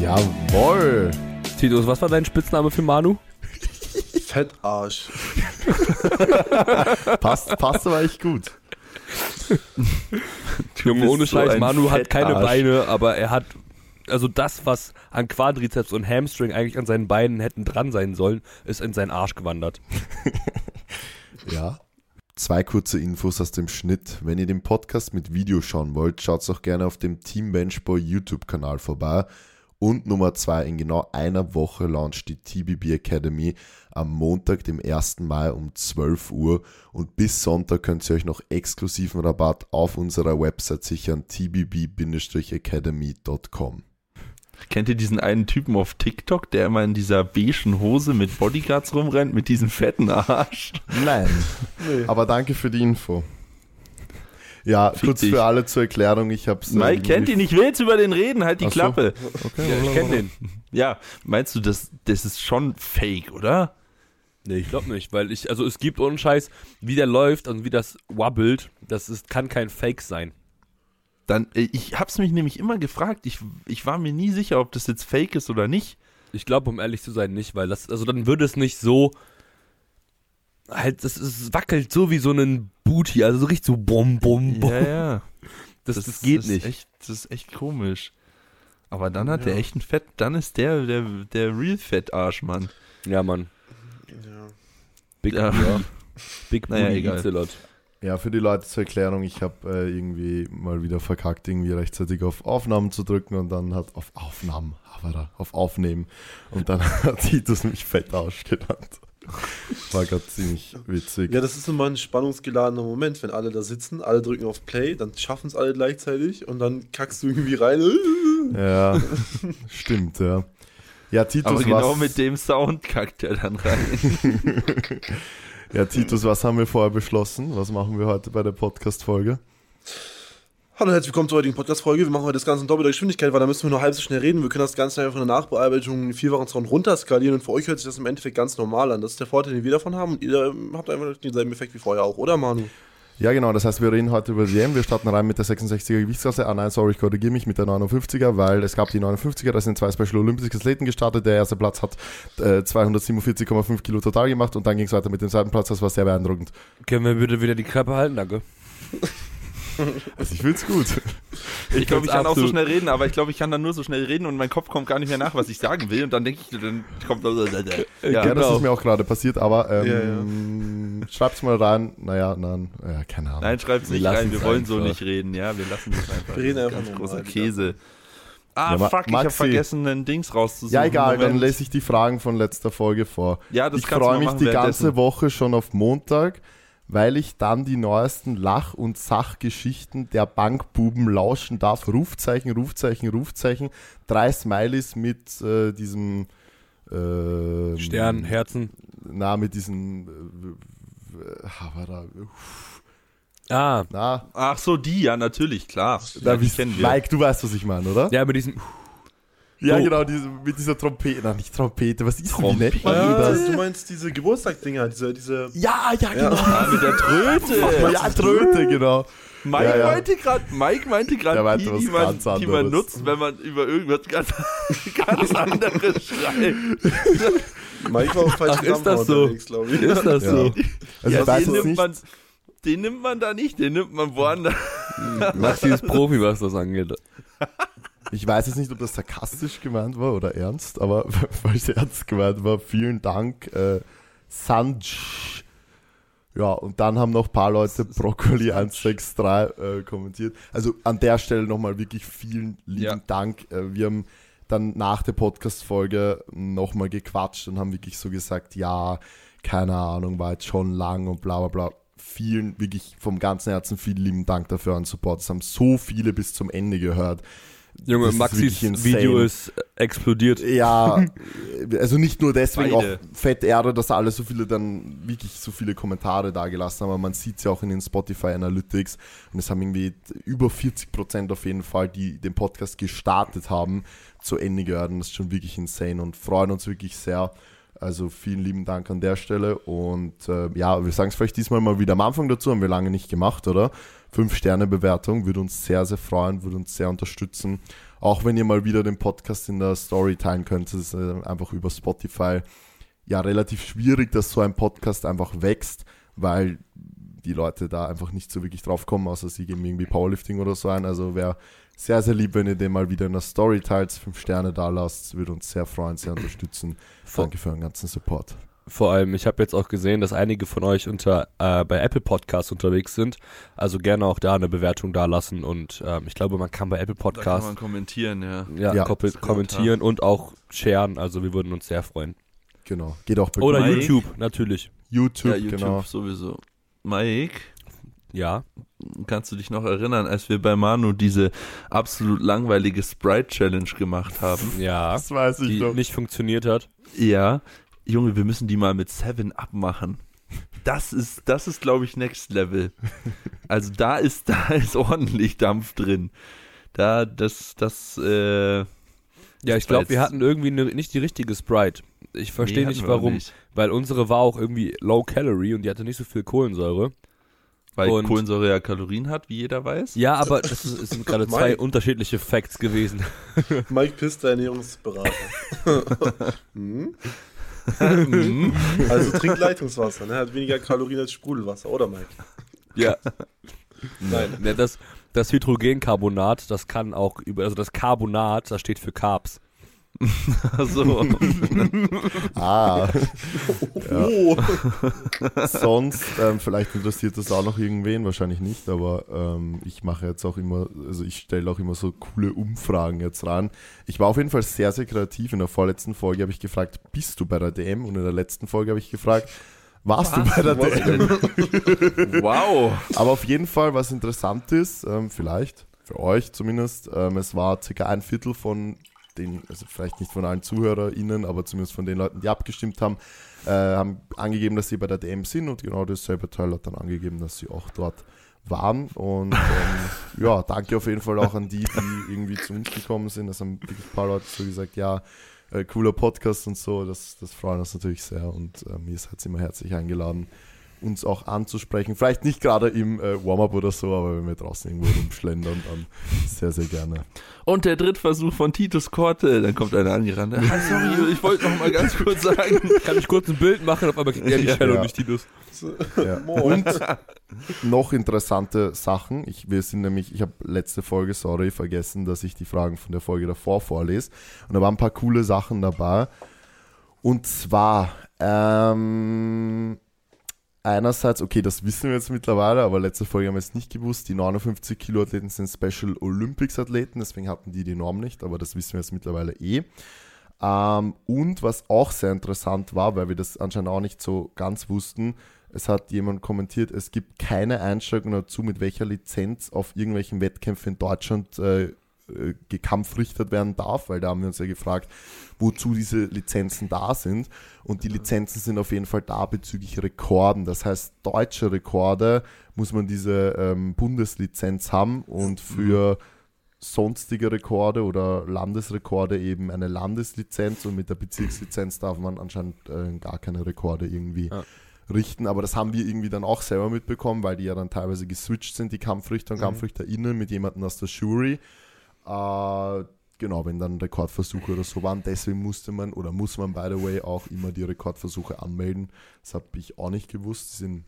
Jawoll. Titus, was war dein Spitzname für Manu? Fettarsch. Passt, passt aber echt gut. Junge, ohne so Scheiß, ein Manu hat keine Fettarsch. Beine, aber er hat, also das, was an Quadrizeps und Hamstring eigentlich an seinen Beinen hätten dran sein sollen, ist in seinen Arsch gewandert. Ja. Zwei kurze Infos aus dem Schnitt. Wenn ihr den Podcast mit Video schauen wollt, schaut auch gerne auf dem Team Benchboy YouTube-Kanal vorbei. Und Nummer zwei, in genau einer Woche launcht die TBB Academy am Montag, dem 1. Mai um 12 Uhr. Und bis Sonntag könnt ihr euch noch exklusiven Rabatt auf unserer Website sichern, tbb-academy.com. Kennt ihr diesen einen Typen auf TikTok, der immer in dieser beigen Hose mit Bodyguards rumrennt, mit diesem fetten Arsch? Nein. Nee. Aber danke für die Info. Ja, Fick kurz dich. für alle zur Erklärung, ich hab's. Mike kennt ihn, ich will jetzt über den reden, halt die Ach so. Klappe. Okay, Ja, ich kenne den. Ja, meinst du, das, das ist schon fake, oder? Nee, ich glaube nicht, weil ich, also es gibt ohne Scheiß, wie der läuft und wie das wabbelt, das ist, kann kein Fake sein. Dann, äh, ich hab's mich nämlich immer gefragt, ich, ich war mir nie sicher, ob das jetzt fake ist oder nicht. Ich glaube, um ehrlich zu sein, nicht, weil das, also dann würde es nicht so, halt, das ist, wackelt so wie so ein Booty, also so richtig so bum, bum, bum. Ja, ja. Das, das, geht ist nicht. Echt, das ist echt komisch. Aber dann hat Ja. der echt ein Fett, dann ist der der, der real Fettarsch, Mann. Ja, Mann. Ja. Big, Ja. ja. Big Naja, egal. Ja, für die Leute zur Erklärung, ich habe äh, irgendwie mal wieder verkackt, irgendwie rechtzeitig auf Aufnahmen zu drücken und dann hat auf Aufnahmen, aber auf Aufnehmen und dann hat Titus mich fett ausgenannt. War gerade ziemlich witzig. ja, das ist immer ein spannungsgeladener Moment, wenn alle da sitzen, alle drücken auf Play, dann schaffen es alle gleichzeitig und dann kackst du irgendwie rein. Ja, stimmt, ja. Ja, Titus, Aber genau was, mit dem Sound kackt er dann rein. ja, Titus, was haben wir vorher beschlossen? Was machen wir heute bei der Podcast-Folge? Hallo, herzlich willkommen zur heutigen Podcast-Folge. Wir machen heute das Ganze in doppelter Geschwindigkeit, weil da müssen wir nur halb so schnell reden. Wir können das Ganze einfach in der Nachbearbeitung in vierfachen Sound runterskalieren und für euch hört sich das im Endeffekt ganz normal an. Das ist der Vorteil, den wir davon haben und ihr ähm, habt einfach denselben Effekt wie vorher auch, oder Manu? Ja, genau, das heißt, wir reden heute über die EM. Wir starten rein mit der 66er Gewichtsklasse. Ah nein, sorry, ich korrigiere mich mit der 59er, weil es gab die 59er, da sind zwei Special Olympics Athleten gestartet. Der erste Platz hat äh, 247,5 Kilo total gemacht und dann ging es weiter mit dem zweiten Platz. Das war sehr beeindruckend. Können wir bitte wieder die Klappe halten, danke. Also ich find's gut. Ich glaube, ich kann auch so schnell reden, aber ich glaube, ich kann dann nur so schnell reden und mein Kopf kommt gar nicht mehr nach, was ich sagen will. Und dann denke ich, dann kommt ja, Ja, genau. das ist mir auch gerade passiert, aber ähm, schreibt's mal rein. Naja, nein, ja, keine Ahnung. Nein, schreib's nicht Wir rein, lassen's wir wollen so einfach. nicht reden, ja, wir lassen das einfach. Wir reden einfach ganz großer wieder. Käse. Ah, Ja, fuck, ich habe Maxi. vergessen, einen Dings rauszusuchen. ja, egal, dann Moment. lese ich die Fragen von letzter Folge vor. Ja, das ich freue mich die ganze. Woche schon auf Montag, weil ich dann die neuesten Lach- und Sachgeschichten der Bankbuben lauschen darf. Rufzeichen, Rufzeichen, Rufzeichen. Drei Smileys mit äh, diesem ähm, Stern, Herzen. Na, mit diesen äh, äh, Havara, Ah, na, Ach so, die, ja, natürlich, klar. da ja, kennen wir. Mike, du weißt, was ich meine, oder? ja, mit diesem, Ja, So. genau, diese, mit dieser Trompete. Na, nicht Trompete, was ist denn, wie Trompete. nennt man Ja, das? du meinst diese Geburtstagsdinger, diese, diese. Ja, ja, genau. Ah, mit der Tröte. Ja, Tröte, genau. Mike Ja, ja. meinte gerade, Mike meinte gerade die, die man, die man nutzt, wenn man über irgendwas ganz, ganz anderes schreibt. Mike war auf falschen Ach, ist das so? glaube ich. ist das Ja. so? Also ja, jetzt nimmt nicht, man, den nimmt man da nicht, den nimmt man woanders. Maxi ist Profi, was das angeht. Ich weiß jetzt nicht, ob das sarkastisch gemeint war oder ernst, aber falls ernst gemeint war, vielen Dank, äh, Sanj. Ja, und dann haben noch ein paar Leute Brokkoli 163 äh, kommentiert. Also an der Stelle nochmal wirklich vielen lieben Ja. Dank. Äh, wir haben dann nach der Podcast-Folge nochmal gequatscht und haben wirklich so gesagt, ja, keine Ahnung, war jetzt schon lang und bla bla bla. Vielen, wirklich vom ganzen Herzen vielen lieben Dank dafür an Support. Es haben so viele bis zum Ende gehört. Junge, Das Maxis. Video ist äh, explodiert. Ja, also nicht nur deswegen, Beide. auch fett Erde, dass alle so viele dann wirklich so viele Kommentare da gelassen haben, aber man sieht es ja auch in den Spotify Analytics und es haben irgendwie über 40 Prozent auf jeden Fall, die den Podcast gestartet haben, zu Ende gehört und das ist schon wirklich insane und freuen uns wirklich sehr. Also vielen lieben Dank an der Stelle und äh, ja, wir sagen es vielleicht diesmal mal wieder am Anfang dazu, haben wir lange nicht gemacht, oder? 5-Sterne-Bewertung. Würde uns sehr, sehr freuen, würde uns sehr unterstützen. Auch wenn ihr mal wieder den Podcast in der Story teilen könnt, das ist äh, einfach über Spotify ja relativ schwierig, dass so ein Podcast einfach wächst, weil die Leute da einfach nicht so wirklich drauf kommen, außer sie geben irgendwie Powerlifting oder so ein. Also wäre sehr, sehr lieb, wenn ihr den mal wieder in der Story teilt, fünf Sterne da lasst, würde uns sehr freuen, sehr unterstützen. Danke für euren ganzen Support. Vor allem, ich habe jetzt auch gesehen, dass einige von euch unter äh, bei Apple Podcasts unterwegs sind. Also gerne auch da eine Bewertung da lassen und ähm, ich glaube, man kann bei Apple Da kann Podcasts man kommentieren, ja. ja, Ja. koppel- kommentieren und auch sharen. Also wir würden uns sehr freuen. Genau. Geht auch bei Oder Mike? YouTube, natürlich. YouTube, ja, YouTube genau. sowieso. Mike, Ja. kannst du dich noch erinnern, als wir bei Manu diese absolut langweilige Sprite-Challenge gemacht haben? Ja. Das weiß ich Die noch. nicht funktioniert hat. Ja, Junge, wir müssen die mal mit Seven abmachen. Das ist, das ist, glaube ich, Next Level. Also da ist, da ist ordentlich Dampf drin. Da, das, das, äh, Ja, ich glaube, wir hatten irgendwie ne, nicht die richtige Sprite. Ich verstehe nee, nicht warum, nicht. weil unsere war auch irgendwie low calorie und die hatte nicht so viel Kohlensäure. Weil Und- Kohlensäure ja Kalorien hat, wie jeder weiß. Ja, aber das, ist, es sind gerade zwei Mike. unterschiedliche Facts gewesen. Mike Piss, der Ernährungsberater. hm? Mhm. Also trink Leitungswasser, ne? Hat weniger Kalorien als Sprudelwasser, oder Mike? Ja. Nein. Ne, das, das Hydrogencarbonat, das kann auch über, also das Carbonat, das steht für Carbs. so. Ah, Oh, sonst, ähm, vielleicht interessiert das auch noch irgendwen, wahrscheinlich nicht, aber ähm, ich mache jetzt auch immer, also ich stelle auch immer so coole Umfragen jetzt ran. Ich war auf jeden Fall sehr, sehr kreativ. In der vorletzten Folge habe ich gefragt, bist du bei der DM? Und in der letzten Folge habe ich gefragt, warst du bei der Was DM? wow. Aber auf jeden Fall, was interessant ist, ähm, vielleicht, für euch zumindest, ähm, es war circa ein Viertel von den, also vielleicht nicht von allen ZuhörerInnen, aber zumindest von den Leuten, die abgestimmt haben, äh, haben angegeben, dass sie bei der DM sind und genau dasselbe Teil hat dann angegeben, dass sie auch dort waren. Und ähm, ja, danke auf jeden Fall auch an die, die irgendwie zu uns gekommen sind. Es haben wirklich ein paar Leute so gesagt, ja, äh, cooler Podcast und so, das, das freut uns natürlich sehr und ähm, ihr seid immer herzlich eingeladen, uns auch anzusprechen. Vielleicht nicht gerade im äh, Warm-up oder so, aber wenn wir draußen irgendwo rumschlendern, dann sehr, sehr gerne. Und der Drittversuch von Titus Korte. Dann kommt einer angerannt. Ah, sorry, ich wollte noch mal ganz kurz sagen. Kann ich kurz ein Bild machen, auf einmal kriegt er die Shell ja. und nicht Titus. Ja. Und noch interessante Sachen. Ich, wir sind nämlich, ich habe letzte Folge, sorry, vergessen, dass ich die Fragen von der Folge davor vorlese. Und da waren ein paar coole Sachen dabei. Und zwar, ähm, einerseits, okay, das wissen wir jetzt mittlerweile, aber letzte Folge haben wir es nicht gewusst. Die 59 Kilo Athleten sind Special Olympics Athleten, deswegen hatten die die Norm nicht, aber das wissen wir jetzt mittlerweile eh. Ähm, und was auch sehr interessant war, weil wir das anscheinend auch nicht so ganz wussten, es hat jemand kommentiert, es gibt keine Einschränkung dazu, mit welcher Lizenz auf irgendwelchen Wettkämpfen in Deutschland äh, äh, gekampfrichtet werden darf, weil da haben wir uns ja gefragt, wozu diese Lizenzen da sind. Und die Lizenzen sind auf jeden Fall da bezüglich Rekorden. Das heißt, deutsche Rekorde muss man diese ähm, Bundeslizenz haben und für sonstige Rekorde oder Landesrekorde eben eine Landeslizenz und mit der Bezirkslizenz darf man anscheinend äh, gar keine Rekorde irgendwie Ja. richten. Aber das haben wir irgendwie dann auch selber mitbekommen, weil die ja dann teilweise geswitcht sind, die Kampfrichter und KampfrichterInnen mit jemandem aus der Jury. Äh, genau, wenn dann Rekordversuche oder so waren. Deswegen musste man oder muss man, by the way, auch immer die Rekordversuche anmelden. Das habe ich auch nicht gewusst. Das ist in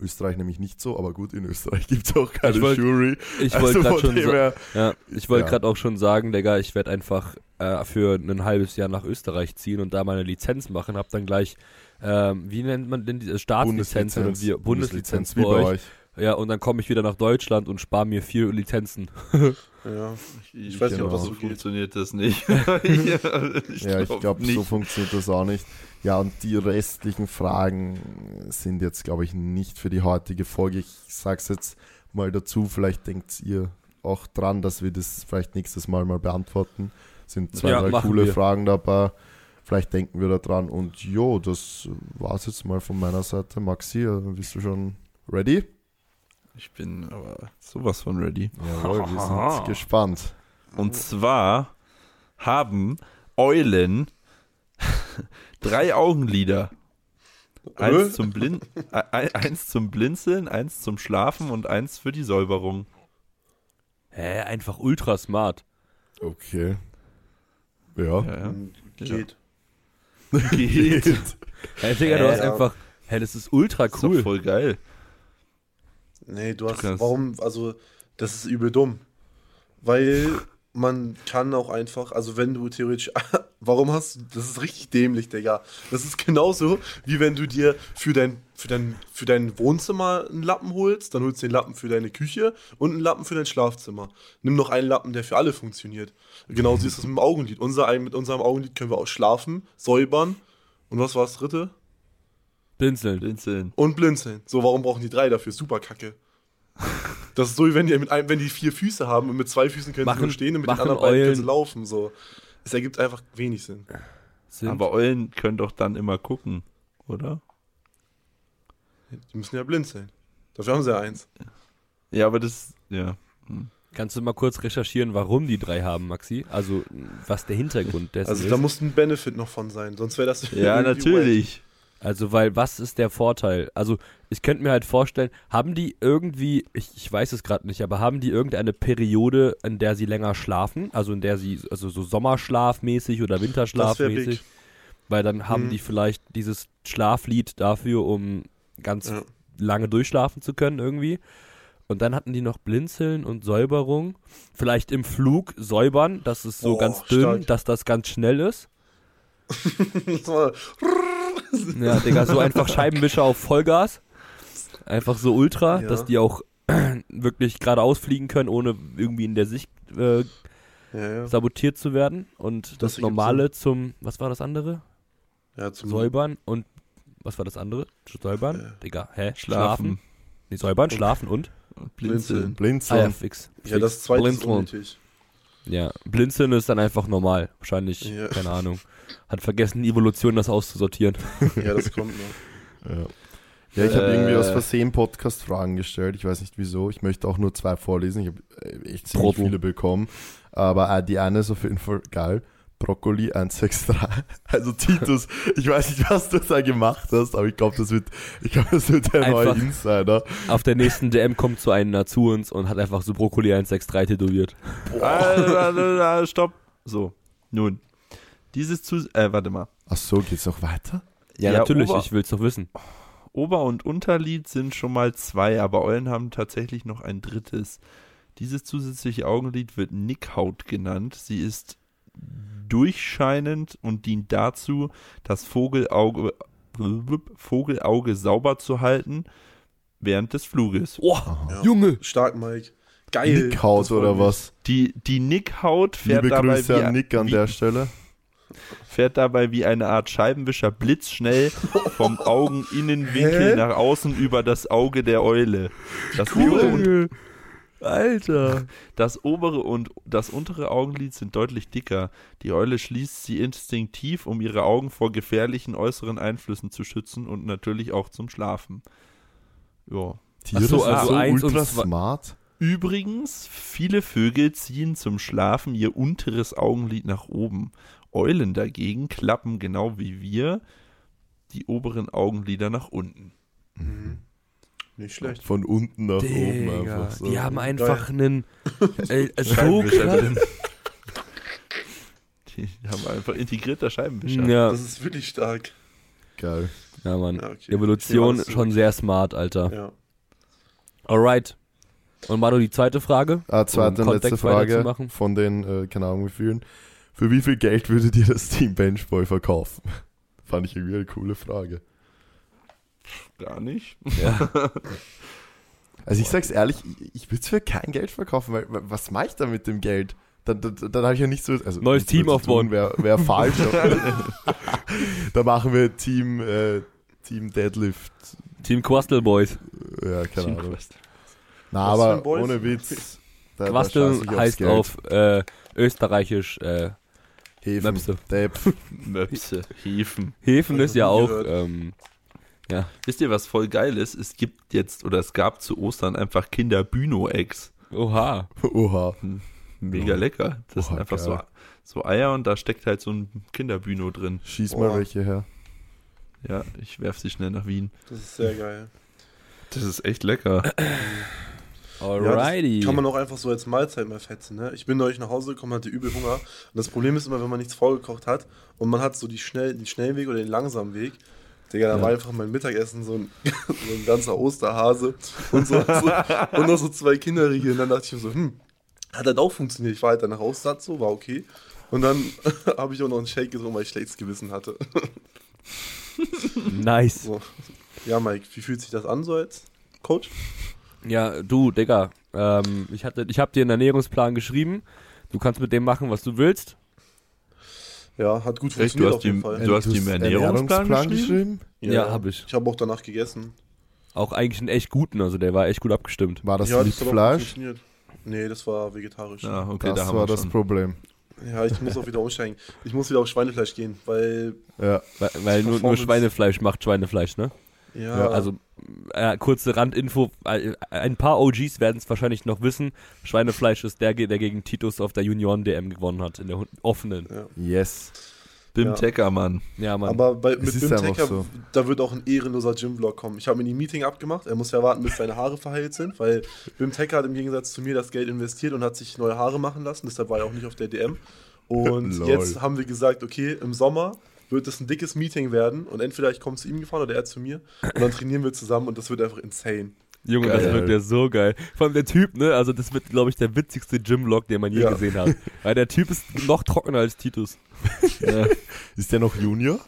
Österreich nämlich nicht so, aber gut, in Österreich gibt es auch keine Ich wollt- Jury. Ich Also wollte gerade von schon her- ja, ich wollte Ja. gerade auch schon sagen, Digga, ich werde einfach äh, für ein halbes Jahr nach Österreich ziehen und da meine Lizenz machen, hab dann gleich ähm, wie nennt man denn diese Staatslizenz oder wie Bundeslizenz, wie bei euch. Ja, und dann komme ich wieder nach Deutschland und spare mir vier Lizenzen. Ja. Ich, weiß nicht, ob das genau. so geht. funktioniert das nicht. ja, ich Ja, ich glaub glaube, nicht. so funktioniert das auch nicht. Ja, und die restlichen Fragen sind jetzt, glaube ich, nicht für die heutige Folge. Ich sage es jetzt mal dazu, vielleicht denkt ihr auch dran, dass wir das vielleicht nächstes Mal mal beantworten. Sind zwei, Ja, drei coole wir. Fragen dabei. Vielleicht denken wir da dran. Und jo, das war es jetzt mal von meiner Seite. Maxi, äh, bist du schon ready? Ich bin aber sowas von ready. Jawohl, wir sind gespannt. Und zwar haben Eulen drei Augenlider. Eins zum, Blin eins zum Blinzeln, eins zum Schlafen und eins für die Säuberung. Hä, einfach ultra smart. Okay. Ja. Ja, ja. Geht. Geht. Hä, Digga, du Äh, hast einfach. Hä, das ist ultra Ist doch cool. voll geil. Nee, du hast. kannst- Warum? Also, das ist übel dumm. Weil man kann auch einfach, also wenn du theoretisch. Warum hast du. Das ist richtig dämlich, Digga. Das ist genauso, wie wenn du dir für dein, für dein, für dein Wohnzimmer einen Lappen holst, dann holst du den Lappen für deine Küche und einen Lappen für dein Schlafzimmer. Nimm noch einen Lappen, der für alle funktioniert. Genauso ist das mit dem Augenlid. Unser, mit unserem Augenlid können wir auch schlafen, säubern. Und was war das dritte? Blinzeln. Blinzeln. Und blinzeln. So, warum brauchen die drei dafür? Super kacke. Das ist so, wie wenn die, mit einem, wenn die vier Füße haben und mit zwei Füßen können Machen- sie nur stehen und mit den anderen beiden können sie Eulen- laufen. So. Es ergibt einfach wenig Sinn. Sind. Aber Eulen können doch dann immer gucken, oder? Die müssen ja blinzeln. Dafür haben sie ja eins. Ja, aber das, ja. Kannst du mal kurz recherchieren, warum die drei haben, Maxi? Also, was der Hintergrund dessen Also ist? da muss ein Benefit noch von sein, sonst wäre das. Ja, natürlich. Also, weil was ist der Vorteil? Also, ich könnte mir halt vorstellen, haben die irgendwie, ich, ich weiß es gerade nicht, aber haben die irgendeine Periode, in der sie länger schlafen? Also in der sie, also so Sommerschlafmäßig oder Winterschlafmäßig? Weil dann haben Mhm. die vielleicht dieses Schlaflied dafür, um ganz Ja. lange durchschlafen zu können irgendwie. Und dann hatten die noch Blinzeln und Säuberung. Vielleicht im Flug säubern, dass es so Oh, ganz dünn, stark. dass das ganz schnell ist. So, Ja, Digga, so einfach Scheibenwischer auf Vollgas. Einfach so ultra, Ja. dass die auch wirklich geradeaus fliegen können, ohne irgendwie in der Sicht äh, ja, ja. sabotiert zu werden. Und das, Das Normale zum, was war das andere? ja zum Säubern und, was war das andere? Säubern? Äh, Digga, hä? Schlafen. Nee, säubern, schlafen und? Und Blinzeln. Ah ja, Blinzeln. fix. Ja, das zweite ist Blinzeln. unnötig. Ja, Blinzeln ist dann einfach normal. Wahrscheinlich, Ja. keine Ahnung. Hat vergessen, die Evolution das auszusortieren. Ja, das kommt noch. Ja. Ja, ich habe Äh. irgendwie aus Versehen Podcast-Fragen gestellt. Ich weiß nicht wieso. Ich möchte auch nur zwei vorlesen. Ich habe äh, echt ziemlich Trottel. viele bekommen. Aber äh, die eine ist auf jeden Fall geil. Brokkoli 163. Also Titus, ich weiß nicht, was du da gemacht hast, aber ich glaube, das wird, ich glaube, das wird der neue. Insider. Auf der nächsten DM kommt so einer zu uns und hat einfach so Brokkoli 163 tätowiert. Ah, Stopp. So, nun. Dieses zu, äh, warte mal. Ach so, geht's noch weiter? Ja, Ja, natürlich, Ober- ich will's doch wissen. Ober- und Unterlied sind schon mal zwei, aber Eulen haben tatsächlich noch ein drittes. Dieses zusätzliche Augenlid wird Nickhaut genannt. Sie ist durchscheinend und dient dazu, das Vogelauge, Vogelauge sauber zu halten während des Fluges. Oh, Ja. Junge! Stark, Mike. Geil. Nickhaut oder was? Die, die Nickhaut fährt Liebe dabei, Grüße wie, an Nick an wie, der Stelle. Fährt dabei wie eine Art Scheibenwischer blitzschnell vom Augeninnenwinkel Hä? nach außen über das Auge der Eule. Das obere und Alter. Das obere und das untere Augenlid sind deutlich dicker. Die Eule schließt sie instinktiv, um ihre Augen vor gefährlichen äußeren Einflüssen zu schützen und natürlich auch zum Schlafen. Ja. Tiere so, sind also so eins ultra smart. Übrigens, viele Vögel ziehen zum Schlafen ihr unteres Augenlid nach oben. Eulen dagegen klappen genau wie wir die oberen Augenlider nach unten. Mhm. Nicht schlecht. Von unten nach oben Digga, einfach so. die haben einfach einen äh, so drin. Die haben einfach integrierter Scheibenwischer. Ja, Das ist wirklich stark. Geil. ja, Mann. Ja, okay. Evolution alles schon sehr smart, Alter. Ja. Alright. Und Manu, die zweite Frage? Ah, zweite Um und letzte Frage von den, äh, keine Ahnung wie vielen. Für wie viel Geld würdet ihr das Team Benchboy verkaufen? Fand ich irgendwie eine coole Frage. Gar nicht. Ja. Also ich sag's ehrlich, ich, ich würde es für kein Geld verkaufen, weil wa- was mache ich da mit dem Geld? Dann, dann, dann habe ich ja nicht so... Also Neues nichts Team aufbauen. Wäre wär falsch. da machen wir Team, äh, Team Deadlift. Team Quastel Boys. Ja, keine Team Ahnung. Quest. Na, aber ohne Witz. Da, Quastel heißt Geld. auf äh, österreichisch äh, Hefen, Möpse. Möpse, Hefen. Hefen ist ja auch ähm, ja, Wisst ihr, was voll geil ist? Es gibt jetzt, oder es gab zu Ostern einfach Kinder-Büno-Eggs. oha. Oha. Mega Ja. lecker. Das Oha, sind einfach so, geil. so Eier und da steckt halt so ein Kinderbüno drin. Schieß mal Boah. welche her. Ja, ich werf sie schnell nach Wien. Das ist sehr geil. Das ist echt lecker. Alrighty. Ja, kann man auch einfach so als Mahlzeit mal fetzen. Ne? Ich bin neulich nach Hause gekommen, hatte übel Hunger. Und das Problem ist immer, wenn man nichts vorgekocht hat und man hat so die schnell, den schnellen Weg oder den langsamen Weg. Digga, da Ja. war einfach mein Mittagessen so ein, so ein ganzer Osterhase und, so, so, und noch so zwei Kinderriegel. Und dann dachte ich mir so, hm, hat das auch funktioniert. Ich war halt danach satt, so, war okay. Und dann habe ich auch noch einen Shake getrunken, weil ich schlechtes Gewissen hatte. Nice. So. Ja, Mike, wie fühlt sich das an so als Coach? Ja, du, Digga, ähm, ich, hatte, ich habe dir einen Ernährungsplan geschrieben. Du kannst mit dem machen, was du willst. Ja, hat gut Echt, funktioniert du hast auf jeden die- Fall. du hast ihm Ernährungsplan geschrieben? Ja, hab ich. Ich habe auch danach gegessen. Auch eigentlich einen echt guten, also der war echt gut abgestimmt. War das ja, auch gut Fleisch? Nee, das war vegetarisch. Ja. Ja, okay, das da haben war wir das schon. Problem. ich muss auch wieder umsteigen. Ich muss wieder auf Schweinefleisch gehen, weil, Ja. Weil, weil nur, nur Schweinefleisch macht Schweinefleisch, ne? Ja, Ja, Also, äh, kurze Randinfo, äh, ein paar OGs werden es wahrscheinlich noch wissen. Schweinefleisch ist der, der gegen Titus auf der Junioren-DM gewonnen hat, in der offenen. ja. Yes. Bim Ja. Tecker, Mann. Ja, Mann. Aber bei, mit ist Bim Tecker, so. da wird auch ein ehrenloser Gym-Vlog kommen. Ich habe mir die Meeting abgemacht. Er muss ja warten, bis seine Haare verheilt sind, weil Bim Tecker hat im Gegensatz zu mir das Geld investiert und hat sich neue Haare machen lassen. Deshalb war er auch nicht auf der DM. Und jetzt haben wir gesagt, okay, im Sommer wird es ein dickes Meeting werden und entweder ich komme zu ihm gefahren oder er zu mir und dann trainieren wir zusammen und das wird einfach insane. Junge, das Geil. wird ja so geil. Vor allem der Typ, ne? Also das wird, glaube ich, der witzigste Gym-Vlog, den man je Ja. gesehen hat. Weil der Typ ist noch trockener als Titus. Ja. Ist der noch Junior?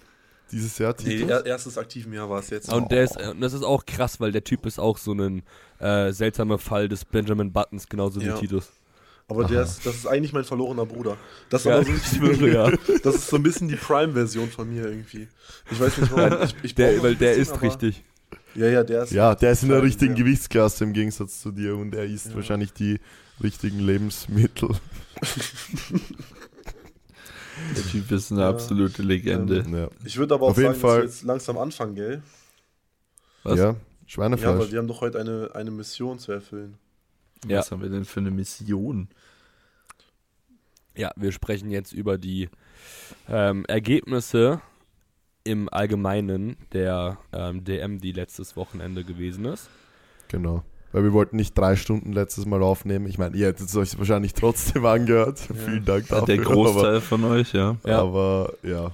Dieses Jahr, Nee, Titus? er, erstes aktiven Jahr war es jetzt. Und der ist, und das ist auch krass, weil der Typ ist auch so ein äh, seltsamer Fall des Benjamin Buttons, genauso Ja. wie Titus. Aber der ist, das ist eigentlich mein verlorener Bruder. Das, ist Ja, aber so schwöre, ja. das ist so ein bisschen die Prime-Version von mir irgendwie. Ich weiß nicht warum. Ich, ich Der, weil der bisschen, ist aber- richtig. Ja, ja, der ist. Ja, der ist in der Ja, richtigen ja. Gewichtsklasse im Gegensatz zu dir und er isst Ja. wahrscheinlich die richtigen Lebensmittel. Der Typ ist eine Ja. absolute Legende. Ja, Ich würde aber auch Auf jeden sagen, Fall- dass wir jetzt langsam anfangen, gell? Was? ja Ja, weil Schweinefleisch. wir haben doch heute eine, eine Mission zu erfüllen. Ja. Was haben wir denn für eine Mission? Ja, wir sprechen jetzt über die ähm, Ergebnisse im Allgemeinen der ähm, DM, die letztes Wochenende gewesen ist. Genau. Weil wir wollten nicht drei Stunden letztes Mal aufnehmen. Ich meine, ihr hättet es euch wahrscheinlich trotzdem angehört. Vielen Dank Ja, dafür. der Großteil von euch, ja. Aber, Ja. aber ja.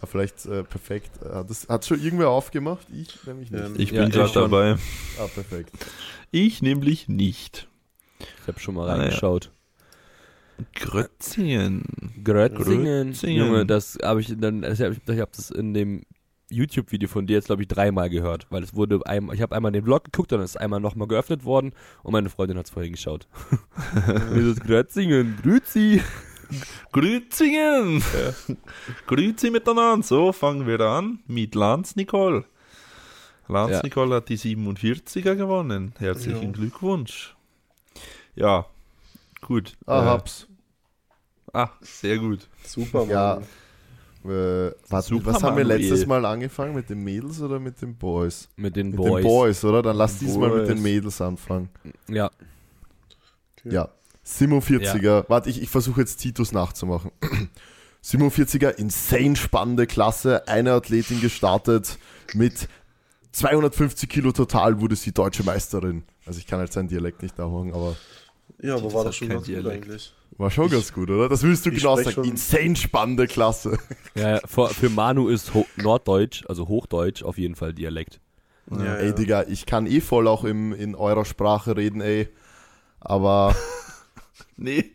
Ja, vielleicht äh, perfekt. Hat das hat schon irgendwer aufgemacht? Ich nämlich nicht. Ähm, Ich Ja, bin ich gerade dabei. Ah, perfekt. Ich nämlich nicht. Ich habe schon mal Ah, ja. reingeschaut. Grötzingen. Grötzingen. Grötzingen. Junge, das habe ich dann, ich habe hab das in dem YouTube-Video von dir jetzt, glaube ich, dreimal gehört, weil es wurde einmal, ich habe einmal den Vlog geguckt, dann ist einmal nochmal geöffnet worden und meine Freundin hat es vorhin geschaut. Dieses Grötzingen, Grüzi. Grützingen! Grüezi miteinander. So fangen wir an mit Lanz Nicole. Lanz Ja. Nicole hat die 47er gewonnen. Herzlichen Ja. Glückwunsch. Ja, gut. Ah, Äh, hab's. ah, sehr gut. Super, Mann. Ja. Äh, warte, Super, was haben wir letztes Mal angefangen? Mit den Mädels oder mit den Boys? Mit den Mit Boys. den Boys, oder? Dann lass diesmal mit den. Mädels anfangen. Ja, Okay. Ja. 47er. Warte, ich, ich versuche jetzt Titus nachzumachen. 47er, insane spannende Klasse. Eine Athletin gestartet mit 250 Kilo total wurde sie deutsche Meisterin. Also ich kann halt seinen Dialekt nicht nachmachen, aber Ja, aber Das war hat doch schon ganz gut Dialekt. eigentlich. war schon Ich- ganz gut, oder? Das willst du genau sagen. Insane spannende Klasse. ja, ja für, für Manu ist Ho Norddeutsch, also Hochdeutsch, auf jeden Fall Dialekt. Ja, Ey, ja. Digga, ich kann eh voll auch im, in eurer Sprache reden, ey. Aber Nee.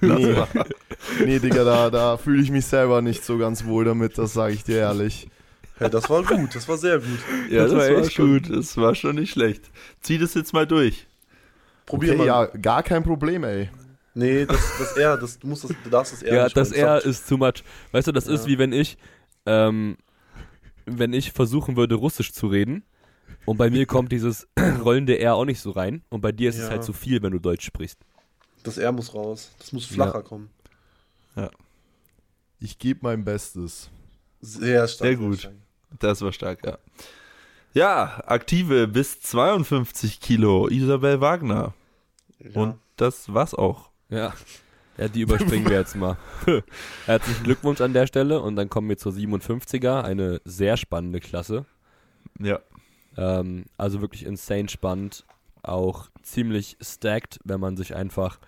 nee, nee Digga, da, da fühle ich mich selber nicht so ganz wohl damit, das sage ich dir ehrlich. Hey, das war gut, das war sehr gut. Ja, Das das, war war, echt schon, das war schon nicht schlecht. Zieh das jetzt mal durch. Probier Okay, mal. ja, gar kein Problem, ey. Nee, das, das R, das, du, musst das, du darfst das R Ja, nicht das R ist too much. Weißt du, das ist Ja. wie wenn ich, ähm, wenn ich versuchen würde, Russisch zu reden und bei mir kommt dieses rollende R auch nicht so rein und bei dir ist es Ja. halt zu viel, wenn du Deutsch sprichst. Das R muss raus. Das muss flacher kommen. Ich gebe mein Bestes. Sehr stark. Sehr gut. stark. Das war stark, ja. Ja, aktive bis 52 Kilo, Isabel Wagner. Ja. Und das war's auch. Ja. Ja, die überspringen wir jetzt mal. Herzlichen Glückwunsch an der Stelle und dann kommen wir zur 57er, eine sehr spannende Klasse. Ja. Ähm, also wirklich insane spannend, auch ziemlich stacked, wenn man sich einfach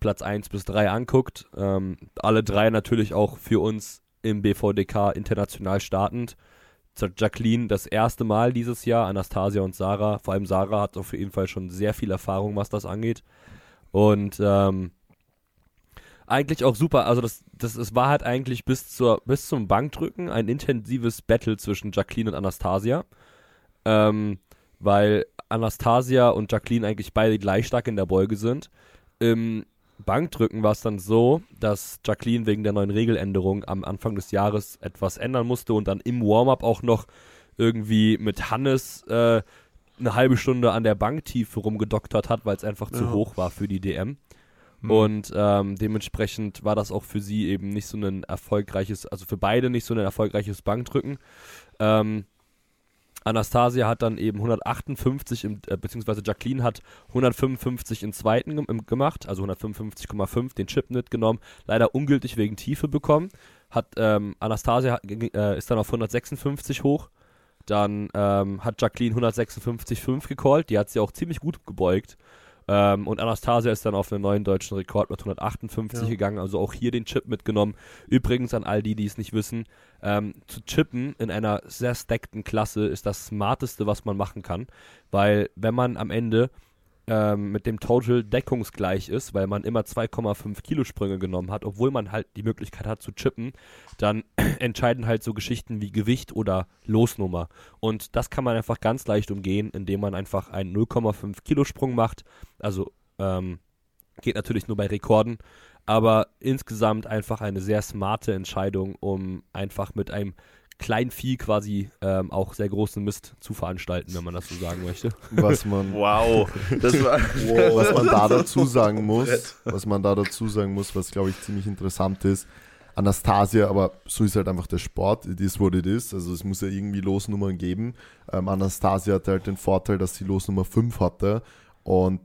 Platz 1 bis 3 anguckt. Ähm, alle drei natürlich auch für uns im BVDK international startend. Jacqueline das erste Mal dieses Jahr, Anastasia und Sarah. Vor allem Sarah hat auf jeden Fall schon sehr viel Erfahrung, was das angeht. Und ähm, eigentlich auch super. Also das, das, es war halt eigentlich bis zur bis zum Bankdrücken ein intensives Battle zwischen Jacqueline und Anastasia, ähm, weil Anastasia und Jacqueline eigentlich beide gleich stark in der Beuge sind. Im Bankdrücken war es dann so, dass Jacqueline wegen der neuen Regeländerung am Anfang des Jahres etwas ändern musste und dann im Warm-up auch noch irgendwie mit Hannes äh, eine halbe Stunde an der Banktiefe rumgedoktert hat, weil es einfach ja. zu hoch war für die DM. Mhm. Und ähm, dementsprechend war das auch für sie eben nicht so ein erfolgreiches, also für beide nicht so ein erfolgreiches Bankdrücken. Ähm, Anastasia hat dann eben 158, im, äh, beziehungsweise Jacqueline hat 155 im zweiten im, gemacht, also 155,5, den Chip mitgenommen, leider ungültig wegen Tiefe bekommen. Hat ähm, Anastasia äh, ist dann auf 156 hoch. Dann ähm, hat Jacqueline 156,5 gecallt, die hat sie auch ziemlich gut gebeugt. Ähm, und Anastasia ist dann auf einen neuen deutschen Rekord mit 158 ja. gegangen, also auch hier den Chip mitgenommen. Übrigens an all die, die es nicht wissen, ähm, zu chippen in einer sehr stackten Klasse ist das smarteste, was man machen kann, weil wenn man am Ende ähm, mit dem Total deckungsgleich ist, weil man immer 2,5 Kilo Sprünge genommen hat, obwohl man halt die Möglichkeit hat zu chippen, dann entscheiden halt so Geschichten wie Gewicht oder Losnummer. Und das kann man einfach ganz leicht umgehen, indem man einfach einen 0,5 Kilo Sprung macht. Also ähm, geht natürlich nur bei Rekorden, aber insgesamt einfach eine sehr smarte Entscheidung, um einfach mit einem Kleinvieh quasi ähm, auch sehr großen Mist zu veranstalten, wenn man das so sagen möchte. Was man, wow, das war, was man da dazu sagen muss, was man da dazu sagen muss, was glaube ich ziemlich interessant ist, Anastasia, aber so ist halt einfach der Sport, it is what it is, also es muss ja irgendwie Losnummern geben. Ähm, Anastasia hatte halt den Vorteil, dass sie Losnummer 5 hatte. Und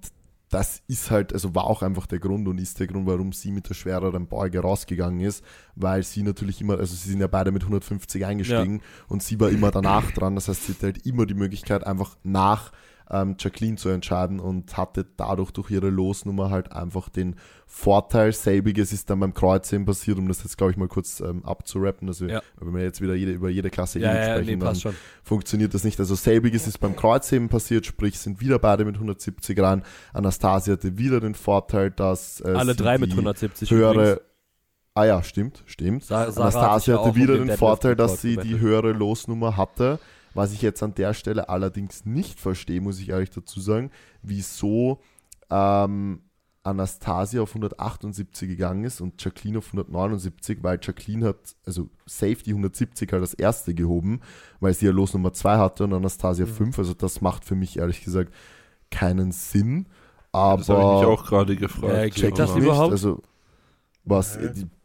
das ist halt, also war auch einfach der Grund und ist der Grund, warum sie mit der schwereren Beuge rausgegangen ist, weil sie natürlich immer, also sie sind ja beide mit 150 eingestiegen ja. und sie war immer danach dran. Das heißt, sie hatte halt immer die Möglichkeit, einfach nach ähm, Jacqueline zu entscheiden und hatte dadurch durch ihre Losnummer halt einfach den Vorteil. Selbiges ist dann beim Kreuzheben passiert, um das jetzt, glaube ich, mal kurz ähm, abzurappen. Also, ja. wenn wir jetzt wieder jede, über jede Klasse ja, ja, sprechen, nee, dann funktioniert das nicht. Also, selbiges ist beim Kreuzheben passiert, sprich, sind wieder beide mit 170 rein. Anastasia hatte wieder den Vorteil, dass äh, alle drei mit 170 höhere übrigens. Ah ja, stimmt, stimmt. Sa Anastasia hatte wieder den Vorteil, dass sie die höhere Losnummer hatte. Was ich jetzt an der Stelle allerdings nicht verstehe, muss ich ehrlich dazu sagen, wieso ähm, Anastasia auf 178 gegangen ist und Jacqueline auf 179, weil Jacqueline hat, also Safety 170 halt das erste gehoben, weil sie ja Los Nummer 2 hatte und Anastasia mhm. 5. Also das macht für mich ehrlich gesagt keinen Sinn. Aber das habe ich mich auch gerade gefragt. Ja, checkt das überhaupt? Also, was,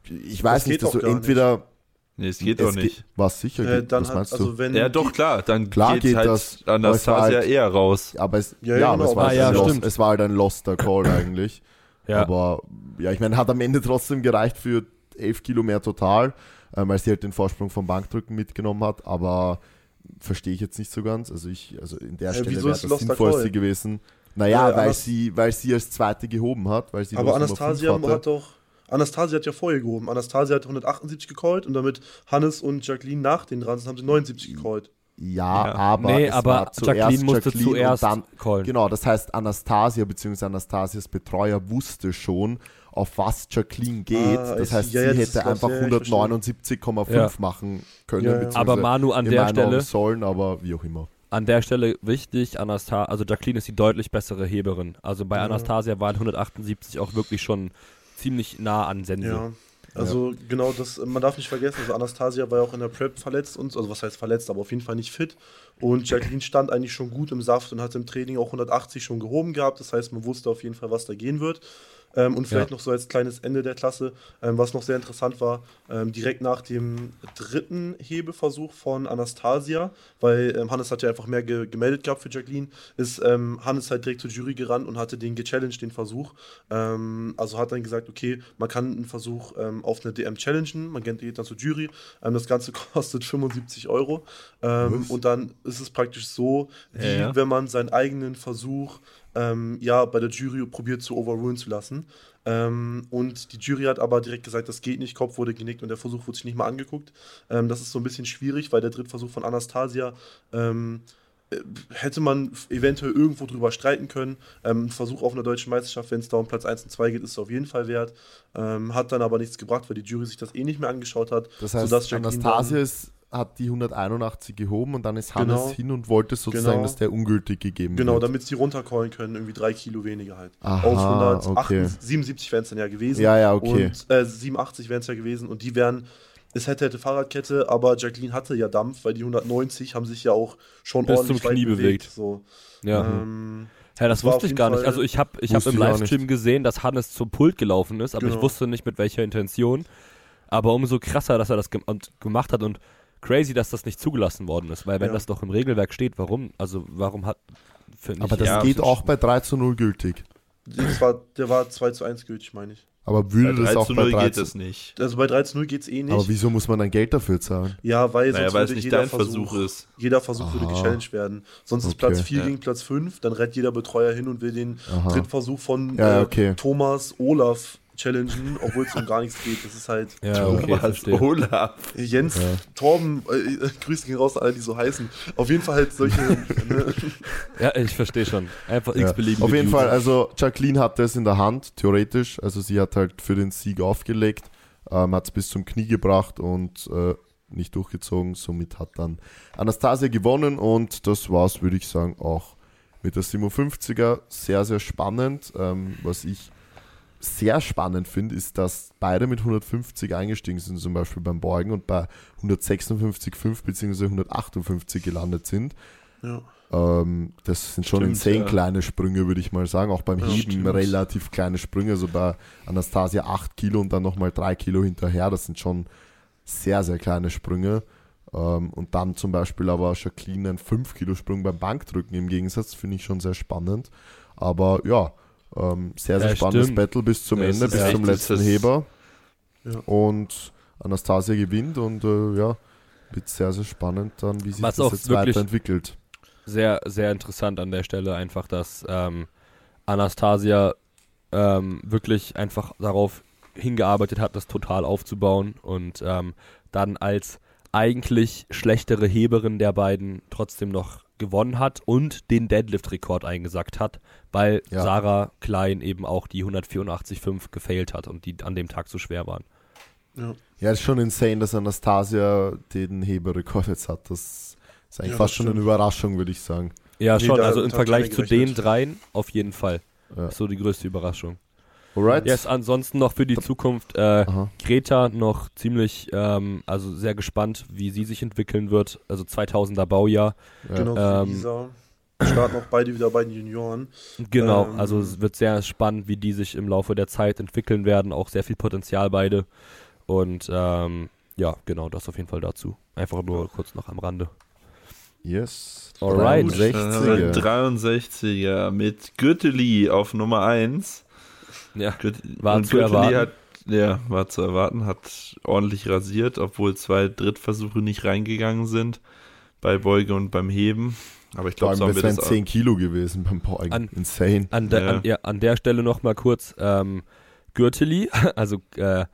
ich weiß das nicht, also entweder. Nicht Nee, es geht doch nicht. Was sicher äh, geht. Was meinst also du? ja, doch, klar. Dann klar geht, geht halt das. Anastasia halt, eher raus. Aber es, ja, ja, aber es, genau. war ah, ja, Lost, es war halt ein Loster Call eigentlich. ja. Aber ja, ich meine, hat am Ende trotzdem gereicht für 11 Kilo mehr total, äh, weil sie halt den Vorsprung vom Bankdrücken mitgenommen hat. Aber verstehe ich jetzt nicht so ganz. Also ich, also in der Stelle wäre das sinnvollste gewesen. Naja, weil, sie, weil sie als Zweite gehoben hat. Weil sie aber Anastasia hat doch Anastasia hat ja vorher gehoben. Anastasia hat 178 gecallt und damit Hannes und Jacqueline nach den dran sind, haben sie 79 gecallt. Ja, ja, aber, nee, aber Jacqueline musste Jacqueline zuerst dann, callen. Genau, das heißt, Anastasia bzw. Anastasias Betreuer wusste schon, auf was Jacqueline geht. Ah, das heißt, ja, sie hätte einfach 179,5 ja. machen können. Aber Manu an der Stelle sollen, aber wie auch immer. An der Stelle wichtig, Anastasia, also Jacqueline ist die deutlich bessere Heberin. Also bei Anastasia waren 178 auch wirklich schon ziemlich nah an Sense. Ja. Also ja. genau, das, man darf nicht vergessen, also Anastasia war ja auch in der Prep verletzt und also was heißt verletzt, aber auf jeden Fall nicht fit. Und Jacqueline stand eigentlich schon gut im Saft und hat im Training auch 180 schon gehoben gehabt. Das heißt, man wusste auf jeden Fall, was da gehen wird. Ähm, und vielleicht Ja. noch so als kleines Ende der Klasse, ähm, was noch sehr interessant war, ähm, direkt nach dem dritten Hebeversuch von Anastasia, weil ähm, Hannes hat ja einfach mehr ge gemeldet gehabt für Jacqueline, ist ähm, Hannes halt direkt zur Jury gerannt und hatte den gechallenged, den Versuch. Ähm, also hat dann gesagt, okay, man kann einen Versuch auf eine DM challengen, man geht dann zur Jury, das Ganze kostet 75 Euro und dann ist es praktisch so, wie Ja, ja. wenn man seinen eigenen Versuch ähm, ja, bei der Jury probiert zu overrulen zu lassen. Ähm, und die Jury hat aber direkt gesagt, das geht nicht, Kopf wurde genickt und der Versuch wurde sich nicht mal angeguckt. Ähm, das ist so ein bisschen schwierig, weil der Drittversuch von Anastasia ähm, äh, hätte man eventuell irgendwo drüber streiten können. Ähm, ein Versuch auf einer deutschen Meisterschaft, wenn es da um Platz 1 und 2 geht, ist es auf jeden Fall wert. Ähm, hat dann aber nichts gebracht, weil die Jury sich das eh nicht mehr angeschaut hat. Das heißt, sodass Anastasia ist, hat die 181 gehoben und dann ist Hannes Genau. hin und wollte sozusagen, Genau. dass der ungültig gegeben Genau, wird. damit sie runtercallen können, irgendwie drei Kilo weniger halt. Aha, Auf 177 okay. wären es dann ja gewesen. Ja, ja, okay. Und äh, 87 wären es ja gewesen und die wären, es hätte, hätte Fahrradkette, aber Jacqueline hatte ja Dampf, weil die 190 haben sich ja auch schon Bis ordentlich zum Knie weit bewegt. So. Ja. Ähm, Ja, das Das wusste ich gar nicht. Also ich habe ich hab im ich Livestream gesehen, dass Hannes zum Pult gelaufen ist, aber ich Genau. wusste nicht mit welcher Intention. Aber umso krasser, dass er das und gemacht hat und crazy, dass das nicht zugelassen worden ist, weil wenn Ja. das doch im Regelwerk steht, warum? Also warum hat Aber das Ja, geht auch bei 3 zu 0 gültig. das war, der war 2 zu 1 gültig, meine ich. Aber würde 3 das auch bei 0 3 geht zu das nicht. Also bei 3 zu 0 geht es eh nicht. Aber wieso muss man dann Geld dafür zahlen? ja, weil Naja, sonst weil es würde nicht jeder dein Versuch, Versuch ist. Jeder Versuch würde Aha. gechallenged werden. Sonst ist Okay. Platz 4 Ja. gegen Platz 5, dann rennt jeder Betreuer hin und will den Aha. Drittversuch von Ja, äh, okay. Thomas Olaf challengen, obwohl es um gar nichts geht. Das ist halt Ja, okay, Was? Olaf. Jens, Ja. Torben, äh, äh, Grüße gehen raus an alle, die so heißen. Auf jeden Fall halt solche. ne, Ja, ich verstehe schon. Einfach Ja. x-beliebige Auf jeden Dudes. Fall, also Jacqueline hatte es in der Hand, theoretisch. Also sie hat halt für den Sieg aufgelegt, ähm, hat es bis zum Knie gebracht und äh, nicht durchgezogen. Somit hat dann Anastasia gewonnen und das war's, würde ich sagen, auch mit der 57er. Sehr, sehr spannend. Ähm, was ich sehr spannend finde, ist, dass beide mit 150 eingestiegen sind, zum Beispiel beim Beugen und bei 156,5 bzw. 158 gelandet sind. ja. Ähm, das sind schon Stimmt, insane ja. kleine Sprünge, würde ich mal sagen. Auch beim Ja, Heben stimmt. relativ kleine Sprünge. Also bei Anastasia 8 Kilo und dann nochmal 3 Kilo hinterher. Das sind schon sehr, sehr kleine Sprünge. Ähm, und dann zum Beispiel aber Jacqueline ein 5 Kilo Sprung beim Bankdrücken im Gegensatz, finde ich schon sehr spannend. Aber ja, ähm, sehr, sehr Ja, spannendes stimmt. Battle bis zum Ja, Ende, bis zum letzten Heber. Ja. Und Anastasia gewinnt und äh, ja, wird sehr, sehr spannend dann, wie sich Was das auch jetzt wirklich- weiterentwickelt. sehr, sehr interessant an der Stelle einfach, dass ähm, Anastasia ähm, wirklich einfach darauf hingearbeitet hat, das total aufzubauen und ähm, dann als eigentlich schlechtere Heberin der beiden trotzdem noch gewonnen hat und den Deadlift-Rekord eingesackt hat, weil Ja. Sarah Klein eben auch die 184,5 gefailt hat und die an dem Tag so schwer waren. Ja. Ja, ist schon insane, dass Anastasia den Heberrekord jetzt hat. Das ist eigentlich Ja, fast schon eine. Überraschung, würde ich sagen. Ja, Nee, schon, also im Vergleich zu den dreien auf jeden Fall. Ja. So die größte Überraschung. Alright. Yes, ansonsten noch für die Zukunft äh. Greta noch ziemlich, ähm, also sehr gespannt, wie sie sich entwickeln wird. Also 2000er Baujahr. Ja. Genau, Ähm, für Lisa. Starten auch beide wieder bei den Junioren. Genau, Ähm, also es wird sehr spannend, wie die sich im Laufe der Zeit entwickeln werden. Auch sehr viel Potenzial beide. Und ähm, ja, genau, das auf jeden Fall dazu. Einfach nur kurz noch am Rande. Yes. Alright, Gut, dann haben wir 63er. 63er mit Gürteli auf Nummer 1. Ja, War und zu Gürteli erwarten. Hat, ja, war zu erwarten, hat ordentlich rasiert, obwohl zwei Drittversuche nicht reingegangen sind. Bei Beuge und beim Heben. Aber ich glaube, so das wären auch. 10 Kilo gewesen beim Beugen. An- Insane. An, der, Ja. an, ja, an der Stelle noch mal kurz ähm, Gürteli, also äh,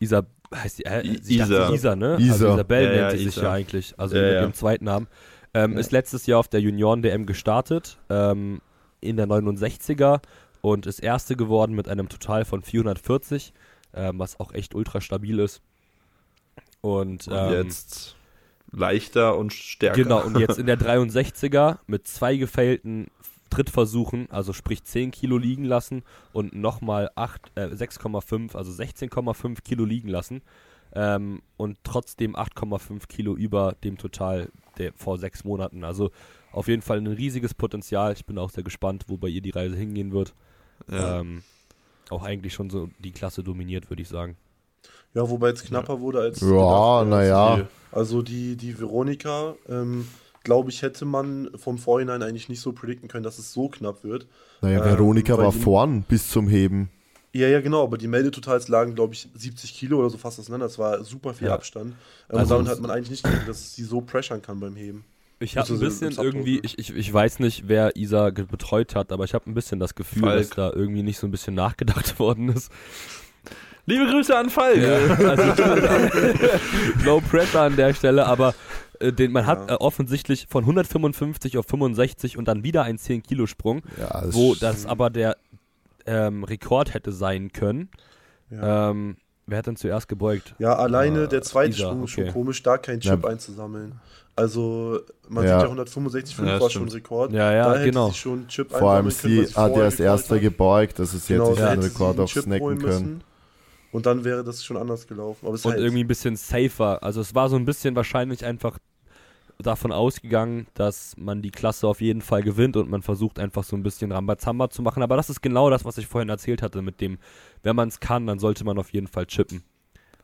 Isa, heißt die, äh, Isa. Isa, ne? Isa. Also Isabel Ja, nennt sie sich ja eigentlich, also Ja, mit ja. dem zweiten Namen. Ähm, Ja. Ist letztes Jahr auf der Junioren-DM gestartet, ähm, in der 69er und ist Erste geworden mit einem Total von 440, ähm, was auch echt ultra stabil ist. Und, Und ähm, jetzt leichter und stärker. Genau, und jetzt in der 63er mit zwei gefailten Trittversuchen, also sprich 10 Kilo liegen lassen und nochmal äh, 6,5, also 16,5 Kilo liegen lassen. Ähm, und trotzdem 8,5 Kilo über dem Total der vor sechs Monaten. Also auf jeden Fall ein riesiges Potenzial. Ich bin auch sehr gespannt, wo bei ihr die Reise hingehen wird. Ja. Ähm, auch eigentlich schon so die Klasse dominiert, würde ich sagen. Ja, wobei es knapper wurde als. Ja, gedacht. naja. Also die, die Veronika, ähm, glaube ich, hätte man vom Vorhinein eigentlich nicht so predikten können, dass es so knapp wird. Naja, Ähm, Veronika weil war die- vorn bis zum Heben. Ja, ja, genau, aber die Meldetotals lagen, glaube ich, 70 Kilo oder so fast auseinander. Das war super viel Ja. Abstand. Ähm, Also damit es- hat man eigentlich nicht gedacht, dass sie so pressern kann beim Heben. Ich habe ein bisschen irgendwie, ich, ich, ich weiß nicht, wer Isa betreut hat, aber ich habe ein bisschen das Gefühl, Falk. dass da irgendwie nicht so ein bisschen nachgedacht worden ist. Liebe Grüße an Falk. also Low Pressure an der Stelle, aber äh, den, man hat Ja. äh, offensichtlich von 155 auf 65 und dann wieder ein 10 Kilo Sprung, Ja, das wo das aber der ähm, Rekord hätte sein können. Ja, Ähm, wer hat denn zuerst gebeugt? ja alleine äh, der zweite Isa, Sprung ist schon okay. komisch, da keinen Chip Ja. einzusammeln. Also, man Ja. sieht ja 165,5 Ja, war schon Rekord. Ja, ja, da hätte genau. sie schon Chip Vor allem sie hat ja als Rekord erster gebeugt, also sie Genau, den hätte sie Rekord einen auch snacken können. müssen. Und dann wäre das schon anders gelaufen. Aber es ist Und halt, irgendwie ein bisschen safer. Also es war so ein bisschen wahrscheinlich einfach davon ausgegangen, dass man die Klasse auf jeden Fall gewinnt und man versucht einfach so ein bisschen Rambazamba zu machen. Aber das ist genau das, was ich vorhin erzählt hatte mit dem, wenn man es kann, dann sollte man auf jeden Fall chippen.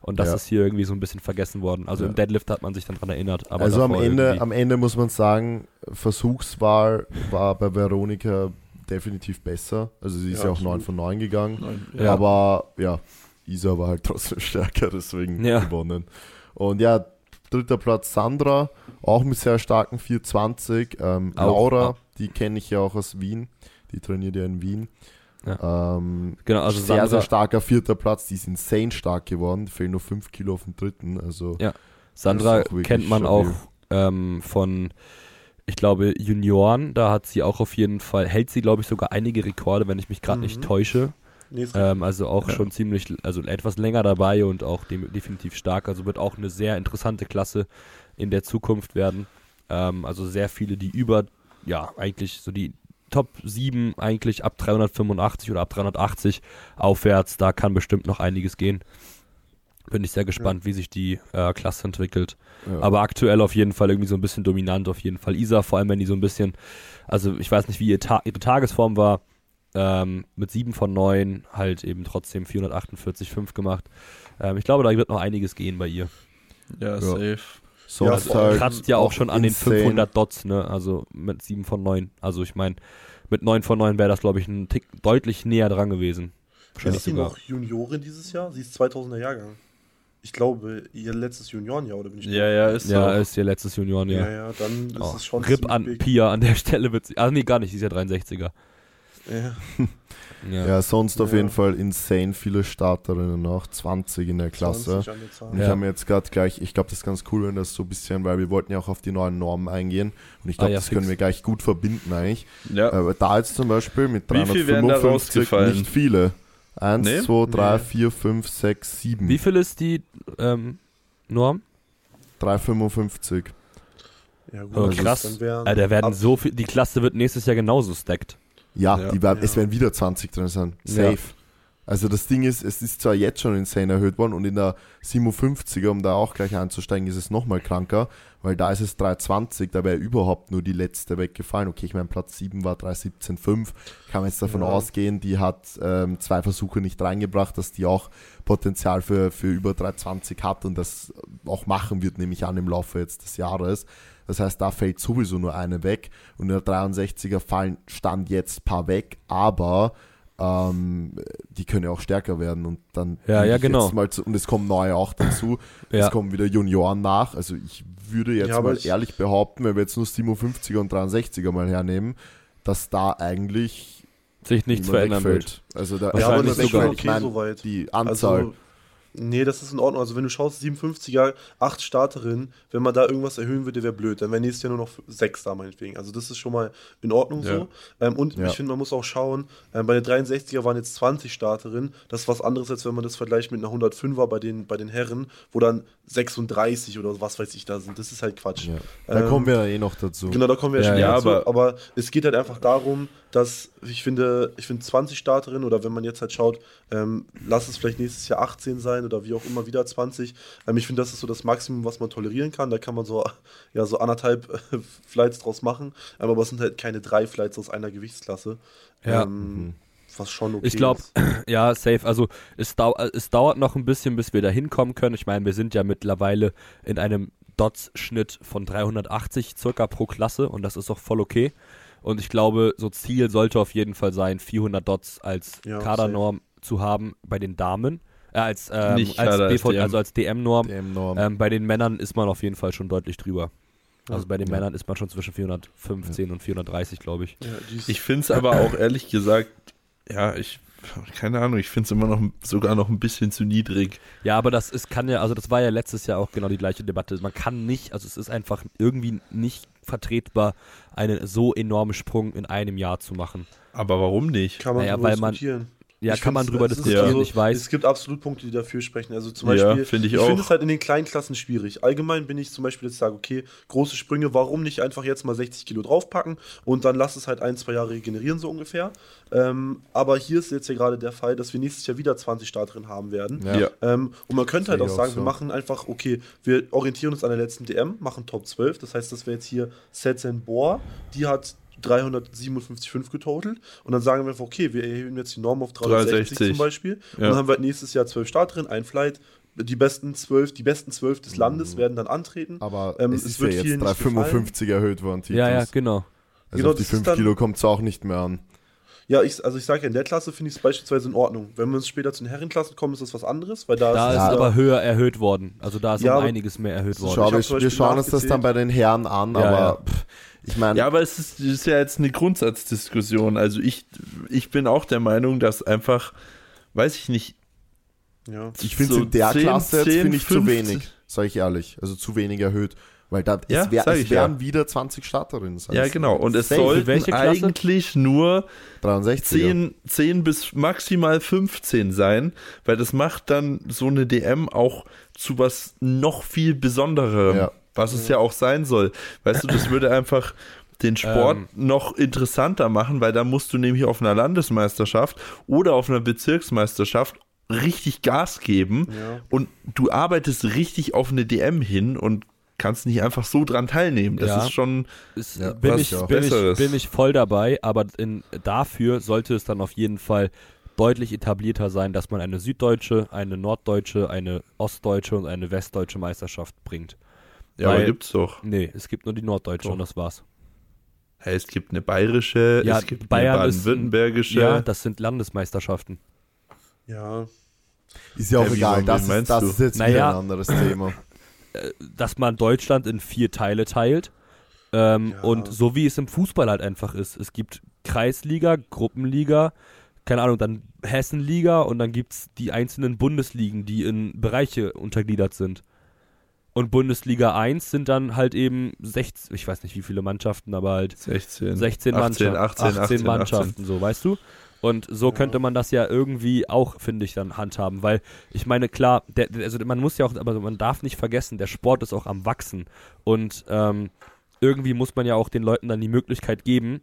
Und das Ja. ist hier irgendwie so ein bisschen vergessen worden. Also Ja. im Deadlift hat man sich dann dran erinnert. Aber also am Ende, irgendwie- am Ende muss man sagen, Versuchswahl war bei Veronika definitiv besser. Also sie ist ja, Ja, auch 9 absolut. von 9 gegangen. Ja. Aber ja, Isa war halt trotzdem stärker, deswegen Ja. gewonnen. Und ja, dritter Platz Sandra, auch mit sehr starken 420. Ähm, Laura, die kenne ich ja auch aus Wien. Die trainiert ja in Wien. Ähm, genau, also sehr, Sandra, sehr starker vierter Platz. Die ist insane stark geworden. Fehlen nur 5 Kilo auf den dritten. Also Ja. Sandra kennt man stabil. auch ähm, von, ich glaube, Junioren. Da hat sie auch auf jeden Fall, hält sie, glaube ich, sogar einige Rekorde, wenn ich mich gerade nicht Mhm. täusche. nee, ist Ähm, also auch Ja. schon ziemlich, also etwas länger dabei und auch dem, definitiv stark. Also wird auch eine sehr interessante Klasse in der Zukunft werden. Ähm, also sehr viele, die über, ja, eigentlich so die Top 7 eigentlich ab 385 oder ab 380 aufwärts, da kann bestimmt noch einiges gehen. Bin ich sehr gespannt, wie sich die äh, Klasse entwickelt. ja. Aber aktuell auf jeden Fall irgendwie so ein bisschen dominant, auf jeden Fall. Isa, vor allem wenn die so ein bisschen, also ich weiß nicht, wie ihr Ta ihre Tagesform war, ähm, mit 7 von 9 halt eben trotzdem 448,5 gemacht. Ähm, ich glaube, da wird noch einiges gehen bei ihr. Ja, safe. Sonst vor allem halt Kratzt ja auch schon an den insane. 500 Dots, ne? Also mit 7 von 9. Also ich meine, mit 9 von 9 wäre das, glaube ich, ein Tick deutlich näher dran gewesen. Wahrscheinlich Ist sie sogar. noch Juniorin dieses Jahr? Sie ist 2000er Jahrgang. Ich glaube, ihr letztes Juniorenjahr, oder bin ich Ja, ja, ist Ja, so. ist ihr letztes Junioren, ja. ja. ja, dann ist Oh, es schon Rip an big. Pia an der Stelle wird sie. Ah, nee, gar nicht, sie ist ja 63er. Ja. Ja, sonst auf jeden Fall insane viele Starterinnen noch, 20 in der Klasse. 20 an der Zahl. Und ich habe mir jetzt gerade gleich, ich glaube, das ist ganz cool, wenn das so ein bisschen, weil wir wollten ja auch auf die neuen Normen eingehen. Und ich glaube, Ah ja, das können fix. wir gleich gut verbinden eigentlich. Ja. Aber da jetzt zum Beispiel mit Wie viel wären da 355 rausgefallen? nicht viele. Eins, Nee? zwei, drei, Nee. vier, fünf, sechs, sieben. Wie viel ist die ähm, Norm? 355. Ja, gut, Oh, also krass. Da werden so viel, die Klasse wird nächstes Jahr genauso stacked. Ja, Ja. Die werden, Ja. es werden wieder 20 drin sein. Safe. Ja. Also das Ding ist, es ist zwar jetzt schon insane erhöht worden und in der 57er, um da auch gleich einzusteigen, ist es nochmal kranker, weil da ist es 320, da wäre überhaupt nur die letzte weggefallen. Okay, ich meine, Platz 7 war 317,5. Kann man jetzt davon Ja. ausgehen, die hat ähm, zwei Versuche nicht reingebracht, dass die auch Potenzial für, für über 320 hat und das auch machen wird, nehme ich an, im Laufe jetzt des Jahres. Das heißt, da fällt sowieso nur eine weg und in der 63er fallen Stand jetzt ein paar weg, aber ähm, die können ja auch stärker werden und dann Ja, ja, genau. jetzt mal zu, und es kommen neue auch dazu. Ja. Es kommen wieder Junioren nach. Also ich würde jetzt Ja, mal ich- ehrlich behaupten, wenn wir jetzt nur 57er und 63er mal hernehmen, dass da eigentlich Sich nichts verändern wegfällt. wird. Also da Ja, aber Wahrscheinlich das ist schon sogar. ich okay mein, soweit. die Anzahl. Also, nee, das ist in Ordnung. Also wenn du schaust, 57er, 8 Starterinnen, wenn man da irgendwas erhöhen würde, wäre blöd. Dann wäre nächstes Jahr nur noch 6 da meinetwegen. Also das ist schon mal in Ordnung Ja. so. Ähm, und Ja. ich finde, man muss auch schauen, ähm, bei der 63er waren jetzt 20 Starterinnen. Das ist was anderes, als wenn man das vergleicht mit einer 105er bei den, bei den Herren, wo dann 36 oder was weiß ich da sind. Das ist halt Quatsch. ja. Da Ähm, kommen wir dann eh noch dazu. Genau, da kommen wir ja, Ja, schon ja, dazu. aber- Aber es geht halt einfach darum, dass ich finde, ich finde 20 Starterinnen oder wenn man jetzt halt schaut, ähm, lass es vielleicht nächstes Jahr 18 sein oder wie auch immer wieder 20. Ähm, ich finde, das ist so das Maximum, was man tolerieren kann. Da kann man so, ja, so anderthalb äh, Flights draus machen. Ähm, aber es sind halt keine drei Flights aus einer Gewichtsklasse. Ja. Ähm, was schon okay Ich glaube, ja, safe. Also es, dau es dauert noch ein bisschen, bis wir da hinkommen können. Ich meine, wir sind ja mittlerweile in einem Dots-Schnitt von 380 circa pro Klasse und das ist auch voll okay. Und ich glaube, so Ziel sollte auf jeden Fall sein, 400 Dots als Ja, Kadernorm zu haben bei den Damen. Äh, als, ähm, Nicht als, Kader, als BV, DM. also als DM-Norm. DM-Norm. Ähm, bei den Männern ist man auf jeden Fall schon deutlich drüber. Also bei den Ja. Männern ist man schon zwischen 415 und 430, glaube ich. Ja, Ich finde es aber auch ehrlich gesagt, ja, ich, keine Ahnung, ich finde es immer noch sogar noch ein bisschen zu niedrig. Ja, aber das ist, kann ja, also das war ja letztes Jahr auch genau die gleiche Debatte. Man kann nicht, also es ist einfach irgendwie nicht vertretbar, einen so enormen Sprung in einem Jahr zu machen. Aber warum nicht? kann man naja, weil man- diskutieren. Ja, Ich kann man drüber diskutieren, also- ich weiß. Es gibt absolut Punkte, die dafür sprechen. Also zum Ja, Beispiel, finde ich ich auch. finde es halt in den kleinen Klassen schwierig. Allgemein bin ich zum Beispiel jetzt sage, okay, große Sprünge, warum nicht einfach jetzt mal 60 Kilo draufpacken und dann lass es halt ein, zwei Jahre regenerieren, so ungefähr. Ähm, aber hier ist jetzt ja gerade der Fall, dass wir nächstes Jahr wieder 20 Starterinnen haben werden. ja. Ja. Ähm, und man könnte halt auch ich sagen, auch wir so. machen einfach, okay, wir orientieren uns an der letzten DM, machen Top 12. Das heißt, dass wir jetzt hier Setsen Bohr, die hat 357,5 getotelt. Und dann sagen wir einfach, okay, wir erhöhen jetzt die Norm auf 360, 360. zum Beispiel. Und Ja. dann haben wir halt nächstes Jahr 12 Starterinnen, ein Flight. Die besten 12, die besten 12 des Landes werden dann antreten. Aber Ähm, es es ist wird ja jetzt nicht 355 erhöht worden, Titus. Ja, ja, genau. Also Genau, auf die das ist 5 dann- Kilo kommt es auch nicht mehr an. Ja, ich, also ich sage ja, in der Klasse finde ich es beispielsweise in Ordnung. Wenn wir uns später zu den Herrenklassen kommen, ist das was anderes, weil da, Da ist Ja. aber höher erhöht worden. Also da ist Ja, um einiges mehr erhöht worden. Schau, hab wir, schauen uns das dann bei den Herren an, Ja, aber ja. pff, ich meine, Ja, aber es ist, ist ja jetzt eine Grundsatzdiskussion. Also ich, ich bin auch der Meinung, dass einfach, weiß ich nicht, ja. ich finde es so in der 10, Klasse jetzt 10, finde ich zu 50. wenig, sage ich ehrlich. Also zu wenig erhöht. Weil da, Ja, es, wär, es ich ja. wären wieder 20 Starterinnen. das Ja, genau. Und es Klasse? eigentlich nur 63. 10, 10 bis maximal 15 sein, weil das macht dann so eine DM auch zu was noch viel Besonderem, Ja. was es ja auch sein soll. Weißt du, das würde einfach den Sport Ähm. noch interessanter machen, weil da musst du nämlich auf einer Landesmeisterschaft oder auf einer Bezirksmeisterschaft richtig Gas geben Ja. und du arbeitest richtig auf eine DM hin und kannst nicht einfach so dran teilnehmen. Das Ja. ist schon Ist, Ja, bin, ich, bin, ich, bin ich voll dabei, aber in, dafür sollte es dann auf jeden Fall deutlich etablierter sein, dass man eine süddeutsche, eine norddeutsche, eine ostdeutsche und eine westdeutsche Meisterschaft bringt. ja, aber Weil- gibt's doch. Nee, es gibt nur die norddeutsche Doch. und das war's. Hey, es gibt eine bayerische, Ja, es gibt Bayern eine baden-württembergische. Ja, das sind Landesmeisterschaften. ja. Ist ja auch wie egal, das, ist, das ist jetzt Naja. wieder ein anderes Thema. Dass man Deutschland in vier Teile teilt. Ähm, Ja. Und so wie es im Fußball halt einfach ist. Es gibt Kreisliga, Gruppenliga, keine Ahnung, dann Hessenliga und dann gibt es die einzelnen Bundesligen, die in Bereiche untergliedert sind. Und Bundesliga 1 sind dann halt eben 16, ich weiß nicht wie viele Mannschaften, aber halt 16, 16 18, Mannschaften, 18, 18, Mannschaften, so, weißt du? Und so Ja. könnte man das ja irgendwie auch, finde ich, dann handhaben, weil ich meine, klar, der, also man muss ja auch, aber man darf nicht vergessen, der Sport ist auch am Wachsen und ähm, irgendwie muss man ja auch den Leuten dann die Möglichkeit geben,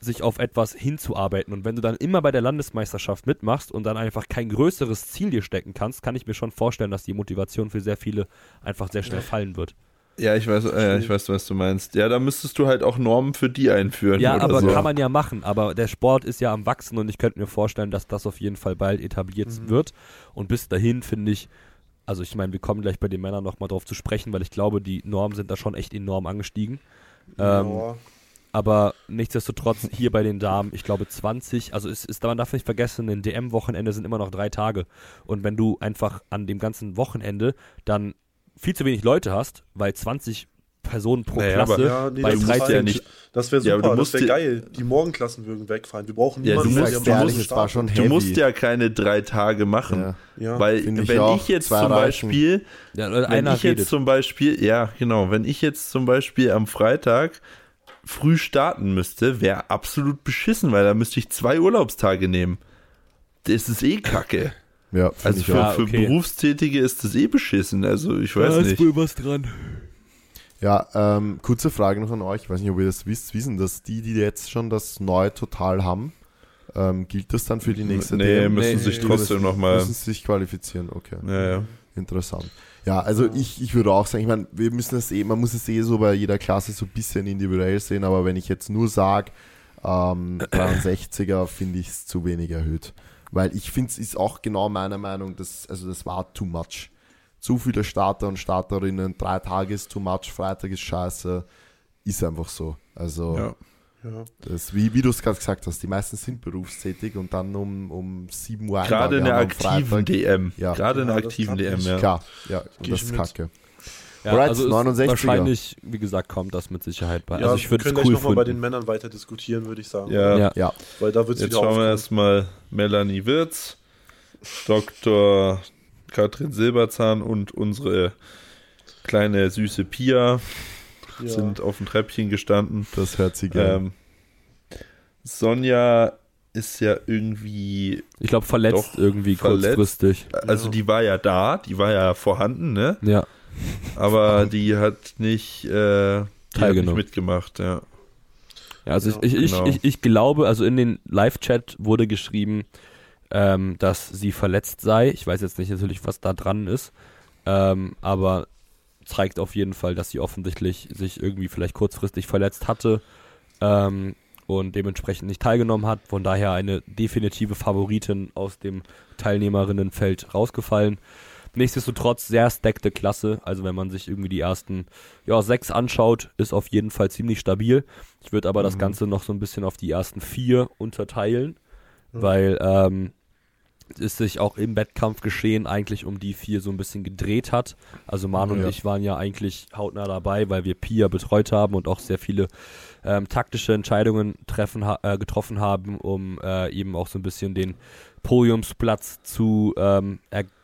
sich auf etwas hinzuarbeiten. Und wenn du dann immer bei der Landesmeisterschaft mitmachst und dann einfach kein größeres Ziel dir stecken kannst, kann ich mir schon vorstellen, dass die Motivation für sehr viele einfach sehr schnell fallen wird. Ja, ich weiß, äh, ich weiß, was du meinst. Ja, da müsstest du halt auch Normen für die einführen. Ja, oder aber so. kann man ja machen. Aber der Sport ist ja am Wachsen und ich könnte mir vorstellen, dass das auf jeden Fall bald etabliert Mhm. wird. Und bis dahin finde ich, also ich meine, wir kommen gleich bei den Männern nochmal drauf zu sprechen, weil ich glaube, die Normen sind da schon echt enorm angestiegen. Ähm, ja. Aber nichtsdestotrotz hier bei den Damen, ich glaube 20, also es ist, man darf nicht vergessen, ein DM-Wochenende sind immer noch drei Tage. Und wenn du einfach an dem ganzen Wochenende dann viel zu wenig Leute hast, weil 20 Personen pro Naja, aber- Klasse Ja, nee, bei das ist 13 musst ja nicht- Das wäre Ja, aber super, du musst das wäre geil. Die Morgenklassen würden wegfallen. Wir brauchen Ja, niemanden, du der musst- Morgen musst- war schon. Du musst ja keine drei Tage machen. Ja. Ja. Weil Finde ich wenn auch. ich jetzt Zwei zum. Beispiel, ja, wenn einer ich jetzt redet. zum Beispiel, ja genau, wenn ich jetzt zum Beispiel am Freitag früh starten müsste, wäre absolut beschissen, weil da müsste ich zwei Urlaubstage nehmen. Das ist eh kacke. Ja, Also ich für, auch. Ja, für okay. Berufstätige ist das eh beschissen. Also ich weiß da nicht. ist wohl was dran. Ja, ähm, kurze Frage noch an euch. Ich weiß nicht, ob ihr das wisst. Wissen, dass die, die jetzt schon das neue Total haben, ähm, gilt das dann für die nächste nee, DM? müssen Nee, sich trotzdem nochmal. Müssen sich qualifizieren, okay. Ja, ja. Interessant. Ja, also ich, ich würde auch sagen, ich meine, wir müssen es eh, man muss es eh so bei jeder Klasse so ein bisschen individuell sehen, aber wenn ich jetzt nur sage, Ähm, 63er finde ich es zu wenig erhöht. Weil ich finde, es ist auch genau meiner Meinung, dass, also das war too much. Zu viele Starter und Starterinnen, drei Tage ist too much, Freitag ist scheiße. Ist einfach so. Also, Ja. Ja. das, wie, wie du es gerade gesagt hast, die meisten sind berufstätig und dann um, um 7 Uhr Gerade in der aktiven Freitag. DM. Ja. Gerade in der aktiven DM, ja. Klar, ja, das ist mit. Ja, Alright, also ist 69er. wahrscheinlich, wie gesagt, kommt das mit Sicherheit bei. Ja, also ich wir würde können es gleich cool nochmal bei den. Männern weiter diskutieren, würde ich sagen. Ja. Ja. Ja, Weil da wird es Jetzt wieder schauen wir erstmal Melanie Wirz, Dr. Katrin Silberzahn und unsere kleine süße Pia Ja. sind auf dem Treppchen gestanden. das hört sie gerne. Ähm, Sonja ist ja irgendwie, Ich glaube, verletzt irgendwie verletzt. kurzfristig. also Ja. die war ja da, die war ja vorhanden, ne? Ja. Aber die hat nicht, äh, die hat nicht mitgemacht, ja. Ja, also ich, ich, genau. ich, ich, ich glaube, also in den Live-Chat wurde geschrieben, ähm, dass sie verletzt sei. Ich weiß jetzt nicht natürlich, was da dran ist, ähm, aber zeigt auf jeden Fall, dass sie offensichtlich sich irgendwie vielleicht kurzfristig verletzt hatte ähm, und dementsprechend nicht teilgenommen hat. Von daher eine definitive Favoritin aus dem Teilnehmerinnenfeld rausgefallen. Nichtsdestotrotz sehr stackte Klasse. Also wenn man sich irgendwie die ersten ja, sechs anschaut, ist auf jeden Fall ziemlich stabil. Ich würde aber das Mhm. Ganze noch so ein bisschen auf die ersten vier unterteilen, Ja. weil ähm, es sich auch im Wettkampfgeschehen eigentlich um die vier so ein bisschen gedreht hat. Also Manu Ja. und ich waren ja eigentlich hautnah dabei, weil wir Pia betreut haben und auch sehr viele ähm, taktische Entscheidungen treffen, äh, getroffen haben, um äh, eben auch so ein bisschen den Podiumsplatz zu ähm,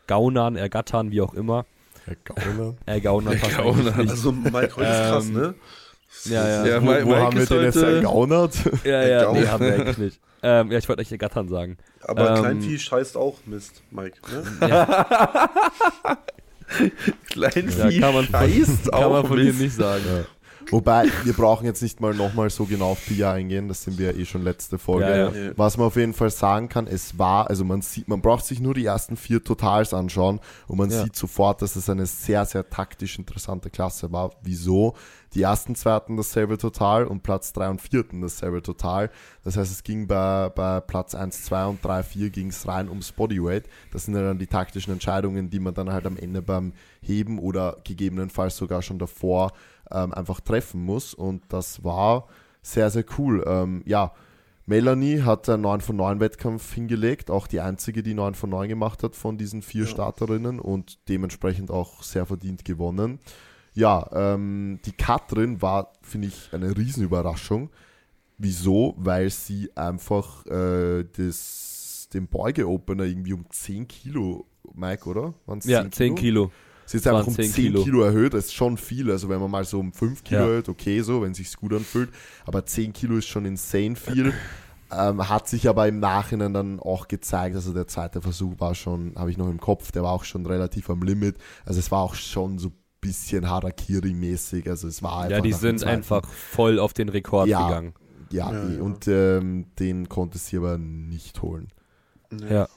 ergaunern, ergattern, wie auch immer. Ergaunern Ergaunern. nicht. Also Mike, heute ist krass, Ähm, ne? Ja, ja. Ja, wo Mike- wo Mike haben wir ist den jetzt ergaunert? Ja, ja, Ergaunern. nee, haben wir eigentlich nicht. Ähm, ja, ich wollte euch ergattern sagen. Aber ähm, Kleinvieh scheißt auch Mist, Mike. Ne? Kleinvieh Ja, kann man von, scheißt kann man auch von Mist. nicht sagen. Ja. Wobei, wir brauchen jetzt nicht mal nochmal so genau auf Pia eingehen, das sind wir ja eh schon letzte Folge. Ja, ja. Was man auf jeden Fall sagen kann, es war, also man sieht, man braucht sich nur die ersten vier Totals anschauen und man Ja. sieht sofort, dass es eine sehr, sehr taktisch interessante Klasse war. Wieso? Die ersten zwei hatten dasselbe Total und Platz drei und vier hatten dasselbe Total. Das heißt, es ging bei, bei Platz 1, 2 und 3, 4 ging es rein ums Bodyweight. Das sind ja dann die taktischen Entscheidungen, die man dann halt am Ende beim Heben oder gegebenenfalls sogar schon davor ähm, einfach treffen muss. Und das war sehr, sehr cool. Ähm, ja, Melanie hat einen 9 von 9 Wettkampf hingelegt, auch die einzige, die 9 von 9 gemacht hat von diesen vier Ja. Starterinnen und dementsprechend auch sehr verdient gewonnen. Ja, ähm, die Katrin war, finde ich, eine Riesenüberraschung. Wieso? Weil sie einfach äh, das, den Beuge-Opener irgendwie um 10 Kilo, Mike, oder? Waren's Ja, 10 Kilo. Sie ist einfach um 10 10 Kilo. Kilo. erhöht, das ist schon viel. Also wenn man mal so um 5 Kilo Ja. erhöht, okay so, wenn es sich gut anfühlt. Aber 10 Kilo ist schon insane viel. Ähm, hat sich aber im Nachhinein dann auch gezeigt, also der zweite Versuch war schon, habe ich noch im Kopf, der war auch schon relativ am Limit. Also es war auch schon so ein bisschen Harakiri-mäßig. Also es war einfach Ja, die sind einfach voll auf den Rekord Ja. gegangen. Ja, Ja, ja. und ähm, den konnte sie aber nicht holen. Ja.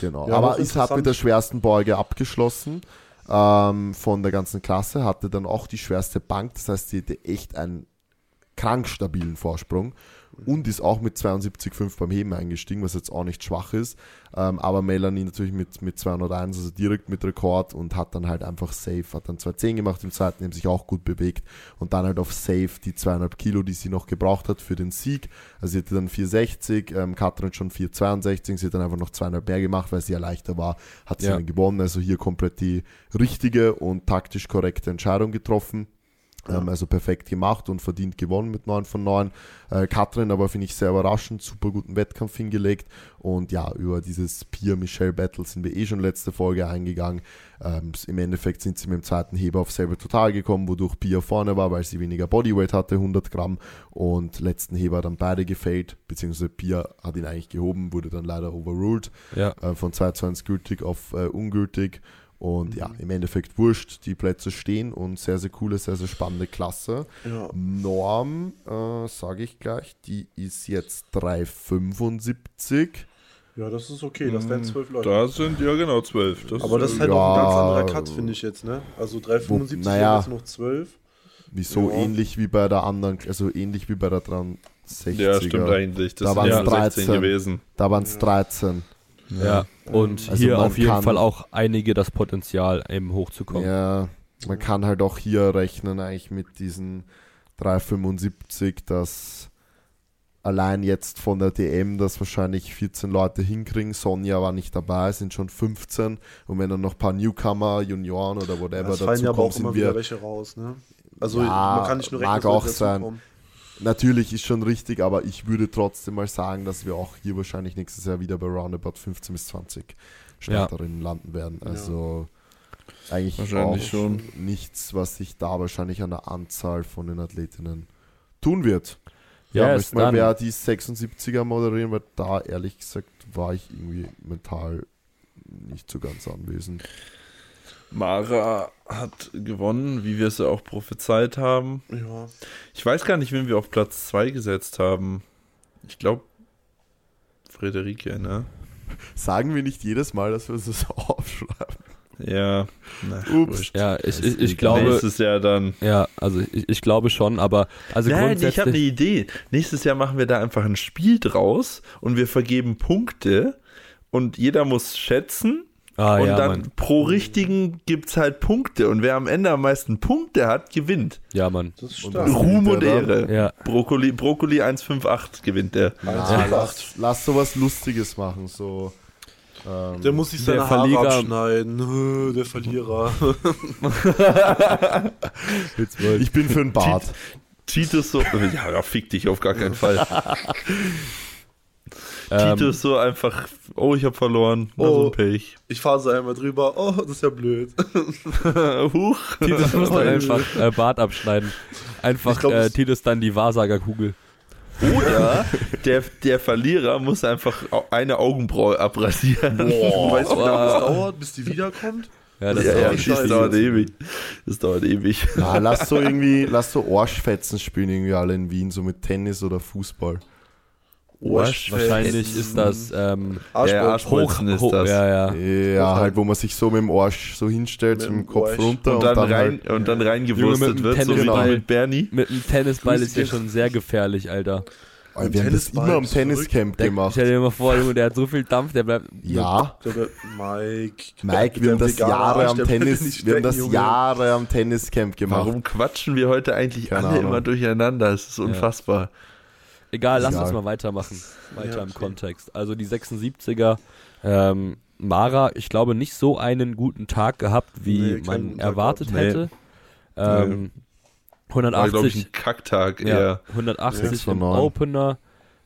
Genau. Ja, Aber es hat mit der schwersten Beuge abgeschlossen ähm, von der ganzen Klasse, hatte dann auch die schwerste Bank, das heißt, sie hatte echt einen krank stabilen Vorsprung und ist auch mit 72,5 beim Heben eingestiegen, was jetzt auch nicht schwach ist. Ähm, aber Melanie natürlich mit, mit 201, also direkt mit Rekord und hat dann halt einfach safe, hat dann 210 gemacht im zweiten, haben sich auch gut bewegt und dann halt auf safe die 200 Kilo, die sie noch gebraucht hat für den Sieg. Also sie hatte dann 460, ähm, Katrin schon 462, sie hat dann einfach noch 200 mehr gemacht, weil sie ja leichter war, hat sie Ja. dann gewonnen. Also hier komplett die richtige und taktisch korrekte Entscheidung getroffen. Ähm, also perfekt gemacht und verdient gewonnen mit 9 von 9. Äh, Katrin aber finde ich sehr überraschend, super guten Wettkampf hingelegt. Und ja, über dieses Pia-Michelle-Battle sind wir eh schon letzte Folge eingegangen. Ähm, Im Endeffekt sind sie mit dem zweiten Heber auf selbe Total gekommen, wodurch Pia vorne war, weil sie weniger Bodyweight hatte, 100 Gramm. Und letzten Heber dann beide gefällt, beziehungsweise Pia hat ihn eigentlich gehoben, wurde dann leider overruled Ja. äh, von 2 zu 1 gültig auf äh, ungültig. Und Mhm. ja, im Endeffekt wurscht, die Plätze stehen und sehr, sehr coole, sehr, sehr spannende Klasse. Ja. Norm, äh, sage ich gleich, die ist jetzt 3,75. ja, das ist okay, das wären zwölf Leute. Da sind ja genau zwölf. Aber das ist halt Ja. auch ein ganz anderer Cut, finde ich jetzt, ne? Also 3,75 naja. jetzt noch 12. Wieso Ja. ähnlich wie bei der anderen, also ähnlich wie bei der 60er. Ja, stimmt eigentlich. Das Da sind waren's ja nur 13. gewesen. Da waren es 13. Ja. Und Also hier auf jeden Fall auch einige das Potenzial, eben hochzukommen. Ja, man kann halt auch hier rechnen eigentlich mit diesen 375, dass allein jetzt von der DM das wahrscheinlich 14 Leute hinkriegen. Sonja war nicht dabei, es sind schon 15. Und wenn dann noch ein paar Newcomer, Junioren oder whatever Es fallen dazu kommen, auch immer sind wieder wir welche raus, ne? Also Ja, man kann nicht nur rechnen, mag dass auch sein. dazukommen. Natürlich ist schon richtig, aber ich würde trotzdem mal sagen, dass wir auch hier wahrscheinlich nächstes Jahr wieder bei roundabout 15 bis 20 Starterinnen landen werden. Also eigentlich Wahrscheinlich auch schon. nichts, was sich da wahrscheinlich an der Anzahl von den Athletinnen tun wird. Ja, Ja, yes, möchte mal wer die 76er moderieren, weil da ehrlich gesagt war ich irgendwie mental nicht so ganz anwesend. Mara hat gewonnen, wie wir es ja auch prophezeit haben. Ja. Ich weiß gar nicht, wen wir auf Platz 2 gesetzt haben. Ich glaube, Friederike, ne? Sagen wir nicht jedes Mal, dass wir uns das aufschreiben. Ja. Na, Ups. Ja, ich, ich, ich glaube, Nächstes Jahr dann. ja, also ich, ich glaube schon, aber also Nein, ich habe eine. Idee. Nächstes Jahr machen wir da einfach ein Spiel draus und wir vergeben Punkte und jeder muss schätzen ah, und ja, dann Mann. pro richtigen gibt's halt Punkte und wer am Ende am meisten Punkte hat, gewinnt. Ja, Mann. Das ist stark. Ruhm und der? Ehre. Ja. Brokkoli, Brokkoli 158 gewinnt der. Na, lass, lass sowas Lustiges machen, so. Ähm, Der muss sich Der seine Haare Verlierer- abschneiden. Der Verlierer. ich bin für ein Bad. Titus so, ja, ja, fick dich auf gar keinen Fall. Ähm, Titus so einfach, oh, ich habe verloren, na so Oh. ein Pech. Ich fahre so einmal drüber. Oh, das ist ja blöd. Huch. Titus muss dann Oh, einfach äh, Bart abschneiden. Einfach glaub, äh, Titus dann die Wahrsagerkugel. Oder der, der Verlierer muss einfach eine Augenbraue abrasieren. Boah, weißt du, wie lange das dauert, bis die wiederkommt? Ja, das ja, ist ja, das dauert ewig. Das dauert ewig. Na, lass so irgendwie, lass so Arschfetzen spielen irgendwie alle in Wien, so mit Tennis oder Fußball. Arsch- Wahrscheinlich ist das ähm, Ja, Arschball. Arschbolzen ist hoch, das. Ja, ja. Ja, halt, wo man sich so mit dem Arsch so hinstellt, Mit mit dem dem Kopf Arsch. runter Und und, dann, dann, rein, halt, und dann reingewurstet mit dem wird, so wie Tennisball. du mit Bernie. Mit einem Tennisball ist ja schon sehr gefährlich, Alter. Oh, wir haben das Tennisball immer am zurück. Tenniscamp gemacht. stell dir mal vor, Junge, der hat so viel Dampf, der bleibt. Ja, Der Mike. Mike, wir haben das Jahre Arsch, am Tennis, wir haben das. Jahre am Tenniscamp gemacht. Warum quatschen wir heute eigentlich Keine alle Ahnung. immer durcheinander? Es ist unfassbar. Egal, lass Egal. uns mal weitermachen. Weiter Ja, im okay. Kontext. Also die 76er, ähm, Mara, ich glaube, nicht so einen guten Tag gehabt, wie Nee, man erwartet gehabt. Nee. hätte. Ähm, War, glaube ich, 180, ein Kacktag ja, eher. 180 Sechs von im. Opener,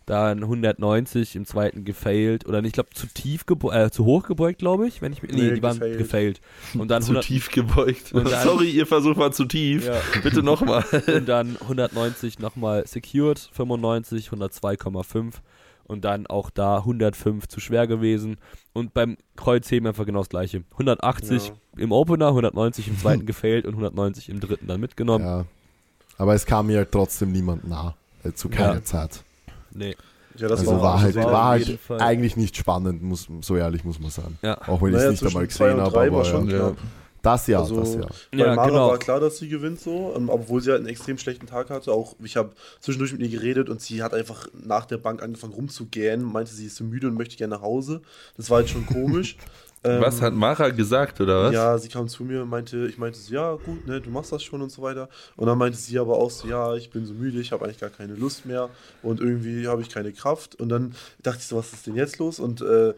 dann 190 im zweiten gefailt oder nicht, ich glaube zu tief äh, zu hoch gebeugt, glaube ich, wenn ich mich, nee, Nee, die waren gefailt. gefailt. Und dann Zu 100, tief gebeugt. Und dann- Sorry, ihr Versuch war zu tief. Ja. Bitte nochmal. und dann 190 nochmal secured, 95, 102,5 und dann auch da 105 zu schwer gewesen und beim Kreuzheben einfach genau das gleiche. 180 Ja. im Opener, 190 im zweiten gefailt und 190 im dritten dann mitgenommen. Ja. Aber es kam mir halt trotzdem niemand nah. äh, Zu keiner Ja. Zeit. Nee. Ja, das also war, war, halt, war halt eigentlich nicht spannend, muss, so ehrlich muss man sagen. Ja. Auch wenn ich naja, es nicht einmal gesehen habe, aber schon ja. das ja, Also- das ja. Bei Ja, Mara genau. war klar, dass sie gewinnt so, ähm, obwohl sie halt einen extrem schlechten Tag hatte. Auch ich habe zwischendurch mit ihr geredet und sie hat einfach nach der Bank angefangen rumzugähnen, meinte, sie ist so müde und möchte gerne nach Hause. Das war halt schon komisch. Ähm, Was hat Mara gesagt, oder was? Ja, sie kam zu mir und meinte, ich meinte so, ja, gut, ne, du machst das schon und so weiter. Und dann meinte sie aber auch so, ja, ich bin so müde, ich habe eigentlich gar keine Lust mehr und irgendwie habe ich keine Kraft. Und dann dachte ich so, was ist denn jetzt los? Und äh,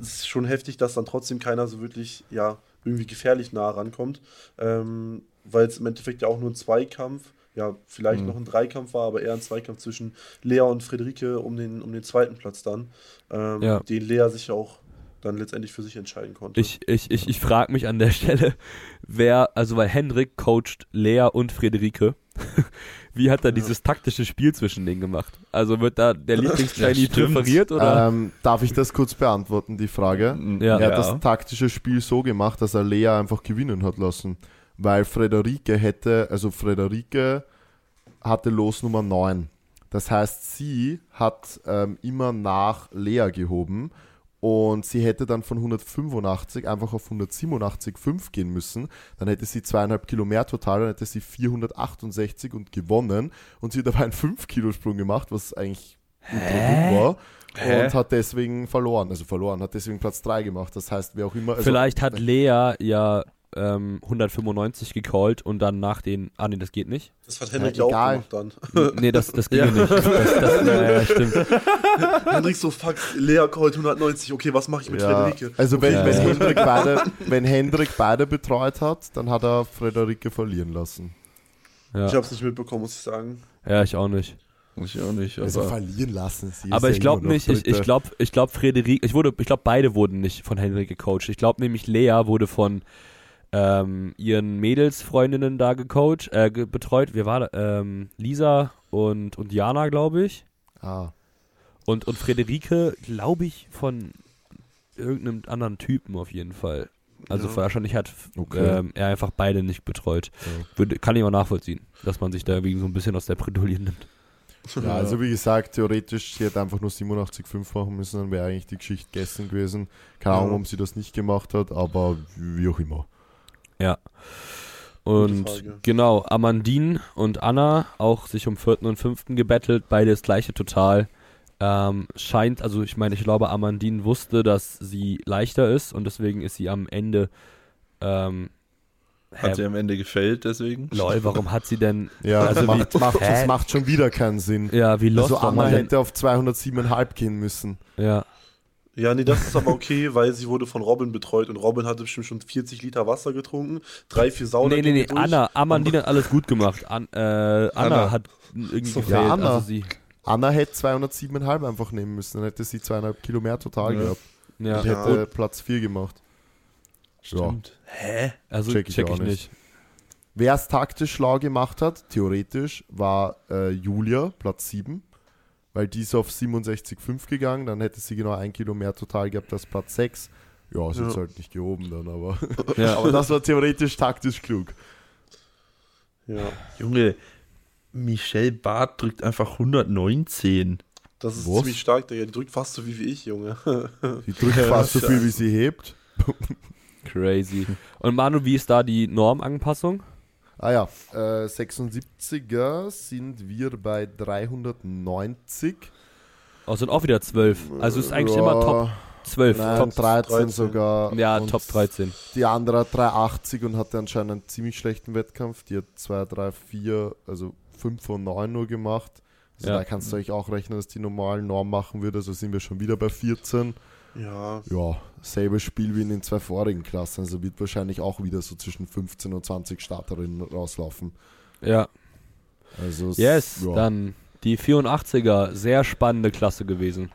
es ist schon heftig, dass dann trotzdem keiner so wirklich, ja, irgendwie gefährlich nah rankommt. Ähm, Weil es im Endeffekt ja auch nur ein Zweikampf, ja, vielleicht Mhm. noch ein Dreikampf war, aber eher ein Zweikampf zwischen Lea und Friederike um den, um den zweiten Platz dann. Ähm, Ja. Den Lea sich auch dann letztendlich für sich entscheiden konnte. Ich, ich, ich, ich frage mich an der Stelle, wer, also weil Hendrik coacht Lea und Friederike. Wie hat er dieses taktische Spiel zwischen denen gemacht? Also wird da der Lieblings-Shiny Ja, präferiert oder? Ähm, darf ich das kurz beantworten, die Frage? Ja. Er hat das taktische Spiel so gemacht, dass er Lea einfach gewinnen hat lassen. Weil Frederike hätte, also Frederike hatte Los Nummer 9. Das heißt, sie hat ähm, immer nach Lea gehoben Und sie hätte dann von 185 einfach auf 187,5 gehen müssen. Dann hätte sie zweieinhalb Kilo mehr total, dann hätte sie 468 und gewonnen. Und sie hat aber einen 5-Kilo-Sprung gemacht, was eigentlich ultra dumm war. Hä? Und hat deswegen verloren. Also verloren, hat deswegen Platz 3 gemacht. Das heißt, wer auch immer. Also, Vielleicht hat Lea ja ähm, 195 gecallt und dann nach den. Ah, nee, das geht nicht. Das hat Henrik Ja, ja, auch gemacht dann. Nee, das, das ging ja. nicht. Das, das, ja, ja, stimmt. Henrik so, fuck, Lea callt 190, okay, was mache ich mit Ja, Frederike? also wenn, Ja, wenn, ja. Hendrik beide, wenn Hendrik beide betreut hat, dann hat er Frederike verlieren lassen. Ich Ja, hab's nicht mitbekommen, muss ich sagen. ja ich auch nicht. Ich auch nicht. Also Aber verlieren lassen sie. Aber ich glaube nicht, ich, ich glaube, ich glaube, Frederik, ich wurde, ich glaube, beide wurden nicht von Henrik gecoacht. Ich glaube nämlich, Lea wurde von ähm, ihren Mädelsfreundinnen da gecoacht, äh, ge betreut. Wir waren ähm, Lisa und, und Jana, glaube ich. Ah, Und, und Frederike, glaube ich, von irgendeinem anderen Typen auf jeden Fall. Also Ja. wahrscheinlich hat Okay. ähm, er einfach beide nicht betreut. Ja. Würde, kann ich auch nachvollziehen, dass man sich da irgendwie so ein bisschen aus der Bredouille nimmt. ja, also wie gesagt, theoretisch, sie hätte einfach nur 87,5 machen müssen, dann wäre eigentlich die Geschichte gegessen gewesen. Keine. Ahnung, warum sie das nicht gemacht hat, aber wie auch immer. Ja. Und genau, Amandine und Anna auch sich um vierten und fünften gebettelt, beide das gleiche Total. Ähm, scheint, also ich meine, ich glaube, Amandine wusste, dass sie leichter ist und deswegen ist sie am Ende. Ähm, hat hä, sie am Ende gefällt, deswegen? lol, warum hat sie denn. Ja, Also also wie- macht, macht, das macht schon wieder keinen Sinn. Ja, wie lost Also Anna denn? hätte auf 207,5 gehen müssen. Ja, Ja, nee, das ist aber okay, weil sie wurde von Robin betreut und Robin hatte bestimmt schon 40 Liter Wasser getrunken, drei, vier Sauna. nee, nee, nee, durch. Anna, Amandine hat alles gut gemacht. An, äh, Anna, Anna. hat irgendwie So, gefällt. ja, Anna. Also sie, Anna hätte 207,5 einfach nehmen müssen, dann hätte sie zweieinhalb Kilo mehr total Ja. gehabt. ja, Und hätte Platz 4 gemacht. Stimmt. Hä? also check check ich ich, auch nicht. Wer es taktisch schlau gemacht hat, theoretisch, war äh, Julia, Platz 7. Weil die ist auf 67,5 gegangen, dann hätte sie genau ein Kilo mehr total gehabt als Platz 6. Ja, ist jetzt Ja. halt nicht gehoben dann, aber, Ja. aber das war theoretisch taktisch klug. Ja, Junge, Michelle Barth drückt einfach 119. das ist Was? ziemlich stark, Digga. Die drückt fast so wie, wie ich, Junge. Die drückt fast so viel, wie sie hebt. Crazy. Und Manu, wie ist da die Normanpassung? Ah ja, äh, 76er sind wir bei 390. Oh, sind auch wieder 12. Also ist eigentlich Ja, immer Top 12. Nein, Top, 13, 13. sogar. ja, Top 13. Die andere hat 380 und hatte anscheinend einen ziemlich schlechten Wettkampf. Die hat 2, 3, 4, also 5 von 9 nur gemacht. Also Ja. da kannst du euch auch rechnen, dass die normalen Norm machen würde. Also sind wir schon wieder bei 14. Ja, Ja, selbes Spiel wie in den zwei vorigen Klassen. Also wird wahrscheinlich auch wieder so zwischen 15 und 20 Starterinnen rauslaufen. Ja. Also es- Yes, ja. dann die 84er. Sehr spannende Klasse gewesen.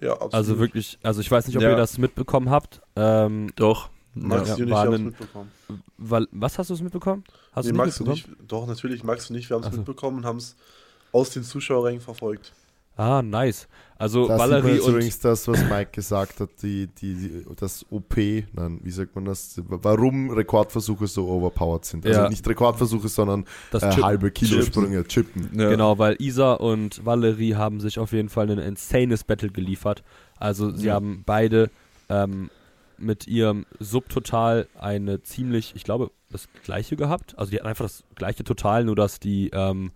ja, absolut. Also wirklich, also ich weiß nicht, ob Ja. ihr das mitbekommen habt. Ähm, Doch. Max Ja, und ich haben es mitbekommen. weil, was hast du es mitbekommen? Hast Nee, du Max nicht und mitbekommen? ich, doch, natürlich, Max und ich, wir haben es so. mitbekommen und haben es aus den Zuschauerrängen verfolgt. Ah, nice. Also Da sieht man Valerie und übrigens das, was Mike gesagt hat, die, die, die, das OP, nein, wie sagt man das? Warum Rekordversuche so overpowered sind. Also Ja. nicht Rekordversuche, sondern das äh, Chip. halbe Kilosprünge, Chippen. Ja. Genau, weil Isa und Valerie haben sich auf jeden Fall ein insanes Battle geliefert. Also sie Ja. haben beide ähm, mit ihrem Subtotal eine ziemlich, ich glaube, das gleiche gehabt. Also die hatten einfach das gleiche Total, nur dass die ähm,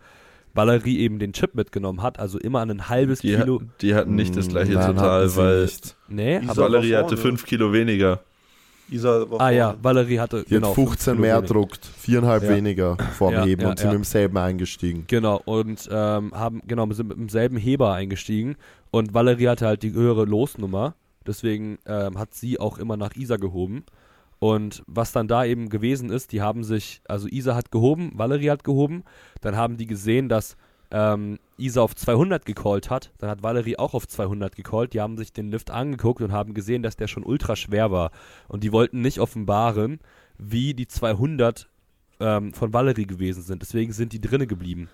Valerie eben den Chip mitgenommen hat. Also immer ein halbes Die, Kilo. hat, die hatten nicht das gleiche Hm, Nein, hatten Total, sie weil nicht. Nee. Valerie hatte vorne. 5 Kilo weniger. Isa war Ah ja. Valerie hatte Die genau hat 5 15 Kilo mehr weniger. druckt, viereinhalb Ja. weniger vorm Ja, Heben ja, und sind ja. mit demselben eingestiegen. Genau, und ähm, haben, genau, sind mit demselben Heber eingestiegen. Und Valerie hatte halt die höhere Losnummer. Deswegen ähm, hat sie auch immer nach Isa gehoben. Und was dann da eben gewesen ist, die haben sich, also Isa hat gehoben, Valerie hat gehoben. Dann haben die gesehen, dass ähm, Isa auf 200 gecallt hat. Dann hat Valerie auch auf 200 gecallt. Die haben sich den Lift angeguckt und haben gesehen, dass der schon ultra schwer war. Und die wollten nicht offenbaren, wie die 200 ähm, von Valerie gewesen sind. Deswegen sind die drinnen geblieben.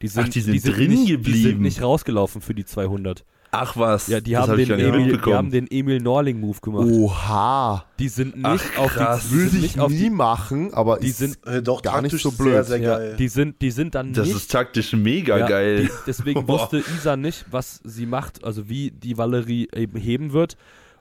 Die sind, Ach, die sind drin nicht, Die sind geblieben. nicht rausgelaufen für die 200. Ach was, Ja, die das haben, hab den Emil, die haben den Emil Norling-Move gemacht. Oha! Die sind nicht Ach, auf krass. die, die Würde sind ich nicht auf nie die, machen, aber die ist sind- Äh, doch, Gar nicht so sehr, blöd. sehr ja, geil. die sind, die sind dann das nicht. ist taktisch mega ja, geil. Die, deswegen wusste Isa nicht, was sie macht, also wie die Valerie eben heben wird.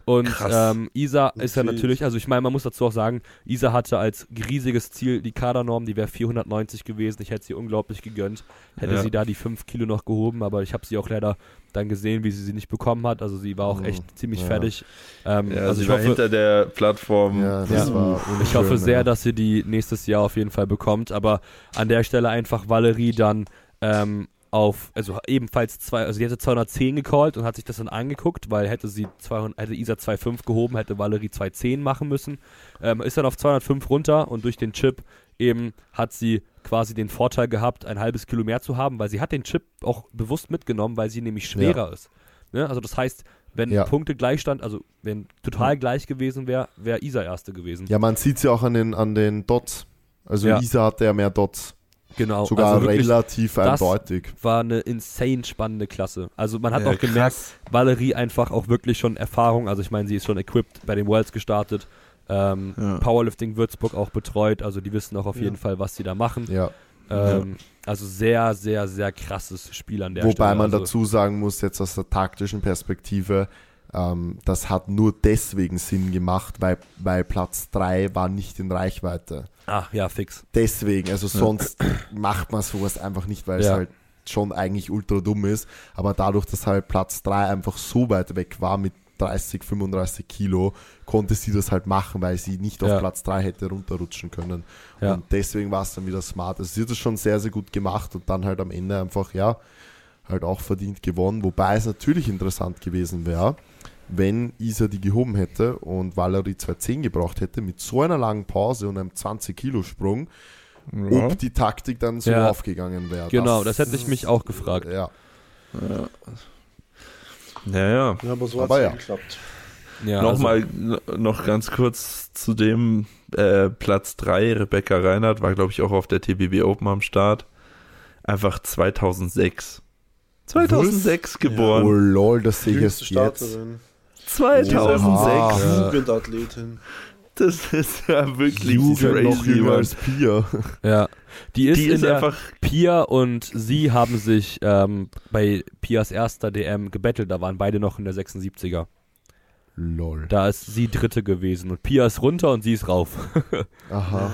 Und ähm, Isa ist ja Natürlich. also ich meine, man muss dazu auch sagen, Isa hatte als riesiges Ziel die Kadernorm, die wäre 490 gewesen. Ich hätte sie unglaublich gegönnt, hätte Ja. sie da die 5 Kilo noch gehoben, aber ich habe sie auch leider dann gesehen, wie sie sie nicht bekommen hat. Also sie war auch Mhm. echt ziemlich Ja. fertig. Ähm, Ja, also sie ich war hoffe, hinter der Plattform. Ja, das Ja. war ich hoffe sehr, ja. dass sie die nächstes Jahr auf jeden Fall bekommt. Aber an der Stelle einfach Valerie dann ähm, auf, also ebenfalls zwei, also die hätte 210 gecallt und hat sich das dann angeguckt, weil hätte sie 200, hätte Isa 2,5 gehoben, hätte Valerie 2,10 machen müssen. Ähm, ist dann auf 205 runter und durch den Chip eben hat sie quasi den Vorteil gehabt, ein halbes Kilo mehr zu haben, weil sie hat den Chip auch bewusst mitgenommen, weil sie nämlich schwerer ist. Ne? Also das heißt, wenn Ja. Punkte Gleichstand, also wenn total gleich gewesen wäre, wäre Isa erste gewesen. Ja, man sieht es ja auch an den, an den Dots. Also Ja. Isa hatte ja mehr Dots. Genau. Sogar also wirklich, relativ das- eindeutig. war eine insane spannende Klasse. Also man hat Ja, auch gemerkt, Valerie einfach auch wirklich schon Erfahrung. Also ich meine, sie ist schon equipped bei den Worlds gestartet. Ähm, Ja. Powerlifting Würzburg auch betreut. Also die wissen auch auf Ja. jeden Fall, was sie da machen. Ja. Ähm, Also sehr, sehr, sehr krasses Spiel an der Wobei Stelle. man also, dazu sagen muss, jetzt aus der taktischen Perspektive, ähm, das hat nur deswegen Sinn gemacht, weil, weil Platz 3 war nicht in Reichweite. Ach ja, fix. Deswegen, also sonst macht man sowas einfach nicht, weil es Ja. halt schon eigentlich ultra dumm ist. Aber dadurch, dass halt Platz 3 einfach so weit weg war mit 30, 35 Kilo, konnte sie das halt machen, weil sie nicht auf Ja. Platz 3 hätte runterrutschen können. Ja. Und deswegen war es dann wieder smart. Also sie hat es schon sehr, sehr gut gemacht und dann halt am Ende einfach, ja, halt auch verdient gewonnen. Wobei es natürlich interessant gewesen wäre, wenn Isa die gehoben hätte und Valerie 210 gebraucht hätte, mit so einer langen Pause und einem 20-Kilo-Sprung, Ja. ob die Taktik dann so Ja. aufgegangen wäre. Genau, das hätte ich mich auch gefragt. Ja, Ja, ja. Ja, aber so hat es ja. geklappt. Ja, also, Nochmal n- noch ganz kurz zu dem äh, Platz 3. Rebecca Reinhardt war, glaube ich, auch auf der TBB Open am Start. Einfach 2006. 2006 oh geboren. lol, das sehe ich erst jetzt. Starterin. 2006. Oha. Jugendathletin. Das ist ja wirklich Jugend noch crazy, jünger als Pia. ja. Die ist, Die in ist der, einfach Pia und sie haben sich ähm, bei Pias erster DM gebettelt. Da waren beide noch in der 76er. Lol. Da ist sie dritte gewesen. Und Pia ist runter und sie ist rauf. Aha.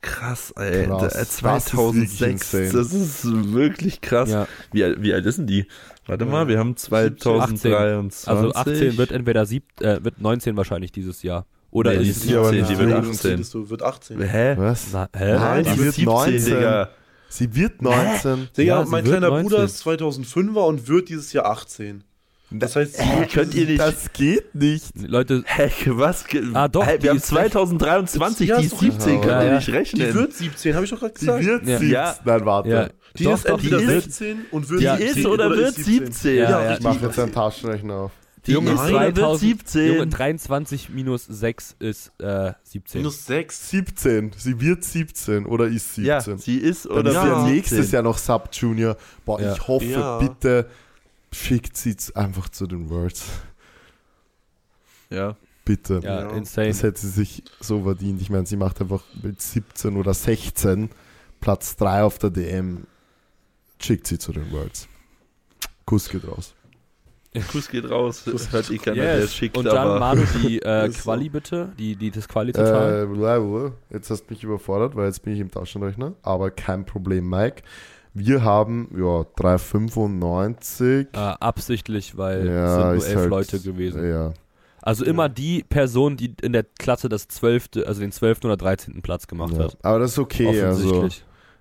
krass, ey. Krass. Da- Das ist 2006. Das ist wirklich krass. ja. Wie, wie alt ist denn die? Warte Ja. mal, wir haben 2023. Also 18 wird entweder sieb, äh, wird 19 wahrscheinlich dieses Jahr. Oder Nee, ist die aber 17, nicht die wird jung. 18. Du wird 18. Hä? Was? Na, hä? Nein, Die die wird wird 19. 17, Digga. Sie wird 19. Digga, Ja, mein kleiner 19. Bruder ist 2005er und wird dieses Jahr 18. Das heißt, wird Könnt ihr nicht. Das geht nicht. Leute, Hä, was? Ah, doch, Hä, die wir haben ist 2023, Ja, die ist ist doch 17, richtig. könnt Ja, ihr ja. nicht die rechnen. wird 17, habe ich doch gerade Sie gesagt. wird Ja. 17. Ja. Nein, warte. ja, Die doch, ist doch, entweder die wird, 16 und wird Die 17 ist oder wird 17. Ja, Ja, ja, Ich mache jetzt einen Taschenrechner auf. Die Junge, ist oder wird 2000 17. Junge, 23 minus 6 ist äh, 17. Minus 6. 17. Sie wird 17 oder ist 17. ja, sie ist Dann oder ist wird ja 17. nächstes Jahr noch Sub Junior. Boah, Ja. ich hoffe, Ja. bitte schickt sie einfach zu den Worlds. Ja. Bitte. ja, Ja. insane. Das hätte sie sich so verdient. Ich meine, sie macht einfach mit 17 oder 16 Platz 3 auf der DM. Schickt sie zu den Worlds. Kuss geht raus. Kuss geht raus. Das hört eh keiner, der Yes. es schickt, Und dann aber. Manu die äh. Quali bitte, die, die das Quali total. Äh, jetzt hast du mich überfordert, weil jetzt bin ich im Taschenrechner. Aber kein Problem, Mike. Wir haben ja 395. Äh, absichtlich, weil ja, es sind nur elf halt- Leute gewesen. Ja. Also immer die Person, die in der Klasse das 12., also den 12. oder 13. Platz gemacht ja. hat. Aber das ist okay. Also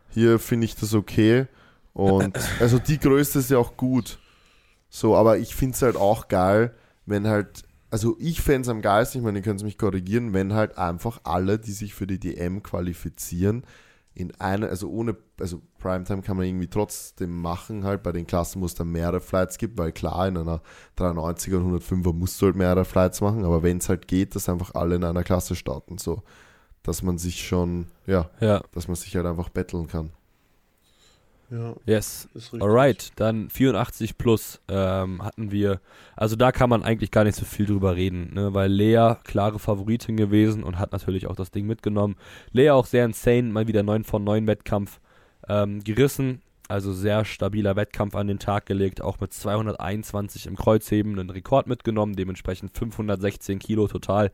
hier finde ich das okay. Und also die Größe ist ja auch gut. So, aber ich finde es halt auch geil, wenn halt, also ich fände es am geilsten, ich meine, ihr könnt mich korrigieren, wenn halt einfach alle, die sich für die DM qualifizieren, in einer, also ohne, also Primetime kann man irgendwie trotzdem machen, halt bei den Klassen, wo es dann mehrere Flights gibt, weil klar, in einer 93er und 105er musst du halt mehrere Flights machen, aber wenn es halt geht, dass einfach alle in einer Klasse starten, so, dass man sich schon, ja, Ja, dass man sich halt einfach betteln kann. Ja, yes. ist richtig. Alright, dann 84 plus ähm, hatten wir. Also da kann man eigentlich gar nicht so viel drüber reden, ne? weil Lea klare Favoritin gewesen und hat natürlich auch das Ding mitgenommen. Lea auch sehr insane, mal wieder 9 von 9 Wettkampf ähm, gerissen. Also sehr stabiler Wettkampf an den Tag gelegt, auch mit 221 im Kreuzheben einen Rekord mitgenommen, dementsprechend 516 Kilo total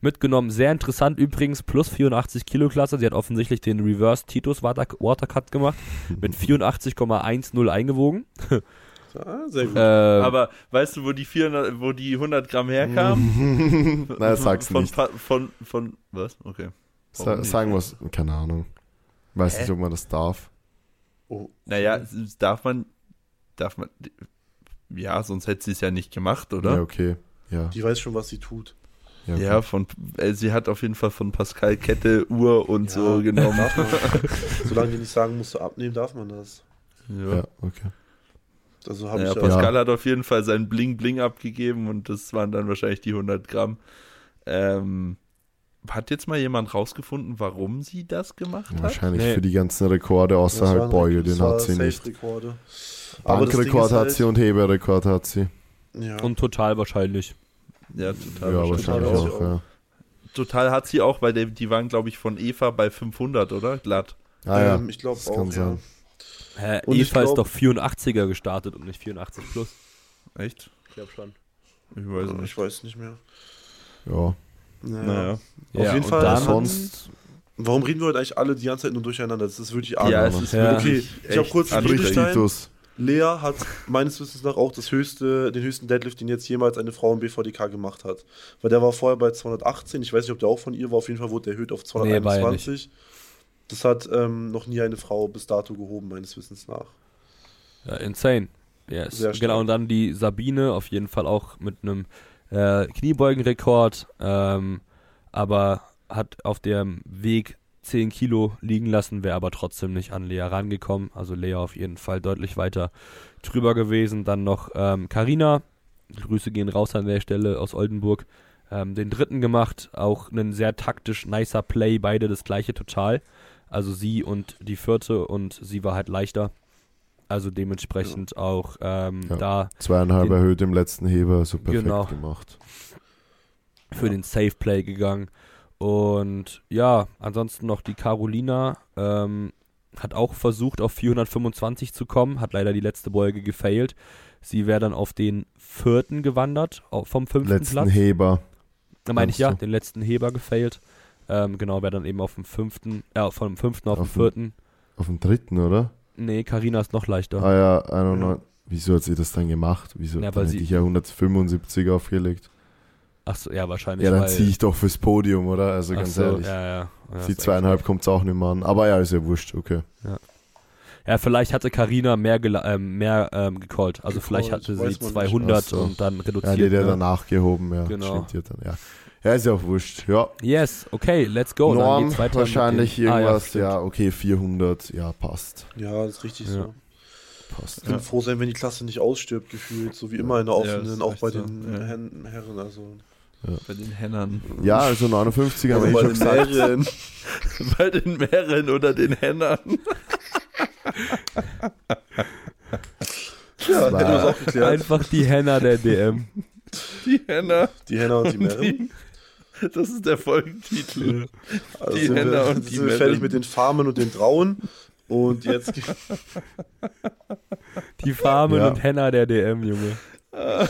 mitgenommen. Sehr interessant übrigens, plus 84 Kilo Klasse. Sie hat offensichtlich den Reverse Titus Water Watercut gemacht, mit 84,10 eingewogen. Ah, sehr gut. Ähm, Aber weißt du, wo die 400, wo die 100 Gramm herkamen? Nein, sag's von, nicht. Pa- Von, von, was? Okay. Sa sagen wir's, keine Ahnung. Weiß Hä? nicht, ob man das darf. oh. Naja, darf man, darf man, ja, sonst hätte sie es ja nicht gemacht, oder? Ja, okay. Ja, Die weiß schon, was sie tut. ja, okay. Ja, von, äh, sie hat auf jeden Fall von Pascal Kette, Uhr und so Ja, genommen. Darf man. Solange die nicht sagen, musst du abnehmen, darf man das. Ja. ja, okay. Also habe Ja, ich ja. Pascal hat auf jeden Fall sein Bling Bling abgegeben und das waren dann wahrscheinlich die 100 Gramm. Ähm, hat jetzt mal jemand rausgefunden, warum sie das gemacht hat? Wahrscheinlich Nee. für die ganzen Rekorde außerhalb waren- Beuge, den hat sie nicht. Bankrekord ist hat halt- sie und Heberekord hat sie. Ja. und total wahrscheinlich. Ja, total. ja, wahrscheinlich. wahrscheinlich Total auch, auch. ja. Total hat sie auch, weil der, die waren, glaube ich, von Eva bei 500, oder? Glatt. Ah ja, ähm, ich glaube auch. kann Ja. sein. Hä, Und Eva ist glaub- doch 84er gestartet und nicht 84 plus. Echt? Ich glaube schon. Ich weiß Also, nicht. ich weiß nicht mehr. Ja, Naja. Naja. Auf Ja, jeden und Fall. sonst Warum reden wir heute eigentlich alle die ganze Zeit nur durcheinander? Das ist wirklich Ja, arg. es ist Ja. wirklich Okay, ich hab echt kurz. Friedrichstein-. Lea hat meines Wissens nach auch das höchste, den höchsten Deadlift, den jetzt jemals eine Frau im BVDK gemacht hat. Weil der war vorher bei 218. Ich weiß nicht, ob der auch von ihr war. Auf jeden Fall wurde der erhöht auf Nee, war ja 221. das hat ähm, noch nie eine Frau bis dato gehoben, meines Wissens nach. Ja, insane. Yes. Sehr stark. Genau, und dann die Sabine, auf jeden Fall auch mit einem äh, Kniebeugenrekord, ähm, aber hat auf dem Weg 10 Kilo liegen lassen, wäre aber trotzdem nicht an Lea rangekommen. Also Lea auf jeden Fall deutlich weiter drüber gewesen. Dann noch ähm, Carina, Grüße gehen raus an der Stelle aus Oldenburg. Ähm, den dritten gemacht, auch ein sehr taktisch nicer Play, beide das gleiche total. Also sie und die vierte und sie war halt leichter. Also dementsprechend auch ähm, Ja. da Zweieinhalb Den- erhöht im letzten Heber, so perfekt Genau. gemacht. für den Safe Play gegangen. Und ja, ansonsten noch die Carolina ähm, hat auch versucht, auf 425 zu kommen, hat leider die letzte Beuge gefailt. Sie wäre dann auf den vierten gewandert, vom fünften Letzten Platz. Heber. Da meine ich ja, du? den letzten Heber gefailt. Ähm, genau, wäre dann eben auf dem fünften, äh, vom fünften auf, Auf den dem- vierten. Auf dem dritten, oder? Nee, Carina ist noch leichter. Ah ja, 91. Wieso hat sie das dann gemacht? Wieso? Ja, hätte sie- ich ja 175 aufgelegt. Achso, ja, wahrscheinlich. Ja, dann ziehe ich doch fürs Podium, oder? Also Ach ganz so, ehrlich. Ja, ja. ja Die zweieinhalb kommt es auch nicht mehr an. Aber ja, ist ja wurscht, okay. Ja, vielleicht hatte Carina mehr, gela- ähm, mehr ähm, gecallt. Also Gecallt, vielleicht hatte sie weiß man nicht. 200 Ach so. und dann Ja, reduziert. die hat ja ne? danach gehoben, ja. Genau. Ja dann, ja. Ja, ist ja auch wurscht. Ja, Yes, okay, let's go. Dann Norm geht's weiter wahrscheinlich mit den- Ah, irgendwas, stimmt. ja, okay, 400, ja, passt. Ja, das ist richtig Ja. so. Passt. Ich bin froh sein, wenn die Klasse nicht ausstirbt, gefühlt. So wie immer in der Ja, offenen, auch bei so, den ja. Herren, Herren. Also. Bei den Hennern. Ja, also 59 haben wir eh bei schon den gesagt. mehreren. Bei den Meeren oder den Hennern. Ja, hätten wir auch geklärt. Einfach die Henna der DM. Die Henner. Die Henna und die Meeren. Das ist der Folgentitel. Also die wir, und die sind wir fertig mit den Farmen und den Trauen. Und jetzt Die Farmen Ja. und Henna der DM, Junge.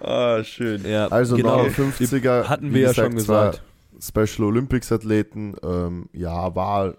ah, schön. Ja, Also genau. 59er, Hatten wir ja schon zwei gesagt. Special Olympics Athleten, ähm, ja, war,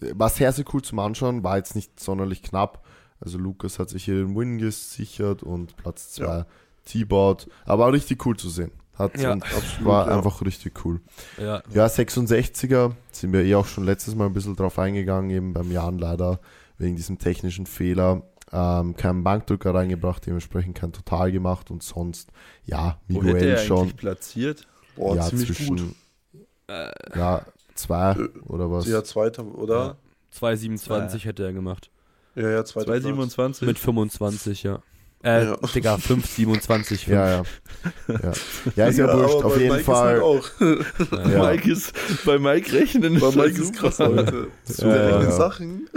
war sehr, sehr cool zum Anschauen, war jetzt nicht sonderlich knapp. Also Lukas hat sich hier den Win gesichert und Platz 2 Ja. T-Board, aber auch richtig cool zu sehen. Hat Ja, und absolut, war ja. einfach richtig cool. Ja, Ja, 66er sind wir eh auch schon letztes Mal ein bisschen drauf eingegangen, eben beim Jan leider wegen diesem technischen Fehler. Ähm, keinen Bankdrücker reingebracht, dementsprechend kein Total gemacht und sonst, ja, Wo hätte Miguel er schon. eigentlich platziert? boah, ja, ziemlich zwischen, gut. ja, zwei Äh, oder was. Ja, zweiter, oder? 227 hätte er gemacht. Ja, ja, zweiter. Platz. 227? Mit 25, ja. Äh, Ja. Digga, 527. Ja, ja. Ja, ja ist ja, aber wurscht. Auf bei jeden Mike Fall. Ist halt auch. Ja. Mike ist, bei Mike rechnen Bei ist Mike ist krass, Alter. So Ja, ja, ja. Sachen.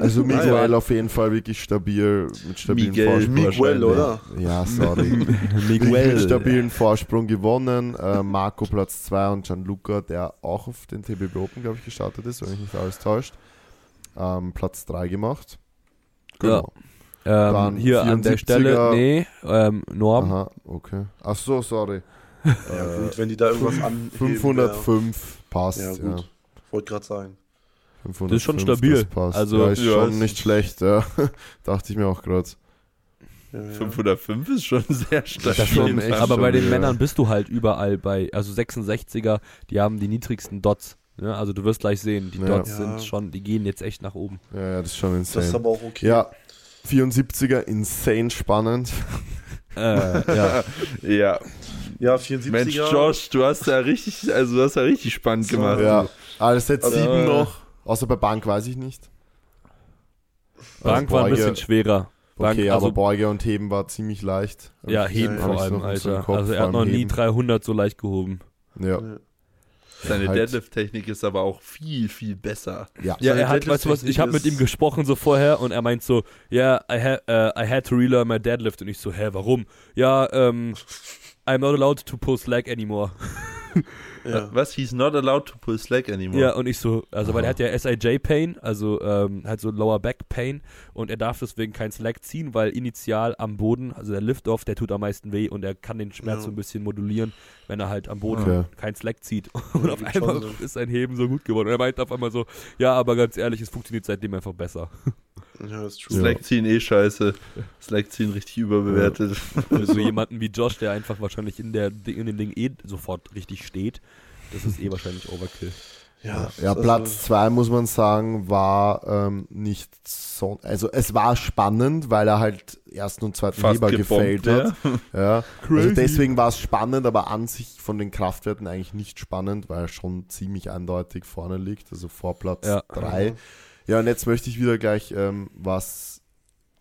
Also Miguel Ah, ja. auf jeden Fall wirklich stabil, mit stabilen Miguel, Vorsprung. Miguel, oder? Ja, sorry. Mit Miguel. stabilen Vorsprung gewonnen. Äh, Marco Platz 2 und Gianluca, der auch auf den TBB Open, glaube ich, gestartet ist, wenn mich nicht alles täuscht. ähm, Platz 3 gemacht. Ja. Ähm, Dann hier an der 74er. Stelle, nee, ähm, Norm. Aha, okay. Ach so, sorry. Ja, gut, wenn die da irgendwas an. 505 passt. Ja, Ja, gut. Wollte gerade sagen. 505, Das ist schon stabil. das Passt. Also- ja, ist Ja, schon ist- nicht schlecht. Ja. Dachte ich mir auch gerade. Ja, ja. 505 ist schon sehr stark. Das schon, schon echt aber bei den ja. Männern bist du halt überall bei, also 66er, die haben die niedrigsten Dots. Ne? Also du wirst gleich sehen, die Ja. Dots Ja. sind schon, die gehen jetzt echt nach oben. Ja, ja, das ist schon Das ist insane. aber auch okay. Ja, 74er, insane spannend. Äh, ja. Ja, Ja, 74er. Mensch, Josh, du hast ja richtig, also du hast ja richtig spannend So. gemacht. Ja, alles jetzt Also, sieben äh, noch. Außer bei Bank weiß ich nicht. Bank war ein bisschen schwerer. Bank, Okay, also, aber Beuge und Heben war ziemlich leicht. ja, Heben ja, vor allem, Alter. Also er hat noch nie Heben. 300 so leicht gehoben. Ja, Ja. Seine Halt. Deadlift-Technik ist aber auch viel, viel besser. ja. Ja, er hat, weißt du was, ich habe mit ihm gesprochen so vorher und er meint so, ja, I, ha uh, I had to relearn my deadlift und ich so, hä, warum? Ja, ähm, I'm not allowed to pull slack anymore. Ja. Was? He's not allowed to pull slack anymore. Ja, und ich so, also weil er hat ja SIJ Pain, also ähm, halt so Lower Back Pain und er darf deswegen kein Slack ziehen, weil initial am Boden, also der Lift-Off, der tut am meisten weh und er kann den Schmerz Ja. so ein bisschen modulieren, wenn er halt am Boden Okay. kein Slack zieht. Und auf gibt schon einmal ist sein Heben so gut geworden. Und er meint auf einmal so, ja, aber ganz ehrlich, es funktioniert seitdem einfach besser. Ja, ist true. Slack ziehen eh scheiße. Slack ziehen richtig überbewertet. Für so jemanden wie Josh, der einfach wahrscheinlich in, der, in dem Ding eh sofort richtig steht, das ist eh wahrscheinlich Overkill. Ja, Ja, also- Platz zwei muss man sagen, war ähm, nicht so. Also es war spannend, weil er halt ersten und zweiten Fast Heber gefailt hat. Ja. Crazy. Also deswegen war es spannend, aber an sich von den Kraftwerten eigentlich nicht spannend, weil er schon ziemlich eindeutig vorne liegt, also vor Platz Ja. Ja, und jetzt möchte ich wieder gleich ähm, was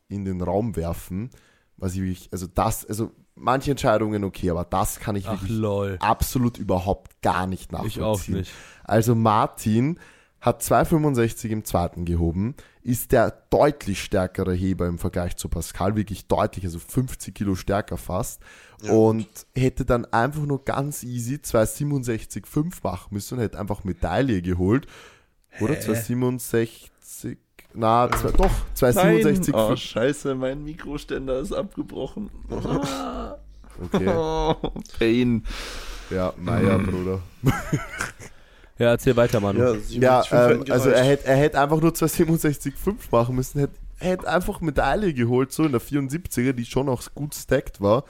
in den Raum werfen, was ich wirklich, also das, also manche Entscheidungen okay, aber das kann ich Ach wirklich lol. absolut überhaupt gar nicht nachvollziehen. Ich auch nicht. Also Martin hat 2,65 im zweiten gehoben, ist der deutlich stärkere Heber im Vergleich zu Pascal, wirklich deutlich, also 50 Kilo stärker fast. Ja, und hätte dann einfach nur ganz easy 2,67,5 machen müssen und hätte einfach Medaille geholt. Oder 2,67, na, zwei, doch, 2,67,5. Oh, scheiße, mein Mikroständer ist abgebrochen. Okay, Oh, Pain. ja, naja, Bruder. Ja, erzähl weiter, Manu. Ja, Ja, 57 ähm, also er hätte, er hätte einfach nur 267,5 machen müssen, hätte, hätte einfach Medaille geholt, so in der 74er, die schon auch gut stacked war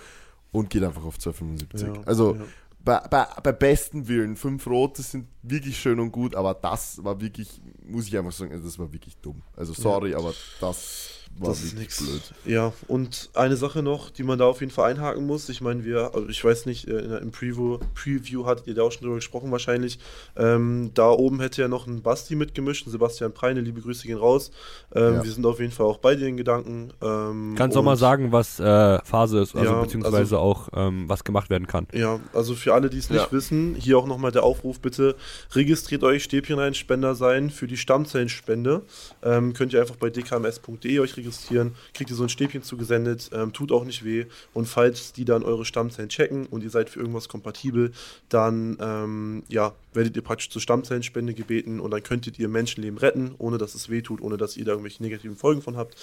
und geht einfach auf 275. Ja, also ja. Bei, bei, bei besten Willen, fünf Rote sind wirklich schön und gut, aber das war wirklich, muss ich einfach sagen, also das war wirklich dumm. Also sorry, aber das war Das ist blöd. Ja, und eine Sache noch, die man da auf jeden Fall einhaken muss. Ich meine, wir, also ich weiß nicht, äh, im Preview, Preview hattet ihr da auch schon drüber gesprochen wahrscheinlich. Ähm, da oben hätte ja noch ein Basti mitgemischt, ein Sebastian Preine, liebe Grüße gehen raus. Ähm, Ja. Wir sind auf jeden Fall auch bei dir in Gedanken. Ähm, Kannst du auch mal sagen, was äh, Phase ist, also Ja, beziehungsweise also- auch ähm, was gemacht werden kann. Ja, also für alle, die es nicht Ja. wissen, hier auch nochmal der Aufruf, bitte registriert euch, Stäbchen rein, Spender sein für die Stammzellenspende. Ähm, könnt ihr einfach bei dkms.de euch registrieren, kriegt ihr so ein Stäbchen zugesendet, ähm, tut auch nicht weh. Und falls die dann eure Stammzellen checken und ihr seid für irgendwas kompatibel, dann ähm, ja, werdet ihr praktisch zur Stammzellenspende gebeten und dann könntet ihr Menschenleben retten, ohne dass es weh tut, ohne dass ihr da irgendwelche negativen Folgen von habt.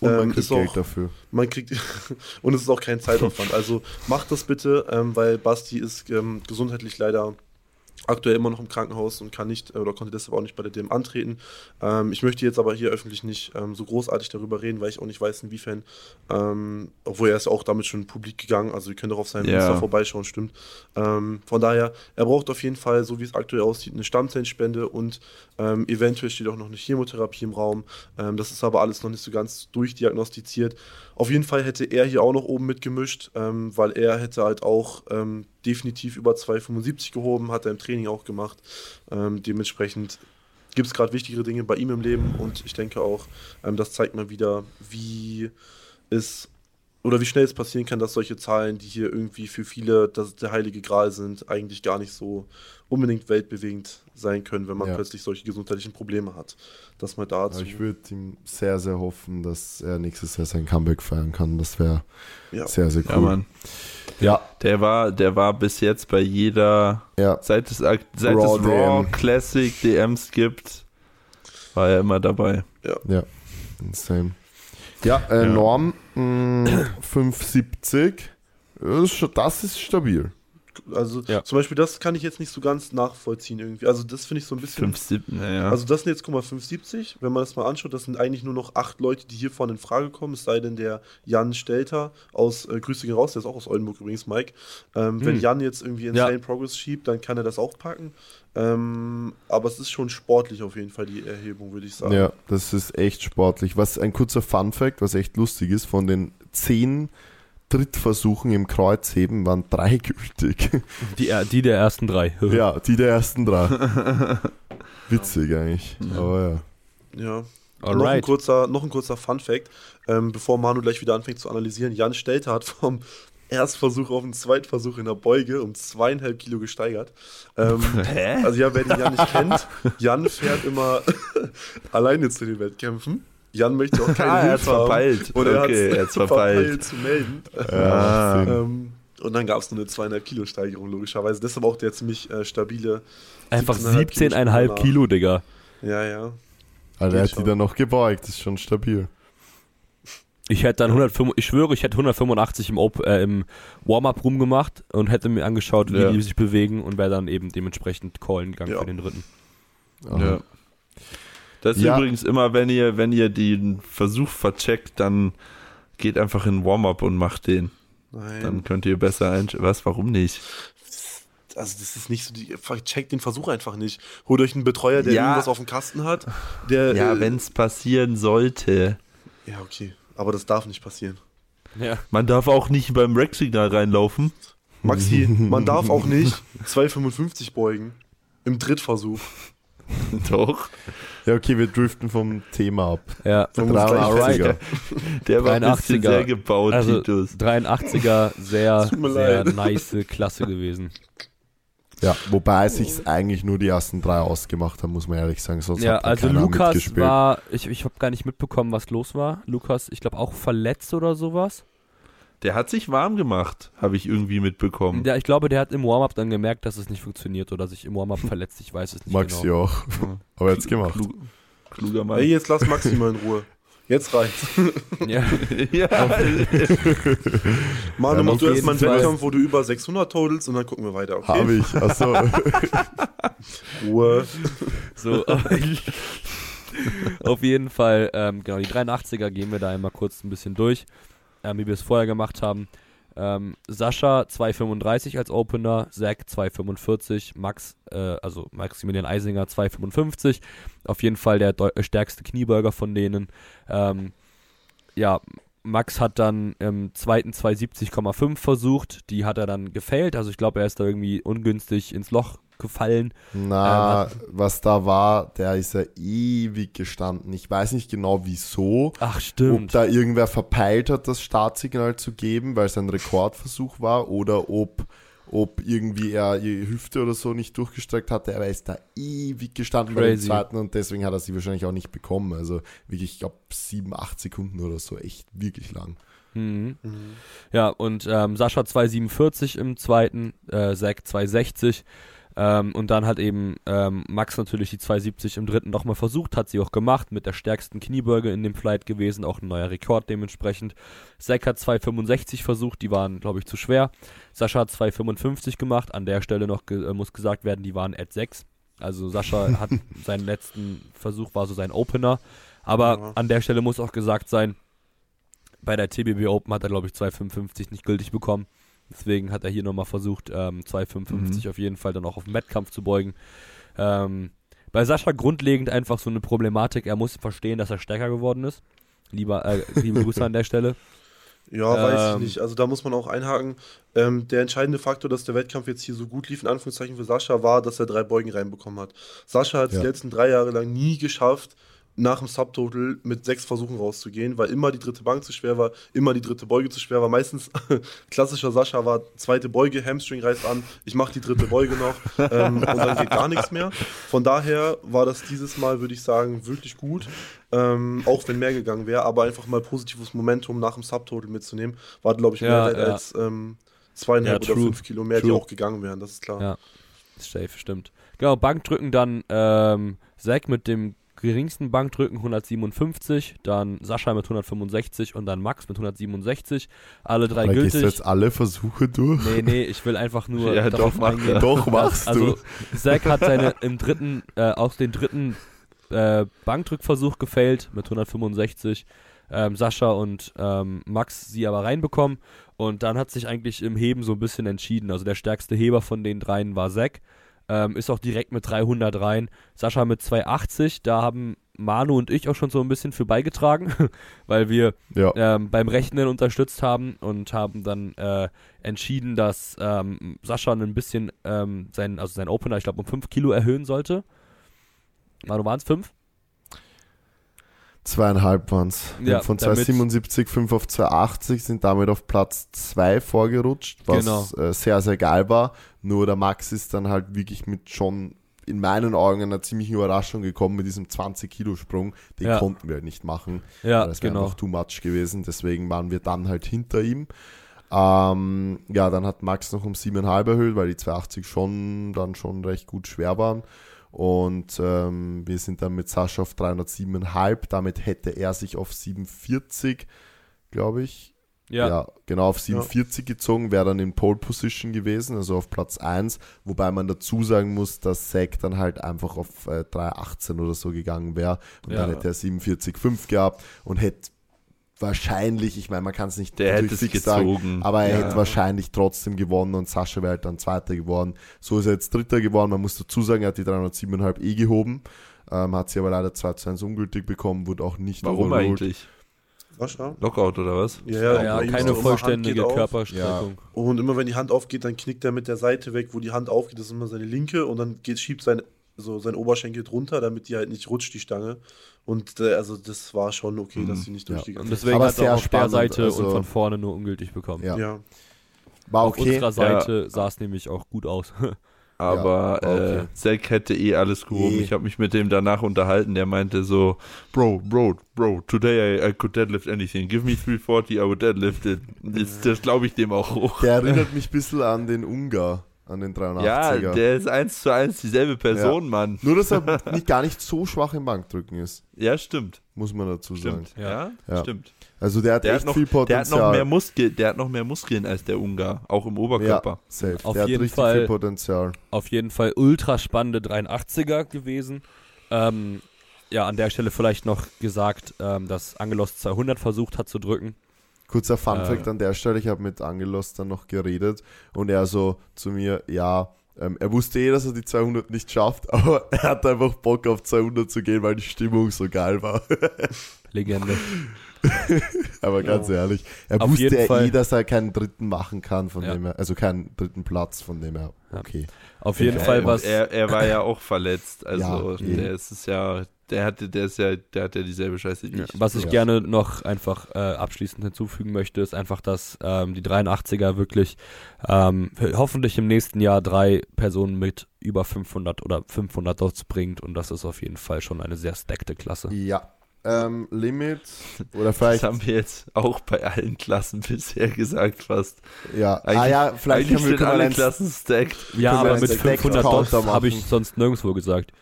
Und man Ähm, kriegt ist Geld auch- dafür. man kriegt und es ist auch kein Zeitaufwand. Also macht das bitte, ähm, weil Basti ist ähm, gesundheitlich leider aktuell immer noch im Krankenhaus und kann nicht äh, oder konnte deshalb auch nicht bei der DM antreten. Ähm, ich möchte jetzt aber hier öffentlich nicht ähm, so großartig darüber reden, weil ich auch nicht weiß, inwiefern, ähm, obwohl er ist auch damit schon publik gegangen, also ihr könnt auch auf seinem Ja. Insta vorbeischauen, stimmt. Ähm, von daher, er braucht auf jeden Fall, so wie es aktuell aussieht, eine Stammzellenspende und ähm, eventuell steht auch noch eine Chemotherapie im Raum. Ähm, das ist aber alles noch nicht so ganz durchdiagnostiziert. Auf jeden Fall hätte er hier auch noch oben mitgemischt, ähm, weil er hätte halt auch ähm, definitiv über 2,75 gehoben, hat er im Training auch gemacht. Ähm, dementsprechend gibt es gerade wichtigere Dinge bei ihm im Leben und ich denke auch, ähm, das zeigt mal wieder, wie es oder wie schnell es passieren kann, dass solche Zahlen, die hier irgendwie für viele das der heilige Gral sind, eigentlich gar nicht so unbedingt weltbewegend sein können, wenn man Ja. plötzlich solche gesundheitlichen Probleme hat. Das mal dazu. ich würde ihm sehr, sehr hoffen, dass er nächstes Jahr sein Comeback feiern kann. Das wäre Ja. sehr, sehr cool. Ja, Mann. Ja, Der war, der war bis jetzt bei jeder, ja. seit es, seit Raw es Raw DM. Classic DMs gibt, War ja immer dabei. Ja. Ja, äh, Ja. Norm mh, 570. Ist, schon- das ist stabil. Also Ja. zum Beispiel das kann ich jetzt nicht so ganz nachvollziehen irgendwie. Also das finde ich so ein bisschen. 5, 7, naja. Also das sind jetzt, guck mal, 570. Wenn man das mal anschaut, das sind eigentlich nur noch acht Leute, die hier vorne in Frage kommen. Es sei denn, der Jan Stelter aus, äh, Grüße gehen raus, der ist auch aus Oldenburg übrigens, Mike. Ähm, Wenn Hm. Jan jetzt irgendwie Ja. Insane Progress schiebt, dann kann er das auch packen. Ähm, aber es ist schon sportlich auf jeden Fall, die Erhebung, würde ich sagen. Ja, das ist echt sportlich. Was ein kurzer Fun Fact, was echt lustig ist, von den zehn Trittversuchen im Kreuzheben waren drei gültig. Die, die der ersten drei. ja, die der ersten drei. Witzig eigentlich. Aber ja. Ja. Noch ein, kurzer, noch ein kurzer Fun-Fact, ähm, bevor Manu gleich wieder anfängt zu analysieren. Jan Stelter hat vom Erstversuch auf den Zweitversuch in der Beuge um zweieinhalb Kilo gesteigert. Ähm, Hä? also ja, wer den Jan nicht kennt, Jan fährt immer alleine zu den Wettkämpfen. Jan möchte auch keine Ah, er hat's Hilfe haben. verpeilt. Und er Okay, er hat's verpeilt. zu melden. Ja, Ah. Ähm, und dann gab es nur eine zweieinhalb Kilo Steigerung, logischerweise. Deshalb auch der ziemlich äh, stabile. Einfach 17,5 17,5 Kilo, Digga. Ja, ja. Also er hat die dann noch gebeugt, das ist schon stabil. Ich hätte dann 105, ich schwöre, ich hätte 185 im, Op äh, im Warm-Up-Room gemacht und hätte mir angeschaut, wie Ja. die sich bewegen und wäre dann eben dementsprechend callen gegangen Ja. für den dritten. Ja. Das ist Ja. übrigens immer, wenn ihr, wenn ihr den Versuch vercheckt, dann geht einfach in Warm-up und macht den. Nein. Dann könnt ihr besser einschätzen. Was, warum nicht? also das ist nicht so, die, checkt den Versuch einfach nicht. Holt euch einen Betreuer, der Ja. irgendwas auf dem Kasten hat. Der, Ja, äh, wenn es passieren sollte. Ja, okay. Aber das darf nicht passieren. Ja. Man darf auch nicht beim Rack-Signal reinlaufen. Maxi, man darf auch nicht 2,55 beugen. Im Drittversuch. Doch. Ja, okay, wir driften vom Thema ab. Ja, gleich 83er. Der war ein bisschen 83er. sehr gebaut, also Titus. 83er, sehr, sehr leid. nice Klasse gewesen. Ja, wobei sich eigentlich nur die ersten drei ausgemacht haben, muss man ehrlich sagen. Sonst Ja, hat also Lukas mitgespielt. war, ich, ich habe gar nicht mitbekommen, was los war. Lukas, ich glaube auch verletzt oder sowas. Der hat sich warm gemacht, habe ich irgendwie mitbekommen. Ja, ich glaube, der hat im Warm-Up dann gemerkt, dass es nicht funktioniert oder sich im Warm-Up verletzt. Ich weiß es nicht Maxi genau. auch. Aber jetzt gemacht. Klug, kluger Mann. Ey, jetzt lass Maxi mal in Ruhe. Jetzt reicht's. Ja. ja. Manu, Ja, mach auf du erstmal einen jeden Fall. Wettkampf, wo du über 600 totalst und dann gucken wir weiter, okay? Habe ich. Achso. Ruhe. So, auf jeden Fall, ähm, genau, die 83er gehen wir da einmal kurz ein bisschen durch, ähm, wie wir es vorher gemacht haben. Ähm, Sascha 2,35 als Opener, Zack 2,45, Max, äh, also Maximilian Eisinger 2,55. Auf jeden Fall der äh, stärkste Kniebeuger von denen. Ähm, ja, Max hat dann im zweiten 270,5 versucht, die hat er dann gefailt, also ich glaube, er ist da irgendwie ungünstig ins Loch gefallen. Na, Ähm, was da war, der ist ja ewig gestanden. Ich weiß nicht genau wieso. Ach, Ob stimmt. da irgendwer verpeilt hat, das Startsignal zu geben, weil es ein Rekordversuch war, oder ob, ob irgendwie er die Hüfte oder so nicht durchgestreckt hatte. Aber er ist da ewig gestanden bei dem Crazy. zweiten und deswegen hat er sie wahrscheinlich auch nicht bekommen. Also wirklich, ich glaube, sieben, acht Sekunden oder so. Echt wirklich lang. Mhm. Ja, und ähm, Sascha 2,47 im zweiten, äh, Zack 2,60. Ähm, und dann hat eben ähm, Max natürlich die 2,70 im dritten nochmal versucht, hat sie auch gemacht, mit der stärksten Kniebeuge in dem Flight gewesen, auch ein neuer Rekord dementsprechend. Zack hat 2,65 versucht, die waren, glaube ich, zu schwer. Sascha hat 2,55 gemacht, an der Stelle noch ge äh, muss gesagt werden, die waren at 6. Also Sascha hat seinen letzten Versuch, war so sein Opener. Aber Ja. an der Stelle muss auch gesagt sein, bei der TBB Open hat er, glaube ich, 2,55 nicht gültig bekommen. Deswegen hat er hier nochmal versucht, ähm, 2,55 auf jeden Fall dann auch auf den Wettkampf zu beugen. Ähm, bei Sascha grundlegend einfach so eine Problematik. Er muss verstehen, dass er stärker geworden ist. Lieber, äh, liebe Grüße an der Stelle. Ja, weiß ich Ähm. nicht. Also da muss man auch einhaken. Ähm, der entscheidende Faktor, dass der Wettkampf jetzt hier so gut lief, in Anführungszeichen für Sascha, war, dass er drei Beugen reinbekommen hat. Sascha hat es Ja. die letzten drei Jahre lang nie geschafft, nach dem Subtotal mit sechs Versuchen rauszugehen, weil immer die dritte Bank zu schwer war, immer die dritte Beuge zu schwer war. Meistens klassischer Sascha war zweite Beuge, Hamstring reißt an, ich mache die dritte Beuge noch ähm, und dann geht gar nichts mehr. Von daher war das dieses Mal, würde ich sagen, wirklich gut. Ähm, auch wenn mehr gegangen wäre, aber einfach mal positives Momentum nach dem Subtotal mitzunehmen, war, glaube ich, mehr Ja, wert ja. als ähm, zweieinhalb Ja, oder fünf Kilo mehr, die True. auch gegangen wären, das ist klar. Ja. Safe, stimmt. Genau, Bankdrücken dann ähm, Zack mit dem geringsten Bankdrücken 157, dann Sascha mit 165 und dann Max mit 167. Alle drei Da gehst du gültig. jetzt alle Versuche durch. Nee, nee, ich will einfach nur Ja, darauf doch, mach. Doch, machst Also, du. Zack hat seine im dritten, äh, auch den dritten äh, Bankdrückversuch gefailt mit 165. Ähm, Sascha und ähm, Max sie aber reinbekommen. Und dann hat sich eigentlich im Heben so ein bisschen entschieden. Also der stärkste Heber von den dreien war Zack. Ähm, ist auch direkt mit 300 rein. Sascha mit 280. Da haben Manu und ich auch schon so ein bisschen für beigetragen, weil wir Ja. ähm, beim Rechnen unterstützt haben und haben dann äh, entschieden, dass ähm, Sascha ein bisschen ähm, sein, also sein Opener, ich glaube, um 5 Kilo erhöhen sollte. Manu, waren es 5? Zweieinhalb waren es. Ja, von damit- 277, 5 auf 280 sind damit auf Platz 2 vorgerutscht, was Genau. äh, sehr, sehr geil war. Nur der Max ist dann halt wirklich mit schon in meinen Augen einer ziemlichen Überraschung gekommen mit diesem 20-Kilo-Sprung. Den Ja. konnten wir halt nicht machen. Ja, das wäre genau. einfach too much gewesen. Deswegen waren wir dann halt hinter ihm. Ähm, ja, dann hat Max noch um 7,5 erhöht, weil die 280 schon dann schon recht gut schwer waren. Und ähm, wir sind dann mit Sascha auf 307,5. Damit hätte er sich auf 47, glaube ich, Ja, genau auf 47 gezogen, wäre dann in Pole Position gewesen, also auf Platz 1. Wobei man dazu sagen muss, dass Zack dann halt einfach auf äh, 318 oder so gegangen wäre. Und Ja. dann hätte er 47,5 gehabt und hätte wahrscheinlich, ich meine, man kann es nicht Der hätte es fix sagen, gezogen. aber er Ja. hätte wahrscheinlich trotzdem gewonnen und Sascha wäre halt dann Zweiter geworden. So ist er jetzt Dritter geworden. Man muss dazu sagen, er hat die 307,5 eh gehoben, ähm, hat sie aber leider 2 zu 1 ungültig bekommen, wurde auch nicht Warum overruled. eigentlich? Sascha? Lockout oder was? ja, ja ist keine vollständige. Körperstreckung. Und immer wenn die Hand aufgeht, dann knickt er mit der Seite weg, wo die Hand aufgeht, das ist immer seine linke und dann geht, schiebt sein, so sein Oberschenkel drunter, damit die halt nicht rutscht, die Stange. Und äh, also das war schon okay, dass sie nicht Ja. durchgegangen Und ist. deswegen Aber hat er sehr auf der spannend, Seite also- und von vorne nur ungültig bekommen. Ja. Ja. War Auf okay. unserer Seite sah es nämlich auch gut aus. Aber Ja, okay. äh, Zack hätte eh alles gehoben. Eh. Ich habe mich mit dem danach unterhalten. Der meinte so, Bro, Bro, Bro, today I, I could deadlift anything. Give me 340, I would deadlift it. Das, das glaube ich dem auch hoch. Der erinnert mich ein bisschen an den Ungar, an den 83er. Ja, der ist eins zu eins dieselbe Person, Mann. Nur, dass er nicht, gar nicht so schwach im Bankdrücken ist, Ja, stimmt. muss man dazu sagen. Stimmt. Ja, Ja. stimmt. Also der hat Der echt hat, noch, viel der, hat Potenzial. noch mehr Muskel, der hat noch mehr Muskeln als der Ungar, auch im Oberkörper. Ja, safe. Auf der jeden hat richtig Fall. viel Potenzial. Auf jeden Fall ultra spannende 83er gewesen. Ähm, ja, an der Stelle vielleicht noch gesagt, ähm, dass Angelos 200 versucht hat zu drücken. Kurzer Fun Äh. Fact an der Stelle, ich habe mit Angelos dann noch geredet und er so zu mir, ja, ähm, er wusste eh, dass er die 200 nicht schafft, aber er hat einfach Bock auf 200 zu gehen, weil die Stimmung so geil war. Legende. aber ganz ehrlich, er Auf wusste ja Fall. eh, dass er keinen dritten machen kann, von Ja. dem er, also keinen dritten Platz, von dem er, Ja. okay. Auf jeden Ja, Fall was. Er, er war ja auch verletzt. Also Ja, der ist es ja, der hatte, der ist ja, der hat ja dieselbe Scheiße wie Ja, ich. Was ich Ja. gerne noch einfach äh, abschließend hinzufügen möchte, ist einfach, dass ähm, die 83er wirklich ähm, hoffentlich im nächsten Jahr drei Personen mit über 500 oder 500 Dots bringt und das ist auf jeden Fall schon eine sehr stackte Klasse. Ja. Ähm, Limit oder Das vielleicht, haben wir jetzt auch bei allen Klassen bisher gesagt fast. ja, ah Eigentlich- ja, vielleicht Eigentlich wir, sind alle Klassen stacked. Ja, aber mit Stacked 500 Dots habe ich sonst nirgendwo gesagt.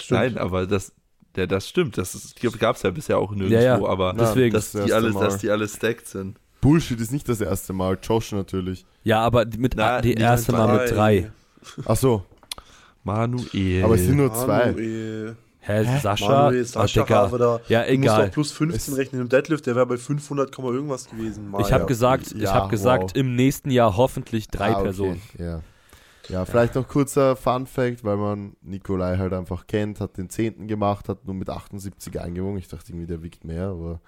Stimmt. Nein, aber das, ja, das stimmt. Das gab es ja bisher auch nirgendwo, Ja, ja. aber Na, Deswegen. dass, das die alle, Mal. dass die alle stacked sind. Bullshit ist nicht das erste Mal, Josh natürlich. Ja, aber die mit Na, die erste Mal mit drei. Ach so, Manuel. aber es sind nur zwei. Manuel, Hä, Sascha? Manuel, Sascha Digga. Haver Ja, Du musst egal. auch plus 15 Es- rechnen im Deadlift, der wäre bei 500, Komma irgendwas gewesen. Mal. Ich habe ja. gesagt, ich Ja, habe gesagt, wow. im nächsten Jahr hoffentlich drei Ah, okay, Personen. Ja. Ja, vielleicht noch kurzer Fun Fact, weil man Nikolai halt einfach kennt, hat den 10. gemacht, hat nur mit 78 eingewogen. Ich dachte irgendwie, der wiegt mehr, aber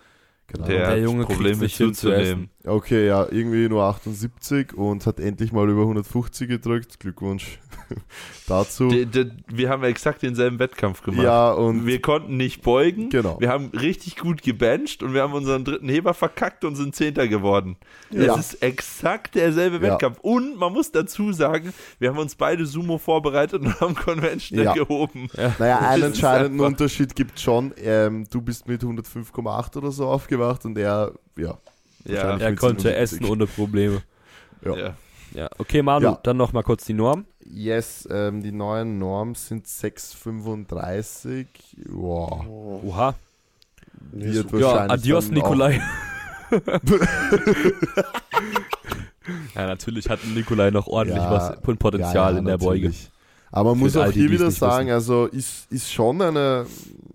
keine Der, Ahnung. Der hat Junge kriegt Probleme sich hin zu zuzunehmen. Okay, ja, irgendwie nur 78 und hat endlich mal über 150 gedrückt. Glückwunsch dazu. De, de, wir haben exakt denselben Wettkampf gemacht. ja, und wir konnten nicht beugen. genau. Wir haben richtig gut gebencht und wir haben unseren dritten Heber verkackt und sind Zehnter geworden. Ja. Es ist exakt derselbe Ja. Wettkampf. Und man muss dazu sagen, wir haben uns beide Sumo vorbereitet und haben Conventional Ja. gehoben. Naja, einen entscheidenden Unterschied gibt schon. Ähm, du bist mit 105,8 oder so aufgewacht und er, ja. Ja. Er konnte 77. essen ohne Probleme. Ja. ja. Ja, okay, Manu, Ja. dann noch mal kurz die Norm. yes, ähm, die neuen Norms sind 6,35. Wow. Oh, Wird Oha. wahrscheinlich Ja, adios, Nikolai. ja, natürlich hat Nikolai noch ordentlich Ja, was von Potenzial Ja, ja, in der Beuge. natürlich. Aber man Für muss auch hier wieder sagen, also ist, ist schon eine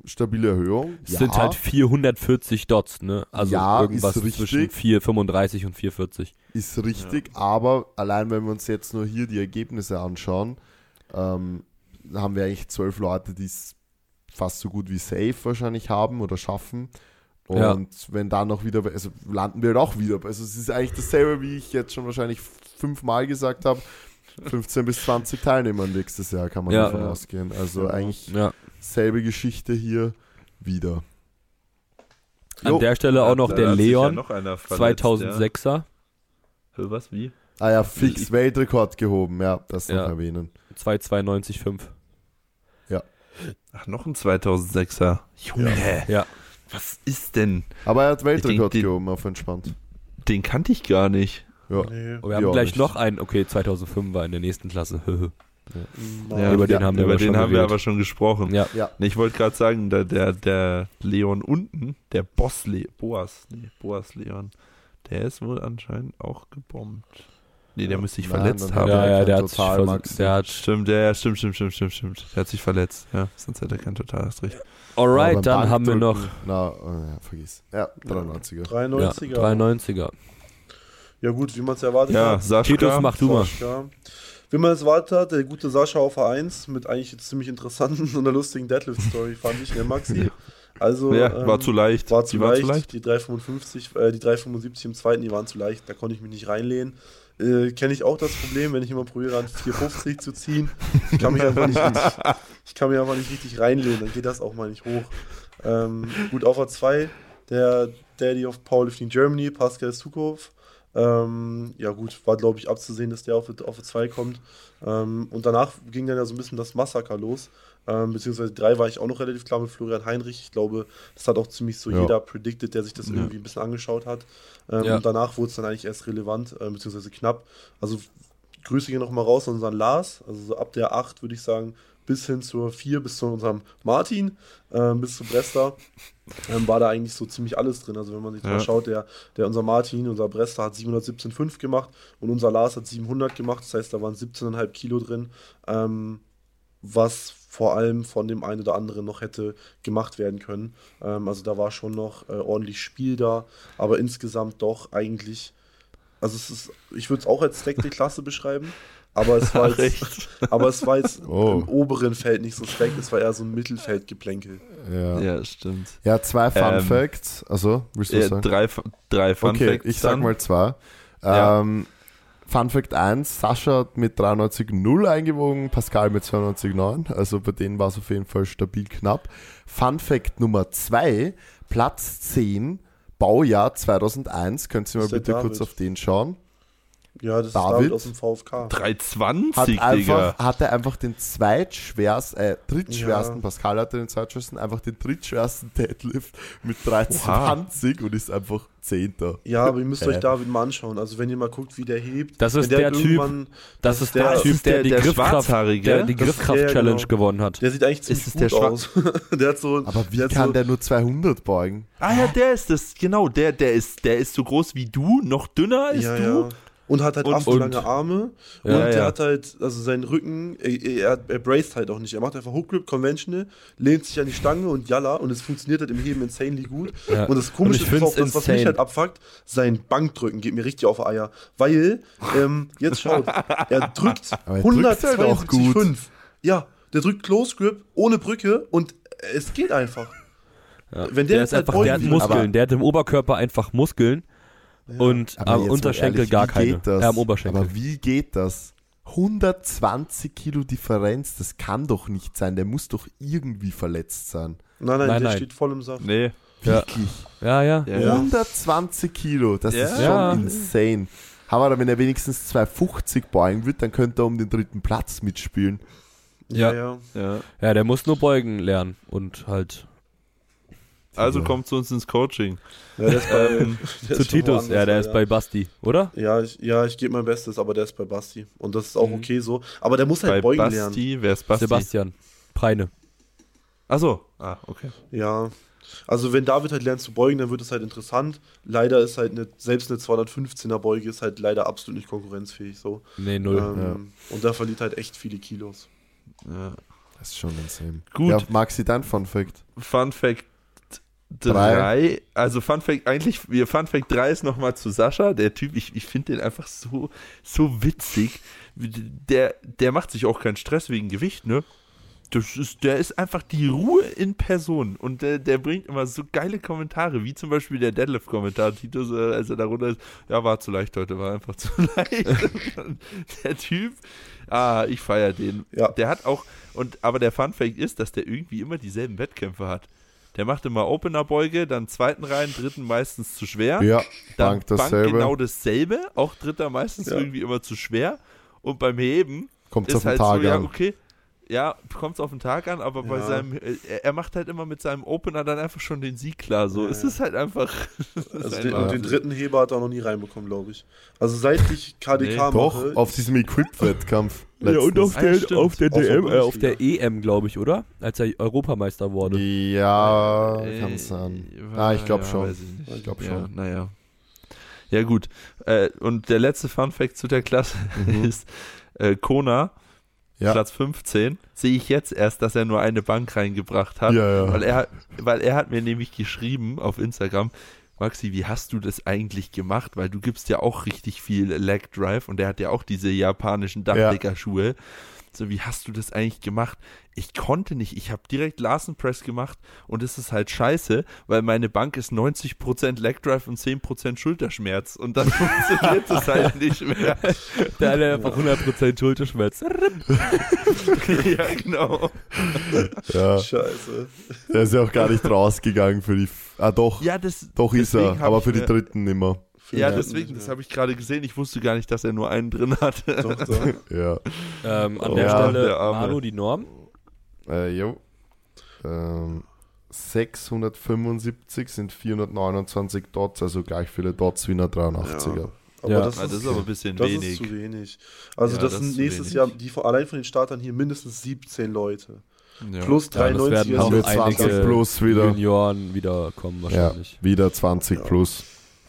stabile Erhöhung. Es sind halt 440 Dots, ne? Also Ja, irgendwas ist richtig. zwischen 435 und 440. Ist richtig, aber allein wenn wir uns jetzt nur hier die Ergebnisse anschauen, ähm, haben wir eigentlich zwölf Leute, die es fast so gut wie safe wahrscheinlich haben oder schaffen. Und Ja. wenn dann noch wieder, also landen wir halt auch wieder. Also es ist eigentlich dasselbe, wie ich jetzt schon wahrscheinlich fünfmal gesagt habe. 15 bis 20 Teilnehmer nächstes Jahr kann man Ja. davon Ja. ausgehen. Also Ja. eigentlich Ja. Selbe Geschichte hier wieder. An Jo. der Stelle auch noch Da der ja Leon, noch einer verletzt, 2006er, Ja. Was, wie? Ah ja, fix Weltrekord gehoben, ja, das noch Ja. erwähnen. 292,5. Ach, noch ein 2006er. Junge, Ja. was ist denn? Aber er hat Weltrekord den- gehoben auf entspannt. Den kannte ich gar nicht. Ja. Nee. Und wir haben Ja, gleich nicht. noch einen, okay, 2005 war in der nächsten Klasse. Ja, über den haben wir über aber den schon haben wir aber schon gesprochen. ja. Ja. Nee, Ich wollte gerade sagen, der, der, der Leon unten, der Boss Le Boas, nee, Boas Leon, der ist wohl anscheinend auch gebombt. Nee, der Ja. muss sich Nein, verletzt haben. hat Ja, ja, der hat, sich der hat Stimmt, der, ja, stimmt, stimmt, stimmt, stimmt, stimmt. Der hat sich verletzt, ja. Sonst hätte er kein totales recht. Alright, dann haben wir noch Na, äh, ja, vergiss. Ja, 93er. ja, 93er. 93er. Ja gut, wie man es erwartet Ja, hat. Sascha. Titus, mach du mal. Sascha. Wie man es erwartet hat, der gute Sascha auf A1 mit eigentlich ziemlich interessanten und einer lustigen Deadlift-Story, fand ich, der Maxi. Also, Ja, ähm, war zu leicht. War zu Die leicht. zu leicht. Die 355, äh, die 375 im zweiten, die waren zu leicht, da konnte ich mich nicht reinlehnen. Äh, Kenne ich auch das Problem, wenn ich immer probiere, an 450 zu ziehen. Ich kann mich einfach nicht richtig, ich kann mich einfach nicht richtig reinlehnen, dann geht das auch mal nicht hoch. Ähm, gut, auf A2, der Daddy of Powerlifting Germany, Pascal Sukov. Ähm, ja gut, war glaube ich abzusehen, dass der auf, auf 2 kommt. Ähm, und danach ging dann ja so ein bisschen das Massaker los. Ähm, beziehungsweise drei war ich auch noch relativ klar mit Florian Heinrich. Ich glaube, das hat auch ziemlich so Ja. jeder predicted, der sich das Ja. irgendwie ein bisschen angeschaut hat. Ähm, Ja. Und danach wurde es dann eigentlich erst relevant, äh, beziehungsweise knapp. Also Grüße gehen nochmal raus an unseren Lars. Also so ab der 8 würde ich sagen, bis hin zur 4, bis zu unserem Martin, ähm, bis zu Bresta, ähm, war da eigentlich so ziemlich alles drin. Also wenn man sich Ja. mal schaut, der, der unser Martin, unser Bresta hat 717,5 gemacht und unser Lars hat 700 gemacht. Das heißt, da waren 17,5 Kilo drin, ähm, was vor allem von dem einen oder anderen noch hätte gemacht werden können. Ähm, also da war schon noch äh, ordentlich Spiel da, aber insgesamt doch eigentlich, also es ist, ich würde es auch als Stack Klasse beschreiben, aber es war jetzt, aber es war jetzt Oh. im oberen Feld nicht so Stack, es war eher so ein Mittelfeldgeplänkel. Ja. ja. Ja, stimmt. zwei Fun Ähm, Facts. Also, willst du Ja, sagen? drei, drei Fun okay, Facts ich sag dann. mal zwei. Ja. Ähm, Fun Fact 1, Sascha hat mit 93,0 eingewogen, Pascal mit 92,9. Also bei denen war es auf jeden Fall stabil knapp. Fun Fact Nummer 2, Platz 10, Baujahr 2001. Könnt ihr mal bitte kurz David. auf den schauen. Ja, das David? ist David aus dem VfK. 320, Hat einfach, Digga. hatte einfach den zweitschwersten, äh, drittschwersten, Ja. Pascal hatte den zweitschwersten, einfach den drittschwersten Deadlift mit 320 und ist einfach Zehnter. Ja, aber ihr müsst Äh. euch David mal anschauen. Also wenn ihr mal guckt, wie der hebt. Das ist der halt Typ, Das ist der- der Typ, ist der, der- die der Griffkraft, der die ist der, Griffkraft-Challenge genau. gewonnen hat. Der sieht eigentlich ziemlich es gut der aus. der hat so, Aber wie der hat kann so, der nur 200 beugen? Ah ja, der ist das, genau, der, der ist, der ist so groß wie du, noch dünner als ja, du. ja. Und hat halt affenlange und- Arme. Ja, und der ja. hat halt, also seinen Rücken, er, er, er braced halt auch nicht. Er macht einfach Hook Grip Conventional, lehnt sich an die Stange und jalla. Und es funktioniert halt im Heben insanely gut. Ja. Und das Komische Und ist auch, das, was mich halt abfuckt, sein Bankdrücken geht mir richtig auf Eier. Weil, ähm, jetzt schaut, er drückt Aber er drückt halt auch gut. 172,5. Ja, der drückt Close Grip ohne Brücke und es geht einfach. Wenn der der jetzt ist halt einfach, der hat Muskeln, aber- der hat im Oberkörper einfach Muskeln und Aber am Unterschenkel ehrlich, gar wie keine. geht das? Ja, am Oberschenkel. Aber wie geht das? 120 Kilo Differenz, das kann doch nicht sein. Der muss doch irgendwie verletzt sein. Nein, nein, Nein, der nein. steht voll im Saft. Nee. Wirklich. ja, ja. Ja, ja. 120 Kilo, das Ja. ist schon Ja. insane. Aber wenn er wenigstens 250 beugen wird, dann könnte er um den dritten Platz mitspielen. Ja. ja. Ja. Ja, der muss nur beugen lernen und halt Also Ja. kommt zu uns ins Coaching. Ja, der ist bei, Ähm, der Zu Titus, ja, der ist bei Basti, oder? Ja, ich, ja, ich gebe mein Bestes, aber der ist bei Basti. Und das ist auch Mhm. okay so. Aber der muss halt Bei beugen Basti, lernen. wer ist Basti? Sebastian. Preine. Achso, ah, okay. Ja. Also wenn David halt lernt zu beugen, dann wird es halt interessant. Leider ist halt eine, selbst eine 215er Beuge ist halt leider absolut nicht konkurrenzfähig so. Nee, null. Ähm, Und da verliert halt echt viele Kilos. Ja. Das ist schon insane. Gut. Ja, Maxi, dein Fun Fact. Fun Fact. 3. Also Fun Fact, eigentlich, Fun Fact 3 ist nochmal zu Sascha. Der Typ, ich, ich finde den einfach so, so witzig. Der, der macht sich auch keinen Stress wegen Gewicht, ne? Das ist, der ist einfach die Ruhe in Person und der, der bringt immer so geile Kommentare, wie zum Beispiel der Deadlift-Kommentar. Titus, äh, als er darunter ist, ja, war zu leicht heute, war einfach zu leicht. der Typ, ah, ich feiere den. Ja. Der hat auch, und aber der Fun Fact ist, dass der irgendwie immer dieselben Wettkämpfe hat. Der macht immer Opener-Beuge, dann zweiten rein, dritten meistens zu schwer. Ja, Dann Bank dasselbe. genau dasselbe, auch dritter meistens Ja. irgendwie immer zu schwer. Und beim Heben Kommt ist halt Tag so, ja, okay. Ja, kommt es auf den Tag an, aber bei Ja. seinem, äh, er, er macht halt immer mit seinem Opener dann einfach schon den Sieg klar. So, Ja, es ja. ist halt einfach. Also den, einfach- und den dritten Heber hat er noch nie reinbekommen, glaube ich. Also seit ich KDK Nee. Doch, mache. auf diesem Equip-Wettkampf. Ja, und auf Ah, der, stimmt. auf der DM, von äh, auf der EM, glaube ich, oder? Als er Europameister wurde. Ja, Äh, kann sein. war- Ah, ich glaube ja, schon. weiß ich. Ich glaube Ja, schon. naja. Ja, gut. Äh, und der letzte Fun-Fact zu der Klasse Mhm. ist: äh, Kona, Ja. Platz 15, sehe ich jetzt erst, dass er nur eine Bank reingebracht hat. Ja, ja. Weil, er, hat- weil er hat mir nämlich geschrieben auf Instagram: Maxi, wie hast du das eigentlich gemacht? Weil du gibst ja auch richtig viel Leg Drive und er hat ja auch diese japanischen Dachdecker-Schuhe. So, wie hast du das eigentlich gemacht? Ich konnte nicht. Ich habe direkt Larsen Press gemacht und es ist halt scheiße, weil meine Bank ist 90% Leg Drive und 10% Schulterschmerz und dann funktioniert das halt nicht mehr. Der hat einfach 100% Schulterschmerz. ja, genau. Ja, Scheiße. der ist ja auch gar nicht rausgegangen für die. F ah, doch. Ja, das. doch ist er, aber für die dritten nimmer. Ja, Ja, deswegen, das ja. habe ich gerade gesehen. Ich wusste gar nicht, dass er nur einen drin hatte. Doch, doch. Ja. Ähm, an Oh, der ja, Stelle, der. Manu, die Norm. Äh, jo. Ähm, 675 sind 429 Dots, also gleich viele Dots wie eine 83er. Aber Ja. das, Ah, das ist aber ein bisschen das wenig. ist zu wenig. Also Ja, das, das sind ist nächstes wenig. Jahr, die von, allein von den Startern hier mindestens 17 Leute. Ja. Plus Ja, das 93 werden Haben auch wir ist 20 einige plus wieder. Junioren wiederkommen Ja, wahrscheinlich. wieder 20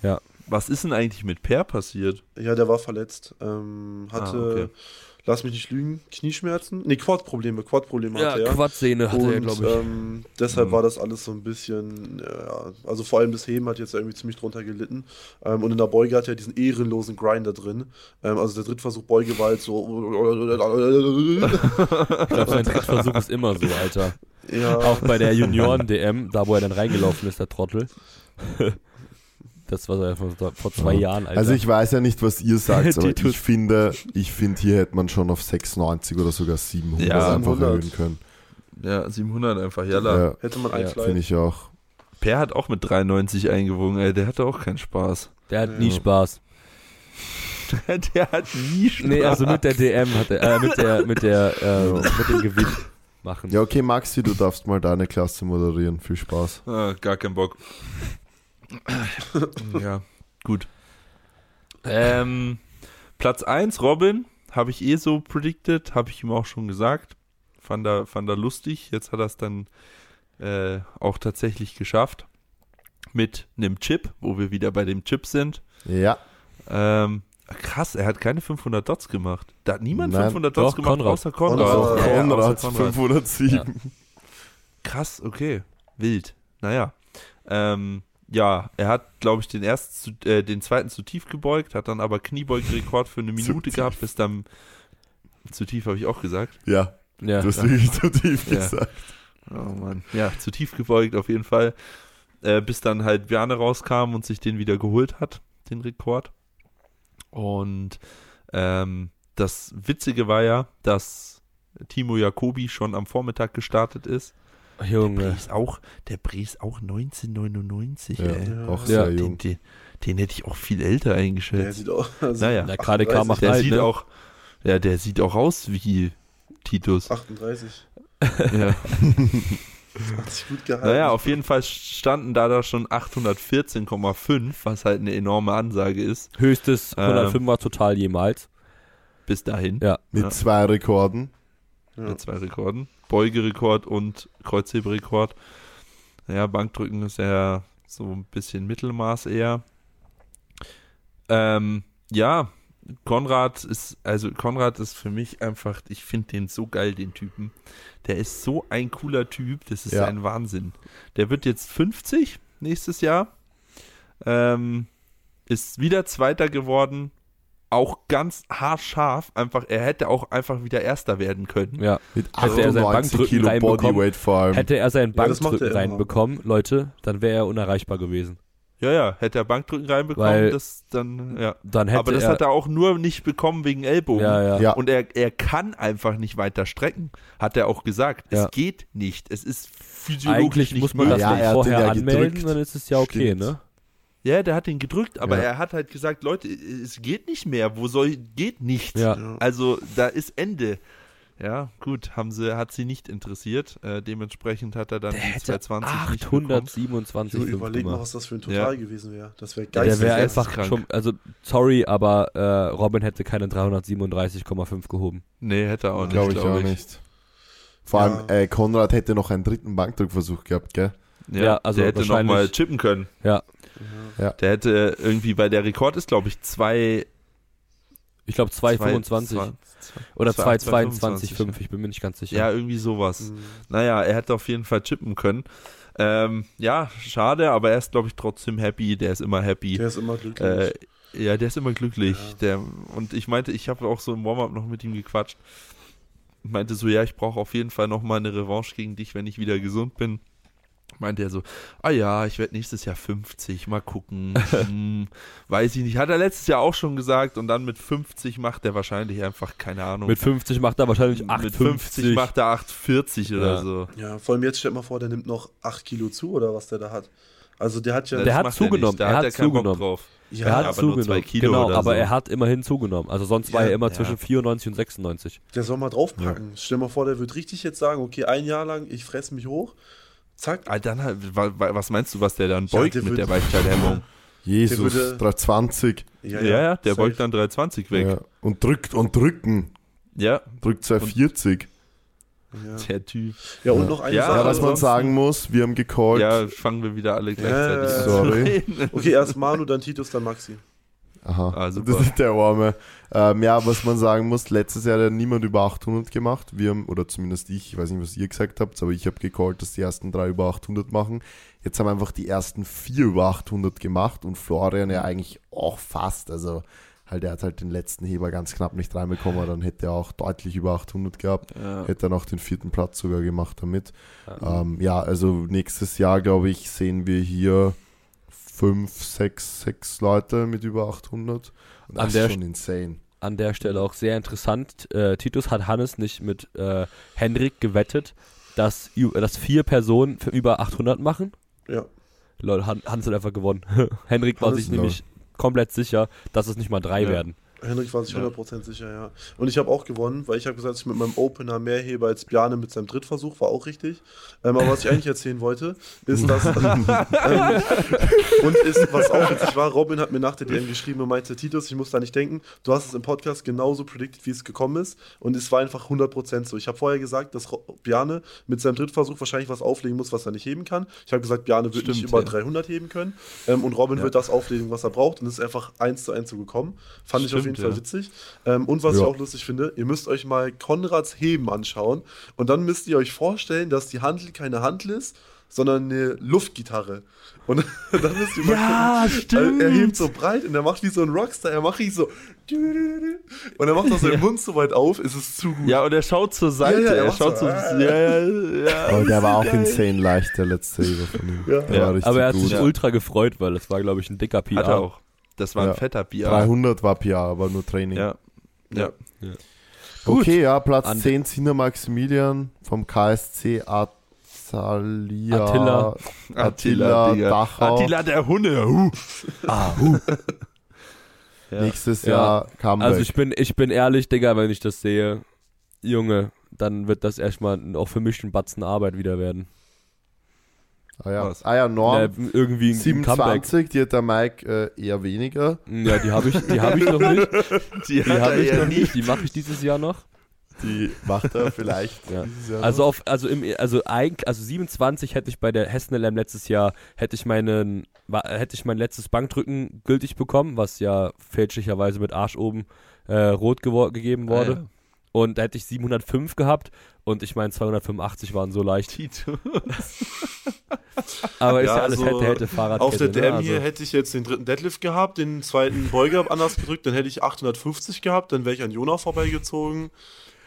Ja. Was ist denn eigentlich mit Per passiert? Ja, der war verletzt. Ähm, hatte, Ah, okay. lass mich nicht lügen, Knieschmerzen? Nee, Quad-Probleme. Quad-Probleme Ja, hatte er. Quadsehne hatte er, glaube ich. ähm, deshalb Mhm. war das alles so ein bisschen, ja, also vor allem das Heben hat jetzt irgendwie ziemlich drunter gelitten. Ähm, und in der Beuge hat er diesen ehrenlosen Grinder drin. Ähm, also der Drittversuch Beuge war halt so. Ich glaube, sein Drittversuch ist immer so, Alter. ja, Auch bei der Junioren-DM, da wo er dann reingelaufen ist, der Trottel. Das war so vor, vor zwei Ja. Jahren, Alter. Also ich weiß ja nicht, was ihr sagt, aber ich finde, ich finde, hier hätte man schon auf 96 oder sogar 700 Ja, einfach 700. erhöhen können. Ja, 700 einfach. Jalla. Ja, hätte man Ja, ein finde ich auch. Per hat auch mit 93 eingewogen, ey. Der hatte auch keinen Spaß. der hat Ja. nie Spaß. der hat nie Spaß. Nee, also mit der DM hat er, äh, mit der, mit der, äh, mit dem Gewicht machen. Ja, okay, Maxi, du darfst mal deine Klasse moderieren. Viel Spaß. Ah, gar keinen Bock. ja, gut. Ähm, Platz 1, Robin, habe ich eh so predicted, habe ich ihm auch schon gesagt. Fand er, fand er lustig. Jetzt hat er es dann äh, auch tatsächlich geschafft. Mit einem Chip, wo wir wieder bei dem Chip sind. Ja, Ähm, krass, er hat keine 500 Dots gemacht. Da hat niemand Nein, 500 Dots doch, gemacht, Konrad. außer Konrad. Konrad. Ja, ja, Konrad, außer Konrad. 507. Krass, okay. Wild. Naja. Ähm, ja, er hat, glaube ich, den ersten, zu, äh, den zweiten zu tief gebeugt, hat dann aber Kniebeugerekord für eine Minute gehabt, bis dann zu tief habe ich auch gesagt. Ja, Ja. du hast wirklich zu tief Ja. gesagt. Oh Mann. Ja, zu tief gebeugt auf jeden Fall. Äh, bis dann halt Bjarne rauskam und sich den wieder geholt hat, den Rekord. Und ähm, das Witzige war ja, dass Timo Jacobi schon am Vormittag gestartet ist. Der Junge. Bre ist auch, der Bre ist auch 1999, Ja, ey. Auch sehr Den, jung. den, den hätte ich auch viel älter Der eingeschätzt. sieht auch. Also Naja. Der KDK 38, macht Der halt, sieht ne? auch, ja, der sieht auch aus wie Titus. 38. ja. Hat sich gut gehalten. Naja, auf jeden Fall standen da da schon 814,5, was halt eine enorme Ansage ist. Höchstes Ähm. 105er total jemals. Bis dahin. Ja. Mit Ja. zwei Rekorden. Ja. Mit zwei Rekorden. Beugerekord und Kreuzheberekord. Ja, Bankdrücken ist ja so ein bisschen Mittelmaß eher. Ähm, ja, Konrad ist, also Konrad ist für mich einfach, ich finde den so geil, den Typen. Der ist so ein cooler Typ, das ist Ja. ein Wahnsinn. Der wird jetzt 50 nächstes Jahr. Ähm, ist wieder Zweiter geworden. Auch ganz haarscharf. Einfach, er hätte auch einfach wieder Erster werden können. Ja. Mit Hätte er sein 98 Bankdrücken Kilo reinbekommen, Bodyweight vor allem. Hätte er Ja, macht Bankdrücken immer. reinbekommen, Leute, dann wäre er unerreichbar gewesen. Ja, ja, hätte er Bankdrücken reinbekommen, Weil- das dann, ja. Dann hätte Aber das er, hat er auch nur nicht bekommen wegen Ellbogen. ja, ja. Ja. Und er, er kann einfach nicht weiter strecken, hat er auch gesagt. Ja. Es geht nicht. Es ist physiologisch Eigentlich nicht muss man das Ja, er vorher den ja anmelden, gedrückt. dann ist es ja okay, Stimmt. ne? Ja, der hat ihn gedrückt, aber Ja. er hat halt gesagt, Leute, es geht nicht mehr. Wo soll, geht nicht. Ja. Ja. Also, da ist Ende. Ja, gut, haben sie, hat sie nicht interessiert. Äh, dementsprechend hat er dann Der die hätte 220 nicht bekommen. 827 Jo, überleg mal, was das für ein Total Ja. gewesen wäre. Das wäre Der geil. wäre geisteskrank. einfach schon, also sorry, aber äh, Robin hätte keine 337,5 gehoben. Nee, hätte er auch nicht, Glaube ich glaub auch nicht. Vor Ja. allem, äh, Konrad hätte noch einen dritten Bankdrückversuch gehabt, gell? Ja, Ja, also der hätte nochmal chippen können. Ja, Der hätte irgendwie, bei der Rekord ist, glaube ich, zwei ich glaube 225 zwei- oder zwei- 222,5, ich bin mir nicht ganz sicher. Ja, irgendwie sowas. Mhm. Naja, er hätte auf jeden Fall chippen können. Ähm, ja, schade, aber er ist, glaube ich, trotzdem happy. Der ist immer happy. Der ist immer glücklich. Äh, ja, der ist immer glücklich. Ja. Der, und ich meinte, ich habe auch so im Warm-up noch mit ihm gequatscht. Meinte so, ja, ich brauche auf jeden Fall noch mal eine Revanche gegen dich, wenn ich wieder gesund bin. Meinte er so, ah ja, ich werde nächstes Jahr 50, mal gucken. hm, weiß ich nicht. Hat er letztes Jahr auch schon gesagt und dann mit 50 macht er wahrscheinlich einfach, keine Ahnung. Mit 50 macht er wahrscheinlich Mit 850. 50 macht er 840 oder Ja. so. ja, vor allem jetzt stellt mal vor, der nimmt noch 8 Kilo zu oder was der da hat. Also der hat ja. Der hat zugenommen, nicht. Da er hat hat er zugenommen. drauf. ja, er hat aber nur zwei zugenommen. Kilo genau, oder aber so. er hat immerhin zugenommen. Also sonst war Ja, er immer ja. zwischen 94 und 96. der soll mal draufpacken. Stell mal vor, der wird richtig jetzt sagen, okay, ein Jahr lang, ich fresse mich hoch. Zack. Ah, dann halt, wa- wa- was meinst du, was der dann Ja, beugt der mit der Weichteilhemmung? Jesus, Der würde- 320. Ja, ja, der safe. beugt dann 320 weg. Ja. Und drückt und drücken. Ja, Drückt 240. Ja, der Typ. ja und Ja. noch eine Ja, Sache. Ja, was man sagen muss, wir haben gecallt. Ja, fangen wir wieder alle gleichzeitig Ja, an. sorry. Okay, erst Manu, dann Titus, dann Maxi. Aha, Ah, das ist der Arme. Ähm, ja, was man sagen muss, letztes Jahr hat ja niemand über 800 gemacht. Wir haben, oder zumindest ich, ich weiß nicht, was ihr gesagt habt, aber ich habe gecallt, dass die ersten drei über 800 machen. Jetzt haben einfach die ersten vier über 800 gemacht und Florian ja eigentlich auch fast. Also halt, er hat halt den letzten Heber ganz knapp nicht reinbekommen, dann hätte er auch deutlich über 800 gehabt. Ja. Hätte er noch den vierten Platz sogar gemacht damit. Ähm, ja, also nächstes Jahr, glaube ich, sehen wir hier fünf, sechs, sechs Leute mit über 800. Und An das der ist schon insane. An der Stelle auch sehr interessant. Äh, Titus hat Hannes nicht mit äh, Henrik gewettet, dass, ü- dass vier Personen für über 800 machen. Ja. Lol, Han Hannes hat einfach gewonnen. Henrik war Hannes, sich nämlich komplett sicher, dass es nicht mal drei Ja. werden. Henrik war sich Ja. 100% sicher, ja. Und ich habe auch gewonnen, weil ich habe gesagt, dass ich mit meinem Opener mehr hebe als Bjane mit seinem Drittversuch, war auch richtig. Ähm, aber was ich eigentlich erzählen wollte, ist, dass. ähm, und ist, was auch witzig war, Robin hat mir nach der DM geschrieben und meinte: Titus, ich muss da nicht denken, du hast es im Podcast genauso predicted, wie es gekommen ist. Und es war einfach 100% so. Ich habe vorher gesagt, dass Bjane mit seinem Drittversuch wahrscheinlich was auflegen muss, was er nicht heben kann. Ich habe gesagt, Bjane wird nicht Stimmt, über ja. 300 heben können. Ähm, und Robin Ja. wird das auflegen, was er braucht. Und es ist einfach eins zu eins so gekommen. Fand ich auf jeden Stimmt, Fall ja. witzig. Ähm, und was Ja. ich auch lustig finde, ihr müsst euch mal Konrads Heben anschauen. Und dann müsst ihr euch vorstellen, dass die Handel keine Handel ist, sondern eine Luftgitarre. Und dann müsst ihr mal Ja, gucken. Er hebt so breit und er macht wie so ein Rockstar. Er macht so. Und er macht auch seinen Mund so weit auf, ist es zu gut. Ja, und er schaut zur Seite. Ja, ja, er schaut so, so. Ja, ja, ja. Aber der war auch geil. insane leicht, der letzte Heber von ihm. Ja. Ja, Aber er hat gut. sich Ja. ultra gefreut, weil das war, glaube ich, ein dicker PR. Hat er auch. Das war ein Ja. fetter Bier. 300 war PR, aber nur Training. Ja. Ja. Gut. Okay, ja, Platz An- 10 Sina Maximilian vom KSC Azalia. Attila. Attila Digga. Dachau. Attila der Hunde. Huh. Ah. Ja. Nächstes Ja. Jahr Comeback. Also ich bin, ich bin ehrlich, Digga, wenn ich das sehe, Junge, dann wird das erstmal auch für mich ein Batzen Arbeit wieder werden. Ah ja, Was? ah, ja Norm. Ja, irgendwie ein Comeback. 27, die hat der Mike äh, eher weniger. Ja, die habe ich, die hab ich noch nicht. Die, Die habe ich noch nicht. Die mache ich dieses Jahr noch. Die macht er vielleicht Ja. Also auf, also im, also eigentlich, also 27 hätte ich bei der Hessen LM letztes Jahr hätte ich meinen, hätte ich mein letztes Bankdrücken gültig bekommen, was ja fälschlicherweise mit Arsch oben äh, rot gegeben wurde. Ah, ja. Und da hätte ich 705 gehabt und ich meine 285 waren so leicht. Aber ist Ja, ja alles also hätte, hätte Fahrradkette. Auf der DM ne? also, hier hätte ich jetzt den dritten Deadlift gehabt, den zweiten Beuger anders gedrückt, dann hätte ich 850 gehabt, dann wäre ich an Jona vorbeigezogen.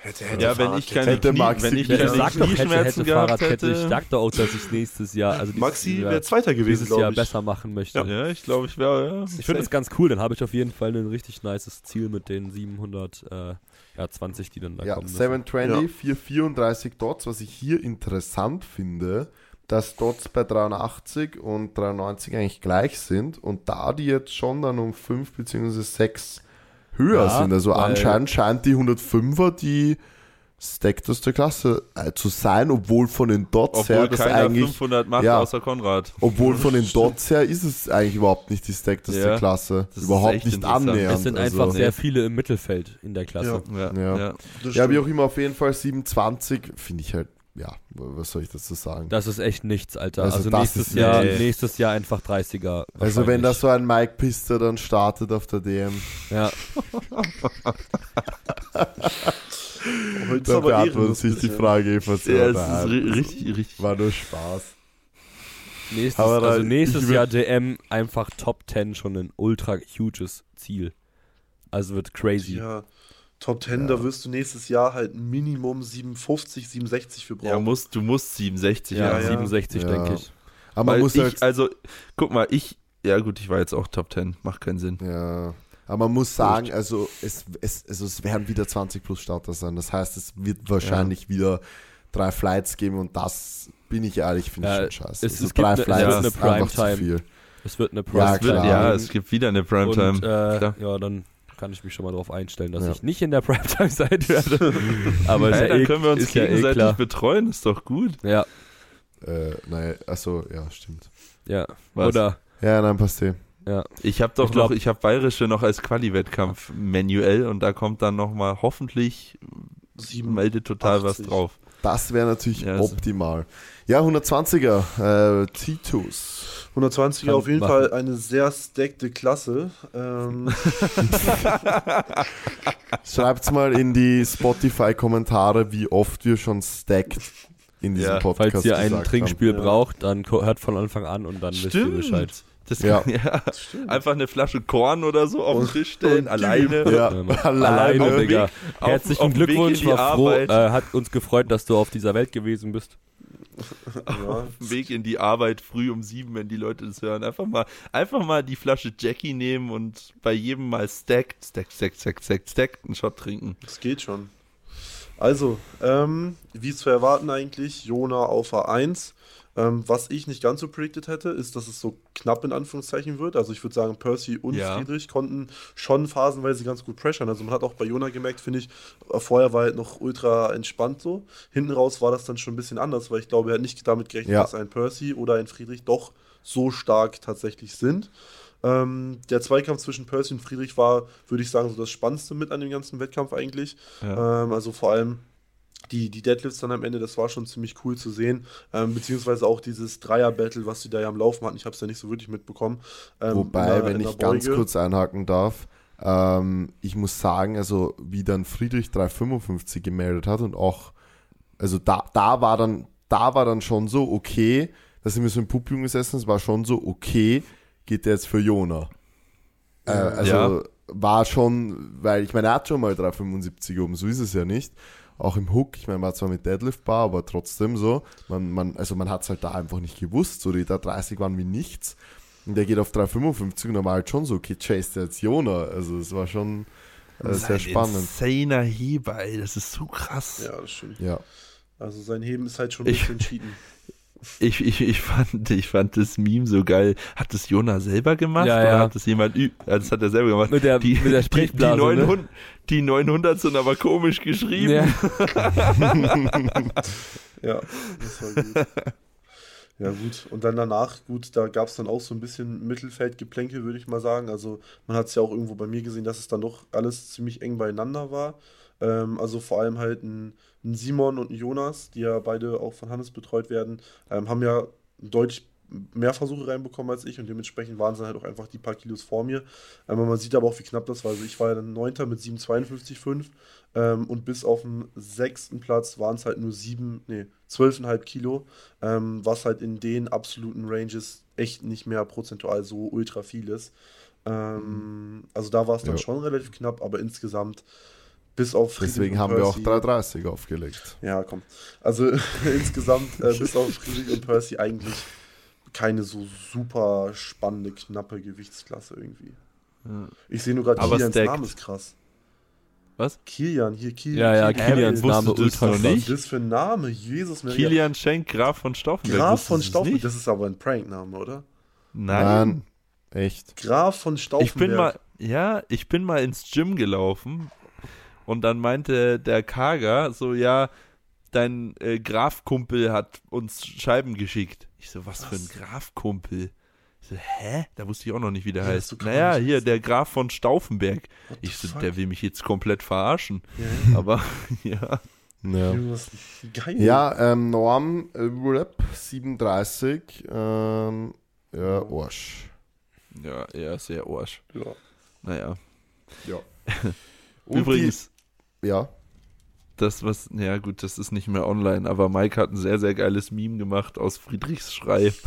Hätte, hätte Ja, wenn ich keine, Hätte Knie, Maxi wenn ich ja, keine ich sag doch, hätte, hätte gehabt Fahrradkette. Ich hätte. sag doch auch, dass ich nächstes Jahr, also dieses Maxi Jahr, wäre Zweiter gewesen, dieses Jahr ich. besser machen möchte. Ja, ich glaube, ich wäre, ja. Ich finde das ganz cool, dann habe ich auf jeden Fall ein richtig nices Ziel mit den 700, äh, ja, 20, die dann da Ja, kommen. müssen. 720, 434 Dots, was ich hier interessant finde, dass Dots bei 83 und 93 eigentlich gleich sind und da die jetzt schon dann um 5 bzw. 6 höher Ja, sind. Also anscheinend scheint die 105er die stackteste Klasse äh, zu sein, obwohl von den Dots her Obwohl das keiner eigentlich 500 macht, ja. außer Konrad. obwohl von den Dots her ist es eigentlich überhaupt nicht die stackteste Ja, Klasse. das Überhaupt nicht annähernd. Es sind also. einfach sehr viele im Mittelfeld in der Klasse. Ja. Ja, Ja. ja. Das Ja, wie auch immer, auf jeden Fall 27 finde ich halt, ja, was soll ich dazu sagen? Das ist echt nichts, Alter. Also Also, das nächstes, Jahr, nee. nächstes Jahr einfach 30er. also wenn da so ein Mike Pister dann startet auf der DM, Ja, Heute aber beantwortet sich die. Frage eh fast Ja, es selber. ist ri- richtig, richtig. War nur Spaß. nächstes, Aber da- also nächstes Jahr DM einfach Top 10 schon ein ultra huges Ziel. Also wird crazy. Ja, Top 10, da wirst du nächstes Jahr halt Minimum 57, 67 für brauchen. Ja, musst, du musst 67 Ja, Ja, ja. 67, Ja. denke ich. Aber man muss ich, halt, also, guck mal, ich, ja gut, ich war jetzt auch Top 10, macht keinen Sinn. ja, aber man muss sagen, also es, es, also es werden wieder 20 plus Starter sein. Das heißt, es wird wahrscheinlich wieder drei Flights geben und das, bin ich ehrlich, finde Ja, ich schon scheiße. es- also es gibt drei Flights wird eine ist einfach zu Primetime. viel. Es wird eine Ja, wird, klar. ja, es gibt wieder eine Primetime. Und, äh, ja, dann kann ich mich schon mal darauf einstellen, dass Ja. ich nicht in der Primetime sein werde. Aber hey, ja dann eh, können wir uns ja eh gegenseitig klar. betreuen, ist doch gut. Ja, Äh, nein, achso, ja, stimmt. ja. Was? Oder, Ja, nein, passt eh. Ja. Ich habe doch Ich glaub- noch, ich habe Bayerische noch als Quali-Wettkampf manuell und da kommt dann nochmal hoffentlich Sieben- meldet total was 80. drauf. Das wäre natürlich Ja, also- optimal. Ja, 120er, äh, Titus. 120er Kann auf jeden machen. Fall eine sehr stackte Klasse. Ähm, Schreibt's mal in die Spotify-Kommentare, wie oft wir schon stacked in diesem Ja, Podcast Falls ihr ein Trinkspiel Ja. braucht, dann hört von Anfang an und dann wisst ihr Bescheid. Das Ja. kann, ja. Einfach eine Flasche Korn oder so auf den Tisch stellen, alleine. Ja, Ähm, alleine. Auf Digga. Auf- Herzlichen auf Glückwunsch, in die war froh, Arbeit. äh, hat uns gefreut, dass du auf dieser Welt gewesen bist. ja. Auf dem Weg in die Arbeit früh um sieben, wenn die Leute das hören. Einfach mal, einfach mal die Flasche Jackie nehmen und bei jedem mal stacked, stack, stack, stack, stack, stack, einen Shot trinken. Das geht schon. Also, ähm, wie zu erwarten eigentlich, Jona auf A1. Ähm, was ich nicht ganz so predicted hätte, ist, dass es so knapp in Anführungszeichen wird. Also ich würde sagen, Percy und Ja. Friedrich konnten schon phasenweise ganz gut pressern. Also man hat auch bei Jona gemerkt, finde ich, vorher war er halt noch ultra entspannt so. Hinten raus war das dann schon ein bisschen anders, weil ich glaube, er hat nicht damit gerechnet, Ja. dass ein Percy oder ein Friedrich doch so stark tatsächlich sind. Ähm, der Zweikampf zwischen Percy und Friedrich war, würde ich sagen, so das Spannendste mit an dem ganzen Wettkampf eigentlich. Ja. Ähm, also vor allem die, die Deadlifts dann am Ende, das war schon ziemlich cool zu sehen. Ähm, beziehungsweise auch dieses Dreier-Battle, was die da ja am Laufen hatten. Ich habe es ja nicht so wirklich mitbekommen. Ähm, Wobei, der- wenn ich ganz kurz einhaken darf, ähm, ich muss sagen, also wie dann Friedrich 355 gemeldet hat und auch, also da, da war dann, da war dann schon so, okay, da sind wir so im Publikum gesessen, es war schon so, okay, geht der jetzt für Jona. Äh, also Ja. war schon, weil ich meine, er hat schon mal 375 oben, so ist es ja nicht. Auch im Hook, ich meine, war zwar mit Deadlift Bar, aber trotzdem so, man, man, also man hat es halt da einfach nicht gewusst, so die da 30 waren wie nichts. Und der geht auf 355 und dann war halt schon so, okay, chase der jetzt Jona. Also es war schon äh, sehr Ein spannend. Insaner Heber, ey, das ist so krass. Ja, das stimmt. Ja. Also sein Heben ist halt schon ein bisschen cheaten. Ich, ich, ich, fand, ich fand das Meme so geil. Hat das Jona selber gemacht? Ja, oder ja. hat das jemand Das hat er selber gemacht. Mit der, die, mit der die, Sprechblase, die, ne? 900, die 900 sind aber komisch geschrieben. Ja. Ja, das war gut. Ja, gut. Und dann danach, gut, da gab es dann auch so ein bisschen Mittelfeldgeplänkel, würde ich mal sagen. Also, man hat es ja auch irgendwo bei mir gesehen, dass es dann doch alles ziemlich eng beieinander war. Ähm, also, vor allem halt ein, ein, Simon und ein Jonas, die ja beide auch von Hannes betreut werden, ähm, haben ja deutlich mehr Versuche reinbekommen als ich und dementsprechend waren sie halt auch einfach die paar Kilos vor mir. Ähm, man sieht aber auch, wie knapp das war. Also, ich war ja dann Neunter mit 7,52,5 ähm, und bis auf den sechsten Platz waren es halt nur sieben, nee, 12,5 Kilo, ähm, was halt in den absoluten Ranges echt nicht mehr prozentual so ultra viel ist. Ähm, also da war es dann ja. schon relativ knapp, aber insgesamt bis auf Friedrich Deswegen haben Percy, wir auch 3,30 aufgelegt. Ja, komm. Also insgesamt äh, bis auf Friedrich und Percy eigentlich keine so super spannende, knappe Gewichtsklasse irgendwie. Ja. Ich sehe nur gerade, Kilians Name ist krass. Was? Kilian, hier Kilian. Ja, ja, Kilians Name ultra noch nicht. Was ist für ein Name? Jesus Maria. Kilian Schenk, Graf von Stauffenberg. Graf von Stauffenberg, das ist aber ein Prankname, oder? Nein. Nein. Echt? Graf von Stauffenberg. Ich bin mal, ja, ich bin mal ins Gym gelaufen und dann meinte der Kager so, ja, dein äh, Grafkumpel hat uns Scheiben geschickt. Ich so, was, was? für ein Grafkumpel? so, hä? Da wusste ich auch noch nicht, wie der ja, heißt. Naja, hier, der Graf von Stauffenberg. Ich so, fuck? der will mich jetzt komplett verarschen. Ja. Aber, ja. Ja, Geil. ja ähm, Norm äh, Rap 37, ähm, ja, Arsch. Ja, eher sehr Arsch. Ja. Naja. Ja. Übrigens. Ja das, was, ja gut, das ist nicht mehr online, aber Mike hat ein sehr, sehr geiles Meme gemacht aus Friedrichs Schrei.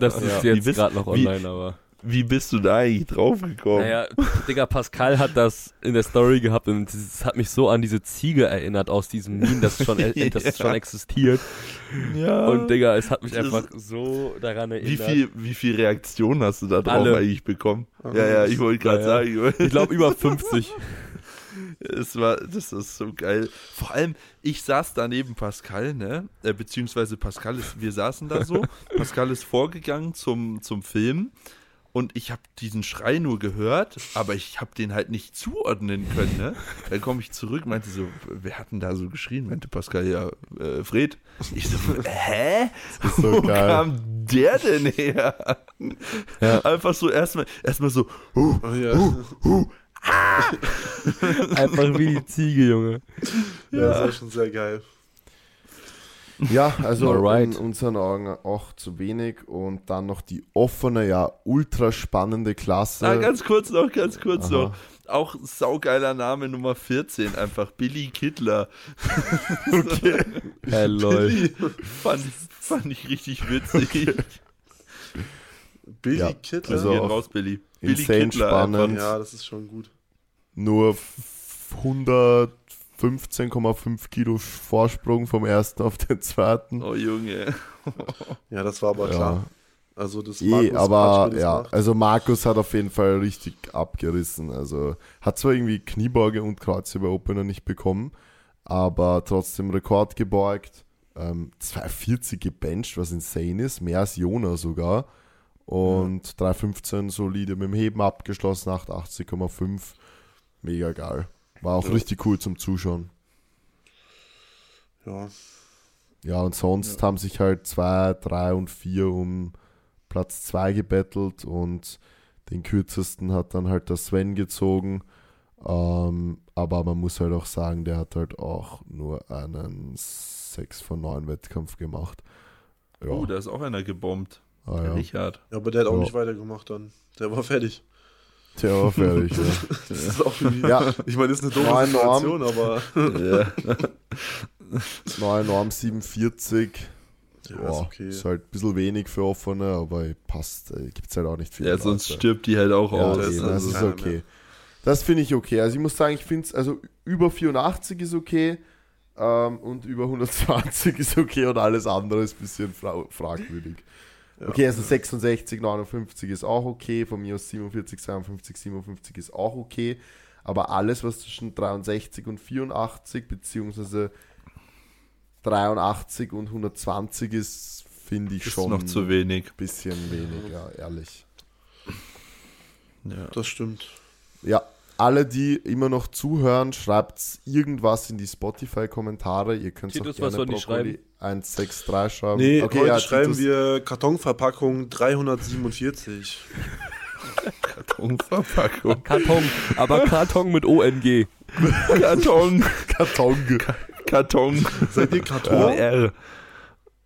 Das ist ja. jetzt gerade noch online, wie, aber. Wie bist du da eigentlich draufgekommen? Naja, Digga, Pascal hat das in der Story gehabt und es hat mich so an diese Ziege erinnert aus diesem Meme, das schon, ja. das schon existiert. Ja. Und Digga, es hat mich einfach so daran erinnert. Wie viel, wie viel Reaktion hast du da drauf Alle. eigentlich bekommen? Ja, ja, ich wollte gerade ja, sagen. Ich glaube über 50. Es war, das ist so geil. Vor allem, ich saß da neben Pascal, ne? Äh, beziehungsweise Pascal ist, wir saßen da so. Pascal ist vorgegangen zum, zum Film und ich habe diesen Schrei nur gehört, aber ich habe den halt nicht zuordnen können, ne? Dann komme ich zurück, meinte so, wer hat denn da so geschrien? Meinte Pascal, ja, äh, Fred. Ich so, hä? So Wo geil. kam der denn her? Ja. Einfach so erstmal, erstmal so, huh, oh, ja. Huh, Einfach wie die Ziege, Junge. Ja, ja, das war schon sehr geil. Ja, also Alright. in unseren Augen auch zu wenig und dann noch die offene, ja, ultra spannende Klasse. Ah, ganz kurz noch, ganz kurz Aha. noch. Auch saugeiler Name Nummer 14, einfach Billy Kittler. okay. Hello. Fand, fand ich richtig witzig. Okay. Billy ja, Kittler. Also raus, Billy. Billy Kittler spannend. Einfach. Ja, das ist schon gut. Nur 115,5 Kilo Vorsprung vom ersten auf den zweiten. Oh Junge. ja, das war aber ja. klar. Also das Je, aber ja, macht. also Markus hat auf jeden Fall richtig abgerissen. Also hat zwar irgendwie Kniebeuge und Kreuzhebe Opener nicht bekommen, aber trotzdem Rekord gebeugt. Ähm, 240 gebencht, was insane ist, mehr als Jona sogar. Und ja. 315 solide mit dem Heben abgeschlossen, 88,5 mega geil. War auch ja. richtig cool zum Zuschauen. Ja. Ja, und sonst ja. haben sich halt 2, 3 und 4 um Platz 2 gebettelt und den kürzesten hat dann halt der Sven gezogen. Ähm, aber man muss halt auch sagen, der hat halt auch nur einen 6 von 9 Wettkampf gemacht. Ja. Oh, da ist auch einer gebombt. Ah, ja. Richard. Ja, aber der hat auch ja. nicht weitergemacht dann. Der war fertig. Der war fertig, ja. das ist auch ja. Ich meine, das ist eine dumme Situation, Norm. aber. ja. Neue Norm 47. Ja, Boah, ist, okay. ist halt ein bisschen wenig für offene, aber passt. Äh, Gibt es halt auch nicht viel. Ja, sonst Leute. stirbt die halt auch ja, aus. Eben, das ist okay. Mehr. Das finde ich okay. Also ich muss sagen, ich finde es, also über 84 ist okay ähm, und über 120 ist okay und alles andere ist ein bisschen fra fragwürdig. Okay, also 66, 59 ist auch okay, von mir aus 47, 52, 57 ist auch okay, aber alles, was zwischen 63 und 84, beziehungsweise 83 und 120 ist, finde ich ist schon noch zu wenig. Bisschen wenig, ja, ehrlich. Ja. Das stimmt. Ja, alle, die immer noch zuhören, schreibt irgendwas in die Spotify-Kommentare. Ihr könnt Titus, auch gerne was Brokkoli 163 schreiben. Nee, okay, heute ja, schreiben Titus, wir Kartonverpackung 347. Kartonverpackung. Karton, aber Karton mit ONG. Karton. Karton. Karton. Seid ihr Karton? R.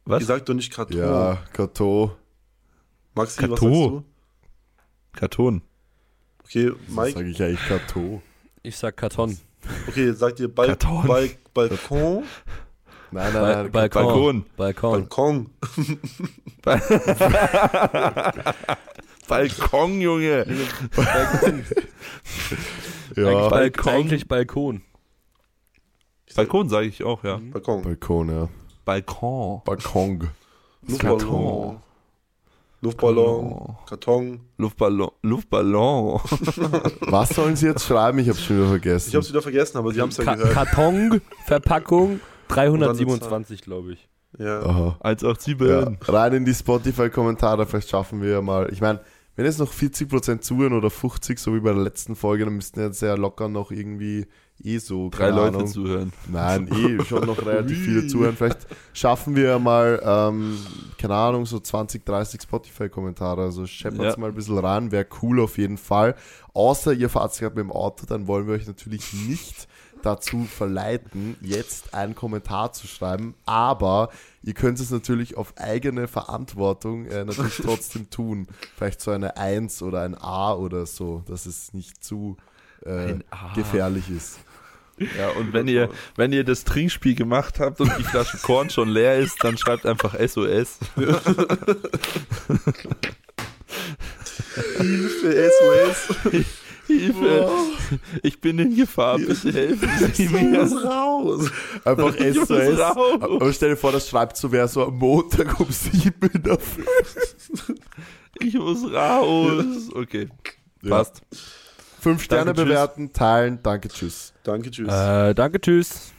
Was? Ihr sagt doch nicht Karton. Ja, Karton. Maxi, was Karton. sagst du? Karton. Okay, Mike. sage ich eigentlich Karton? Ich sag Karton. Okay, sagt ihr Bal Karton. Bal Balkon? Nein, nein, Ba nein. Balkon. Balkon. Balkon. Balkon. Balkon, Junge. ja, Eigentlich, Bal Balkon. eigentlich Balkon. Balkon sage ich auch, ja. Balkon. Balkon, ja. Balkon. Balkon. Luftballon. Luftballon. Karton. Luftballon. Luftballon. Was sollen sie jetzt schreiben? Ich hab's schon wieder vergessen. Ich hab's wieder vergessen, aber sie haben's ja Ka gehört. Karton, Verpackung 327, glaube ich. Ja. Aha. 187. Ja, rein in die Spotify-Kommentare, vielleicht schaffen wir ja mal. Ich meine, wenn jetzt noch 40% zuhören oder 50, so wie bei der letzten Folge, dann müssten jetzt sehr locker noch irgendwie eh so. Drei keine Leute Ahnung. zuhören. Nein, eh schon noch relativ viele zuhören. Vielleicht schaffen wir ja mal, ähm, keine Ahnung, so 20, 30 Spotify-Kommentare. Also scheppert's Ja. mal ein bisschen rein, wäre cool auf jeden Fall. Außer ihr fahrt gerade mit dem Auto, dann wollen wir euch natürlich nicht dazu verleiten, jetzt einen Kommentar zu schreiben. Aber ihr könnt es natürlich auf eigene Verantwortung äh, natürlich trotzdem tun. Vielleicht so eine 1 oder ein A oder so, dass es nicht zu äh, gefährlich ist. Ja, und wenn ihr, wenn ihr das Trinkspiel gemacht habt und die Flasche Korn schon leer ist, dann schreibt einfach SOS. Hilfe, SOS. Hilfe! Ich bin in Gefahr, bitte helfen Sie Ich mir. muss raus. Einfach Ich SOS. raus. Aber stell dir vor, das schreibt so wer so am Montag um 7 in der Früh. Ich muss raus. Okay, Ja. passt. Fünf Sterne Danke, tschüss. bewerten, teilen. Danke, tschüss. Danke, tschüss. Äh, danke, tschüss.